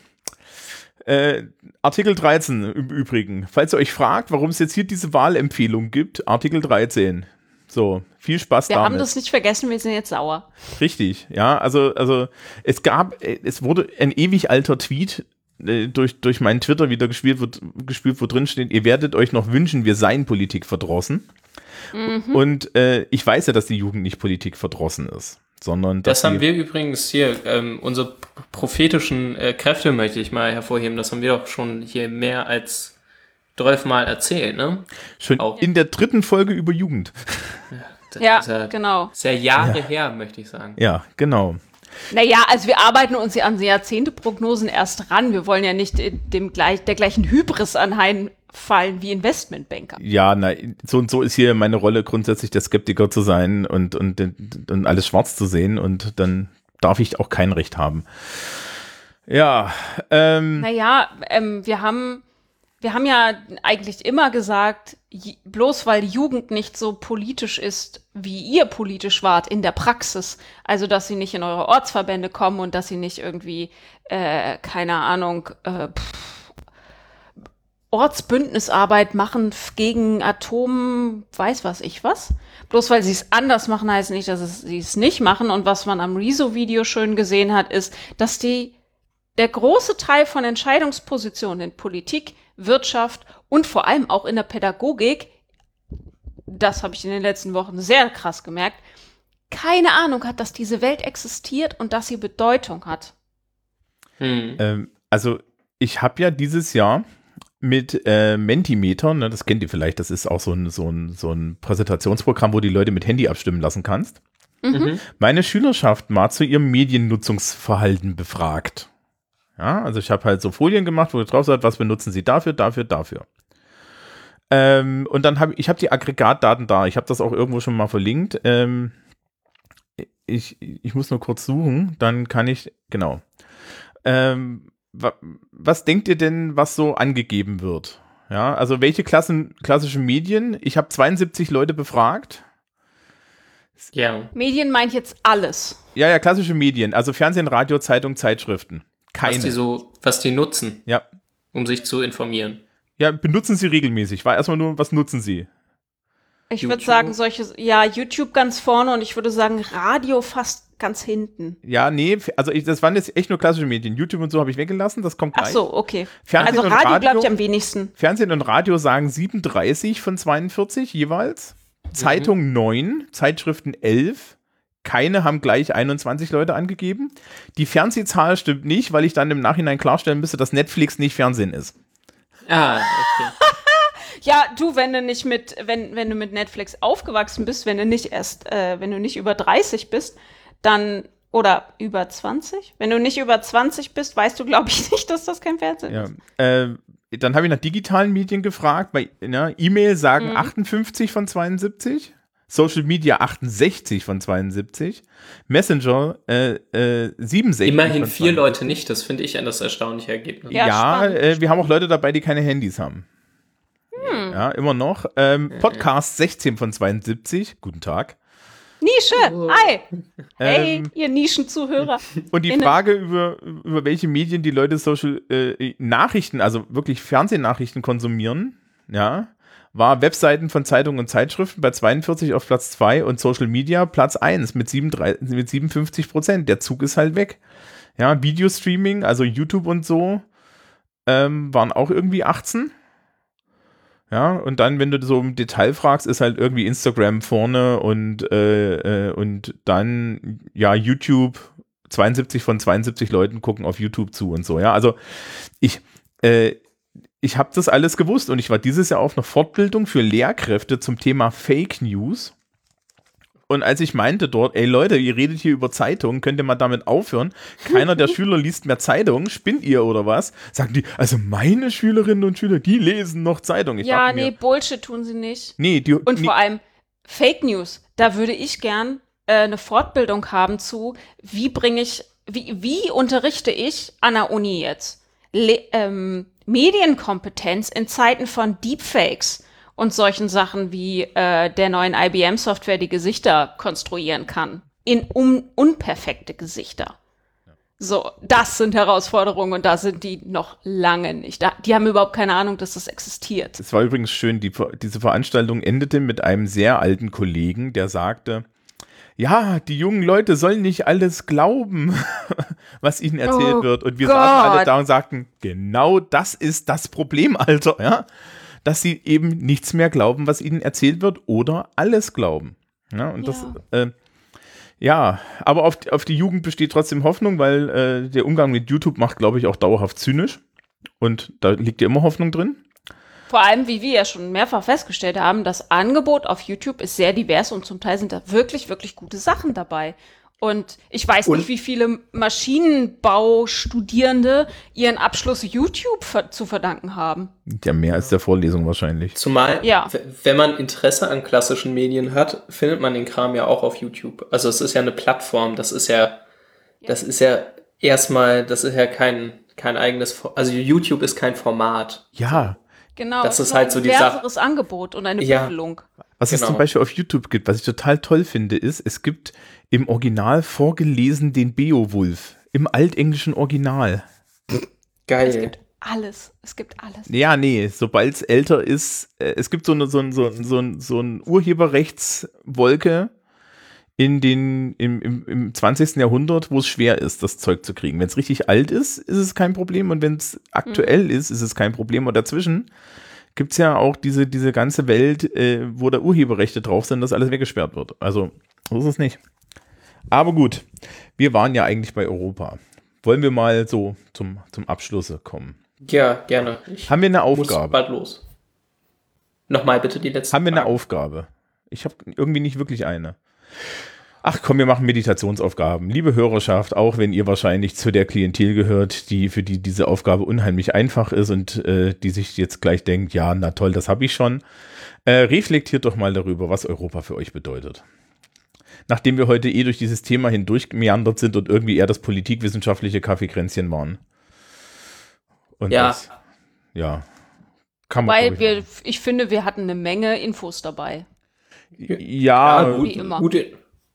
Äh, Artikel 13 im Übrigen. Falls ihr euch fragt, warum es jetzt hier diese Wahlempfehlung gibt, Artikel 13. So, viel Spaß Wir damit. haben das nicht vergessen, wir sind jetzt sauer. Richtig, ja, also, also es gab, es wurde ein ewig alter Tweet äh, durch, durch meinen Twitter wieder gespielt, wird, gespielt, wo drin steht, ihr werdet euch noch wünschen, wir seien Politik verdrossen. Und äh, ich weiß ja, dass die Jugend nicht Politik verdrossen ist, sondern dass Das haben wir übrigens hier, ähm, unsere prophetischen äh, Kräfte möchte ich mal hervorheben. Das haben wir doch schon hier mehr als 12 Mal erzählt, ne? schon auch- in der dritten Folge über Jugend. Das Ja, ist ja genau. Sehr Jahre her, möchte ich sagen. Ja, genau. Naja, also wir arbeiten uns ja an Jahrzehnteprognosen erst ran. Wir wollen ja nicht äh, dem gleich, der gleichen Hybris anheimfallen wie Investmentbanker. Ja, na, so und so ist hier meine Rolle grundsätzlich der Skeptiker zu sein und, und, und alles schwarz zu sehen und dann darf ich auch kein Recht haben. Ja, ähm, Naja, ähm, wir haben, wir haben ja eigentlich immer gesagt, bloß weil Jugend nicht so politisch ist, wie ihr politisch wart in der Praxis, also dass sie nicht in eure Ortsverbände kommen und dass sie nicht irgendwie, äh, keine Ahnung, äh, pff, Ortsbündnisarbeit machen gegen Atom, weiß was ich was. Bloß weil sie es anders machen, heißt nicht, dass sie es nicht machen. Und was man am Rezo-Video schön gesehen hat, ist, dass die der große Teil von Entscheidungspositionen in Politik, Wirtschaft und vor allem auch in der Pädagogik, das habe ich in den letzten Wochen sehr krass gemerkt, keine Ahnung hat, dass diese Welt existiert und dass sie Bedeutung hat. Hm. ähm, also ich habe ja dieses Jahr mit äh, Mentimeter, ne, das kennt ihr vielleicht, das ist auch so ein, so, ein, so ein Präsentationsprogramm, wo die Leute mit Handy abstimmen lassen kannst. Mhm. meine Schülerschaft mal zu ihrem Mediennutzungsverhalten befragt. Ja, also ich habe halt so Folien gemacht, wo drauf sagt, was benutzen sie dafür, dafür, dafür. Ähm, und dann habe ich habe die Aggregatdaten da. Ich habe das auch irgendwo schon mal verlinkt. Ähm, ich, ich muss nur kurz suchen, dann kann ich, genau. Ähm, wa, was denkt ihr denn, was so angegeben wird? Ja, also welche Klassen, klassischen Medien? Ich habe 72 Leute befragt. Ja. Medien meint jetzt alles. Ja, ja, klassische Medien, also Fernsehen, Radio, Zeitung, Zeitschriften. Keine. Was die so, was die nutzen, ja. um sich zu informieren. ja, benutzen sie regelmäßig. War erstmal nur, was nutzen sie? Ich würde sagen, solche, ja, YouTube ganz vorne und ich würde sagen, Radio fast ganz hinten. Ja, nee, also ich, das waren jetzt echt nur klassische Medien. YouTube und so habe ich weggelassen, das kommt Ach gleich. so, okay. Fernsehen also und Radio, Radio- glaube ich am wenigsten. Fernsehen und Radio sagen 37 von 42 jeweils. Zeitung 9, Zeitschriften 11. Keine haben gleich 21 Leute angegeben. Die Fernsehzahl stimmt nicht, weil ich dann im Nachhinein klarstellen müsste, dass Netflix nicht Fernsehen ist. Ah, okay. Ja, du, wenn du nicht mit, wenn, wenn du mit Netflix aufgewachsen bist, wenn du nicht erst, äh, wenn du nicht über 30 bist, dann, oder über 20? Wenn du nicht über 20 bist, weißt du, glaube ich, nicht, dass das kein Fernsehen Ja. ist. Äh, dann habe ich nach digitalen Medien gefragt. Bei ne, E-Mail Mhm. sagen 58 von 72. Social Media 68 von 72. Messenger äh, äh, 67 Immerhin von vier 72. Leute nicht, das finde ich ein das erstaunliche Ergebnis. Ja, Ja, äh, wir haben auch Leute dabei, die keine Handys haben. Hm. Ja, immer noch. Ähm, Podcast 16 von 72. Guten Tag. Nische! Hi! Hey, Ähm, ihr Nischenzuhörer. Und die Frage über, über welche Medien die Leute Social äh, Nachrichten, also wirklich Fernsehnachrichten konsumieren, ja, war Webseiten von Zeitungen und Zeitschriften bei 42 auf Platz 2 und Social Media Platz 1 mit, 37, mit 57 Prozent. Der Zug ist halt weg. Ja, Videostreaming, also YouTube und so, ähm, waren auch irgendwie 18. Ja, und dann, wenn du so im Detail fragst, ist halt irgendwie Instagram vorne und, äh, äh, und dann, ja, YouTube, 72 von 72 Leuten gucken auf YouTube zu und so, ja. Also ich, äh, ich habe das alles gewusst und ich war dieses Jahr auf einer Fortbildung für Lehrkräfte zum Thema Fake News. Und als ich meinte dort, ey Leute, ihr redet hier über Zeitungen, könnt ihr mal damit aufhören? Keiner der Schüler liest mehr Zeitungen, spinnt ihr oder was? Sagen die, also meine Schülerinnen und Schüler, die lesen noch Zeitungen. Ich ja, nee, mir, Bullshit tun sie nicht. nee, die, Und nee, vor allem Fake News. Da würde ich gern äh, eine Fortbildung haben zu, wie bringe ich, wie, wie unterrichte ich an der Uni jetzt Le ähm, Medienkompetenz in Zeiten von Deepfakes und solchen Sachen wie äh, der neuen IBM-Software, die Gesichter konstruieren kann. In un unperfekte Gesichter. So, das sind Herausforderungen und da sind die noch lange nicht. Da, die haben überhaupt keine Ahnung, dass das existiert. Es war übrigens schön, die, diese Veranstaltung endete mit einem sehr alten Kollegen, der sagte, ja, die jungen Leute sollen nicht alles glauben, was ihnen erzählt Oh wird. Und wir saßen alle Gott. da und sagten, genau das ist das Problem, Alter, ja. Dass sie eben nichts mehr glauben, was ihnen erzählt wird oder alles glauben. Ja, und das, äh, ja, aber auf, auf die Jugend besteht trotzdem Hoffnung, weil äh, der Umgang mit YouTube macht, glaube ich, auch dauerhaft zynisch. Und da liegt ja immer Hoffnung drin. Vor allem, wie wir ja schon mehrfach festgestellt haben, das Angebot auf YouTube ist sehr divers und zum Teil sind da wirklich, wirklich gute Sachen dabei. Und ich weiß Und- nicht, wie viele Maschinenbaustudierende ihren Abschluss YouTube ver zu verdanken haben. Ja, mehr als der Vorlesung wahrscheinlich. Zumal, Ja. wenn man Interesse an klassischen Medien hat, findet man den Kram ja auch auf YouTube. Also es ist ja eine Plattform, das ist ja, das ist ja erstmal, das ist ja kein, kein eigenes, also YouTube ist kein Format. Ja, Genau. Das es ist halt ein so die Sache. Angebot und eine Ja. Was es Genau. zum Beispiel auf YouTube gibt, was ich total toll finde, ist, es gibt im Original vorgelesen den Beowulf. Im altenglischen Original. Es Geil. gibt alles. Es gibt alles. Ja, nee, sobald es älter ist, äh, es gibt so eine, so ein, so ein, so ein, so ein Urheberrechtswolke in den, im, im, im 20. Jahrhundert, wo es schwer ist, das Zeug zu kriegen. Wenn es richtig alt ist, ist es kein Problem und wenn es aktuell ist, ist es kein Problem. Und dazwischen gibt es ja auch diese, diese ganze Welt, äh, wo da Urheberrechte drauf sind, dass alles weggesperrt wird. Also, so ist es nicht. Aber gut, wir waren ja eigentlich bei Europa. Wollen wir mal so zum, zum Abschluss kommen? Ja, gerne. Ich Haben wir eine muss Aufgabe? bald los. Nochmal bitte die letzte Haben wir eine Frage. Aufgabe? Ich habe irgendwie nicht wirklich eine. Ach komm, wir machen Meditationsaufgaben. Liebe Hörerschaft, auch wenn ihr wahrscheinlich zu der Klientel gehört, die für die diese Aufgabe unheimlich einfach ist und äh, die sich jetzt gleich denkt, ja, na toll, das habe ich schon. Äh, reflektiert doch mal darüber, was Europa für euch bedeutet. Nachdem wir heute eh durch dieses Thema hindurch meandert sind und irgendwie eher das politikwissenschaftliche Kaffeekränzchen waren. Und Ja. das, ja. Kann man, Weil wir, ich finde, wir hatten eine Menge Infos dabei. Ja, Ja, gut, Wie immer. gut,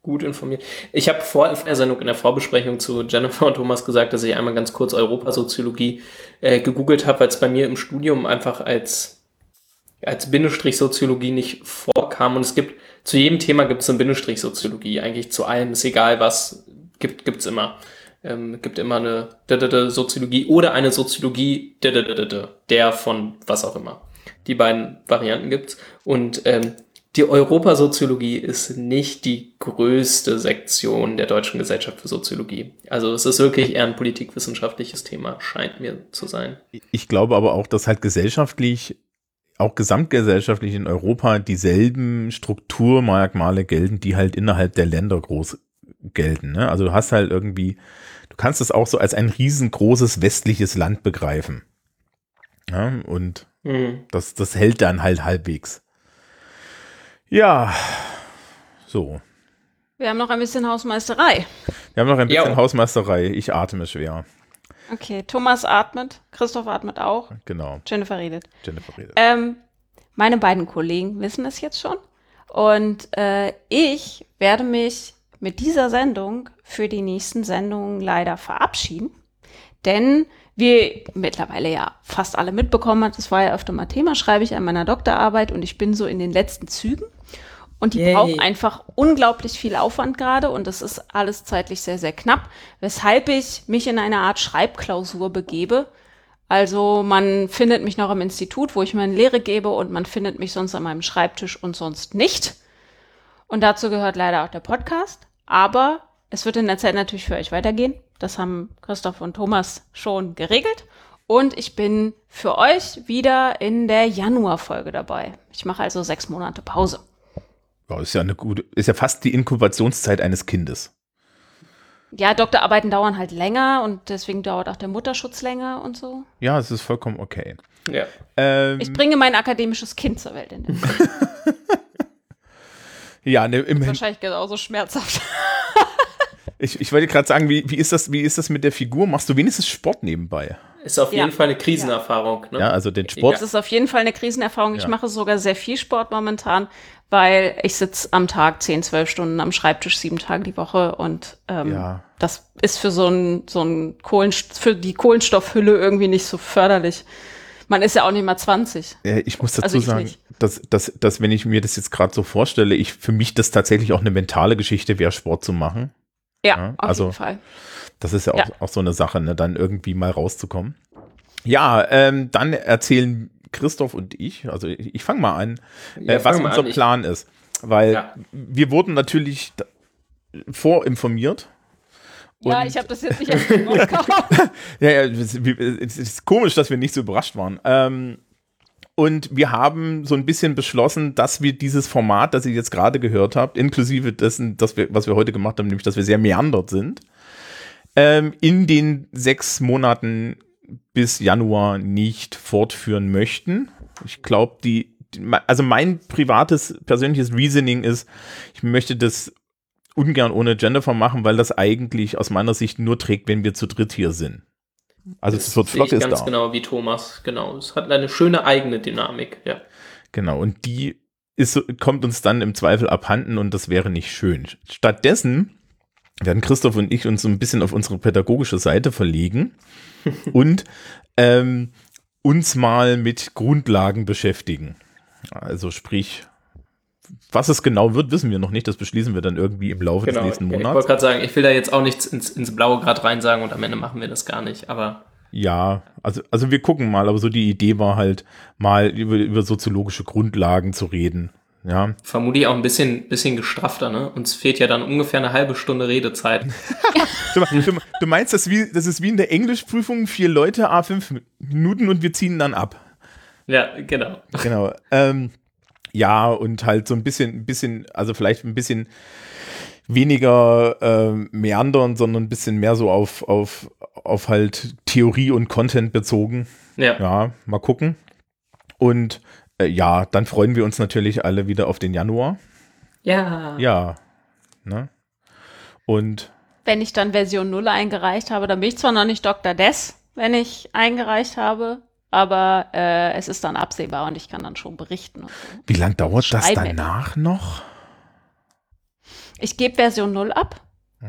gut informiert. Ich habe vor der Sendung in der Vorbesprechung zu Jennifer und Thomas gesagt, dass ich einmal ganz kurz Europasoziologie äh, gegoogelt habe, weil es bei mir im Studium einfach als, als Bindestrich Soziologie nicht vorkam. Und es gibt, zu jedem Thema gibt es eine Bindestrich Soziologie. Eigentlich zu allem, ist egal was, gibt gibt's immer. Ähm, gibt immer eine d -d -d Soziologie oder eine Soziologie der von was auch immer. Die beiden Varianten gibt's. Und ähm, die Europasoziologie ist nicht die größte Sektion der Deutschen Gesellschaft für Soziologie. Also es ist wirklich eher ein politikwissenschaftliches Thema, scheint mir zu sein. Ich glaube aber auch, dass halt gesellschaftlich, auch gesamtgesellschaftlich in Europa dieselben Strukturmerkmale gelten, die halt innerhalb der Länder groß gelten. Ne? Also du hast halt irgendwie, du kannst es auch so als ein riesengroßes westliches Land begreifen. Ja, und Hm. das, das hält dann halt halbwegs. Ja, so. Wir haben noch ein bisschen Hausmeisterei. Wir haben noch ein bisschen Ja. Hausmeisterei. Ich atme schwer. Okay, Thomas atmet, Christoph atmet auch, Genau. Jennifer redet. Jennifer redet. Ähm, meine beiden Kollegen wissen es jetzt schon. Und äh, ich werde mich mit dieser Sendung für die nächsten Sendungen leider verabschieden. Denn wie mittlerweile ja fast alle mitbekommen hat, das war ja öfter mal Thema, schreibe ich an meiner Doktorarbeit und ich bin so in den letzten Zügen. Und die Yay. braucht einfach unglaublich viel Aufwand gerade und das ist alles zeitlich sehr, sehr knapp, weshalb ich mich in eine Art Schreibklausur begebe. Also man findet mich noch am Institut, wo ich meine Lehre gebe und man findet mich sonst an meinem Schreibtisch und sonst nicht. Und dazu gehört leider auch der Podcast. Aber es wird in der Zeit natürlich für euch weitergehen. Das haben Christoph und Thomas schon geregelt. Und ich bin für euch wieder in der Januarfolge dabei. Ich mache also sechs Monate Pause. Ja, ist ja eine gute, ist ja fast die Inkubationszeit eines Kindes. Ja, Doktorarbeiten dauern halt länger und deswegen dauert auch der Mutterschutz länger und so. Ja, es ist vollkommen okay. Ja. Ähm, Ich bringe mein akademisches Kind zur Welt. In der ja, ne, im, Wahrscheinlich genauso schmerzhaft. Ich, ich wollte gerade sagen, wie, wie, ist das, wie ist das mit der Figur? Machst du wenigstens Sport nebenbei? Ist auf Ja. jeden Fall eine Krisenerfahrung. Ne? Ja, also den Sport. Das ist auf jeden Fall eine Krisenerfahrung. Ich Ja. mache sogar sehr viel Sport momentan, weil ich sitze am Tag 10, 12 Stunden am Schreibtisch, sieben Tage die Woche und ähm, Ja. das ist für so ein, so ein Kohlen, für die Kohlenstoffhülle irgendwie nicht so förderlich. Man ist ja auch nicht mal 20. Äh, ich muss dazu Also ich sagen, nicht. dass, dass, dass wenn ich mir das jetzt gerade so vorstelle, ich für mich das tatsächlich auch eine mentale Geschichte wäre, Sport zu machen. Ja, Ja, auf also- jeden Fall. Das ist ja auch, Ja. auch so eine Sache, ne, dann irgendwie mal rauszukommen. Ja, ähm, dann erzählen Christoph und ich, also ich, ich fange mal an, Ja, äh, was unser an. Ich- Plan ist. Weil Ja. wir wurden natürlich vorinformiert. Ja, ich habe das jetzt nicht auf den Mund gehauen. Ja, ja, es es ist komisch, dass wir nicht so überrascht waren. Ähm, und wir haben so ein bisschen beschlossen, dass wir dieses Format, das ihr jetzt gerade gehört habt, inklusive dessen, dass wir, was wir heute gemacht haben, nämlich, dass wir sehr meandert sind, ähm, in den sechs Monaten bis Januar nicht fortführen möchten. Ich glaube, die, die- also mein privates, persönliches Reasoning ist, ich möchte das ungern ohne Jennifer machen, weil das eigentlich aus meiner Sicht nur trägt, wenn wir zu dritt hier sind. Also es wird Sehe ich Flotte ist ganz da. genau wie Thomas. Genau. Es hat eine schöne eigene Dynamik. Ja. Genau, und die ist, kommt uns dann im Zweifel abhanden und das wäre nicht schön. Stattdessen werden Christoph und ich uns so ein bisschen auf unsere pädagogische Seite verlegen und ähm, uns mal mit Grundlagen beschäftigen. Also sprich, was es genau wird, wissen wir noch nicht. Das beschließen wir dann irgendwie im Laufe Genau. des nächsten Ich wollte Monats. gerade sagen, ich will da jetzt auch nichts ins, ins Blaue gerade rein sagen und am Ende machen wir das gar nicht. Aber Ja, also, also wir gucken mal, aber so die Idee war halt, mal über, über soziologische Grundlagen zu reden. Ja, vermutlich auch ein bisschen, bisschen gestrafter. Ne? Uns fehlt ja dann ungefähr eine halbe Stunde Redezeit. Du, du, du meinst, das, wie, das ist wie in der Englischprüfung, vier Leute, a fünf Minuten und wir ziehen dann ab. ja, genau. Genau. ähm, ja, und halt so ein bisschen, ein bisschen, also vielleicht ein bisschen weniger ähm, meandern, sondern ein bisschen mehr so auf, auf, auf halt Theorie und Content bezogen. Ja. Ja, mal gucken. Und äh, ja, dann freuen wir uns natürlich alle wieder auf den Januar. Ja. Ja. Ne? Und Wenn ich dann Version 0 eingereicht habe, dann bin ich zwar noch nicht Dr. Des, wenn ich eingereicht habe, aber äh, es ist dann absehbar und ich kann dann schon berichten. So. wie lang dauert das danach noch? Ich gebe Version 0 ab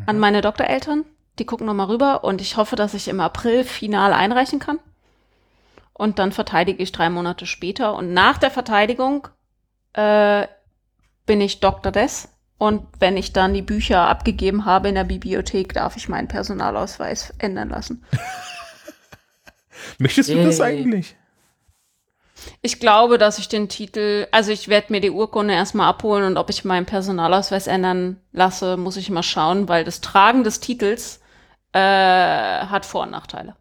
an meine Doktoreltern. Die gucken nochmal rüber und ich hoffe, dass ich im April final einreichen kann. Und dann verteidige ich drei Monate später. Und nach der Verteidigung äh, bin ich Dr. Des. Und wenn ich dann die Bücher abgegeben habe in der Bibliothek, darf ich meinen Personalausweis ändern lassen. Möchtest du das Yay. eigentlich? Ich glaube, dass ich den Titel, also ich werde mir die Urkunde erstmal abholen und ob ich meinen Personalausweis ändern lasse, muss ich mal schauen, weil das Tragen des Titels äh, hat Vor- und Nachteile.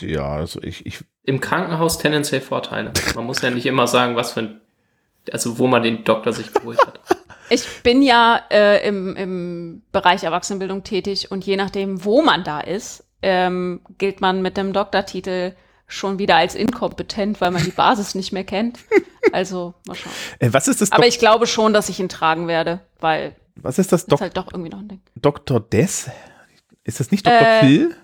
Ja, also ich, ich Im Krankenhaus tendenziell Vorteile. Man muss ja nicht immer sagen, was für ein, also wo man den Doktor sich geholt hat. Ich bin ja äh, im, im Bereich Erwachsenenbildung tätig und je nachdem, wo man da ist, ähm, gilt man mit dem Doktortitel schon wieder als inkompetent, weil man die Basis nicht mehr kennt. Also mal schauen. äh, was ist das? Aber ich glaube schon, dass ich ihn tragen werde, weil was ist das das Dok ist halt doch irgendwie noch ein Ding. Dr. Des? Ist das nicht Dr. Äh, Phil?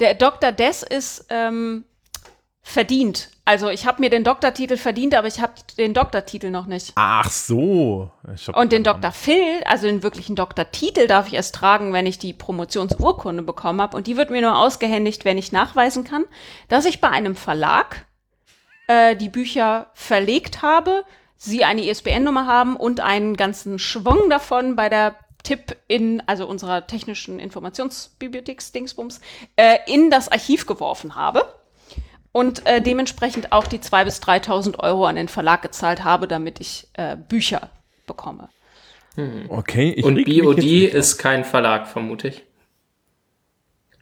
Der Dr. Des ist ähm, verdient. Also ich habe mir den Doktortitel verdient, aber ich habe den Doktortitel noch nicht. Ach so. Und den Dr. Phil, also den wirklichen Doktortitel, darf ich erst tragen, wenn ich die Promotionsurkunde bekommen habe. Und die wird mir nur ausgehändigt, wenn ich nachweisen kann, dass ich bei einem Verlag äh, die Bücher verlegt habe, sie eine ISBN-Nummer haben und einen ganzen Schwung davon bei der Tipp in, also unserer technischen Informationsbibliotheks-Dingsbums, äh, in das Archiv geworfen habe. Und äh, dementsprechend auch die 2.000 bis 3.000 Euro an den Verlag gezahlt habe, damit ich äh, Bücher bekomme. Okay, ich Und BOD ist kein Verlag, vermute ich.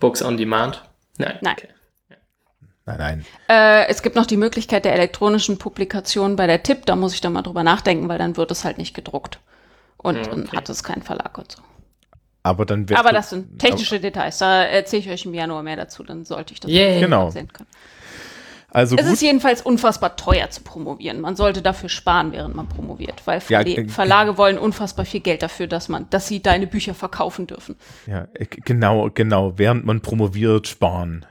Books on Demand? Nein. Nein. Okay. Nein, nein. Äh, es gibt noch die Möglichkeit der elektronischen Publikation bei der TIP. Da muss ich dann mal drüber nachdenken, weil dann wird es halt nicht gedruckt. Und dann okay. hat es keinen Verlag und so. Aber dann Aber das sind technische Details. Da erzähle ich euch im Januar mehr dazu. Dann sollte ich das Yay. Genau. sehen können. Also Es gut, ist jedenfalls unfassbar teuer zu promovieren. Man sollte dafür sparen, während man promoviert, weil Ja, äh, Verlage wollen unfassbar viel Geld dafür, dass man, dass sie deine Bücher verkaufen dürfen. ja, äh, genau, genau, während man promoviert, sparen.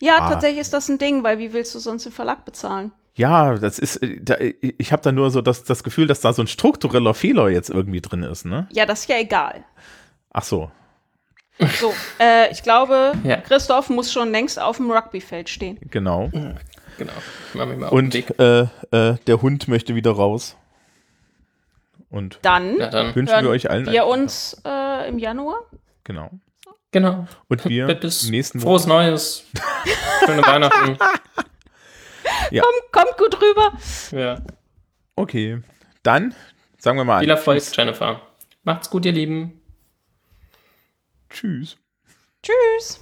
Ja, Ah. tatsächlich ist das ein Ding, weil wie willst du sonst den Verlag bezahlen? Ja, das ist, äh, da, ich habe da nur so das, das Gefühl, dass da so ein struktureller Fehler jetzt irgendwie drin ist, ne? Ja, das ist ja egal. Ach so. So, äh, ich glaube, Ja. Christoph muss schon längst auf dem Rugbyfeld stehen. Genau. Genau. Auf den Und äh, äh, der Hund möchte wieder raus. Und Dann Ja, dann. wünschen wir euch allen wir einen- uns äh, im Januar. Genau. Genau. Und wir Bis nächsten Frohes Neues. Schöne Weihnachten. Kommt gut rüber. Ja. Okay. Dann sagen wir mal Viel Erfolg. Jennifer. Macht's gut, ihr Lieben. Tschüss. Tschüss.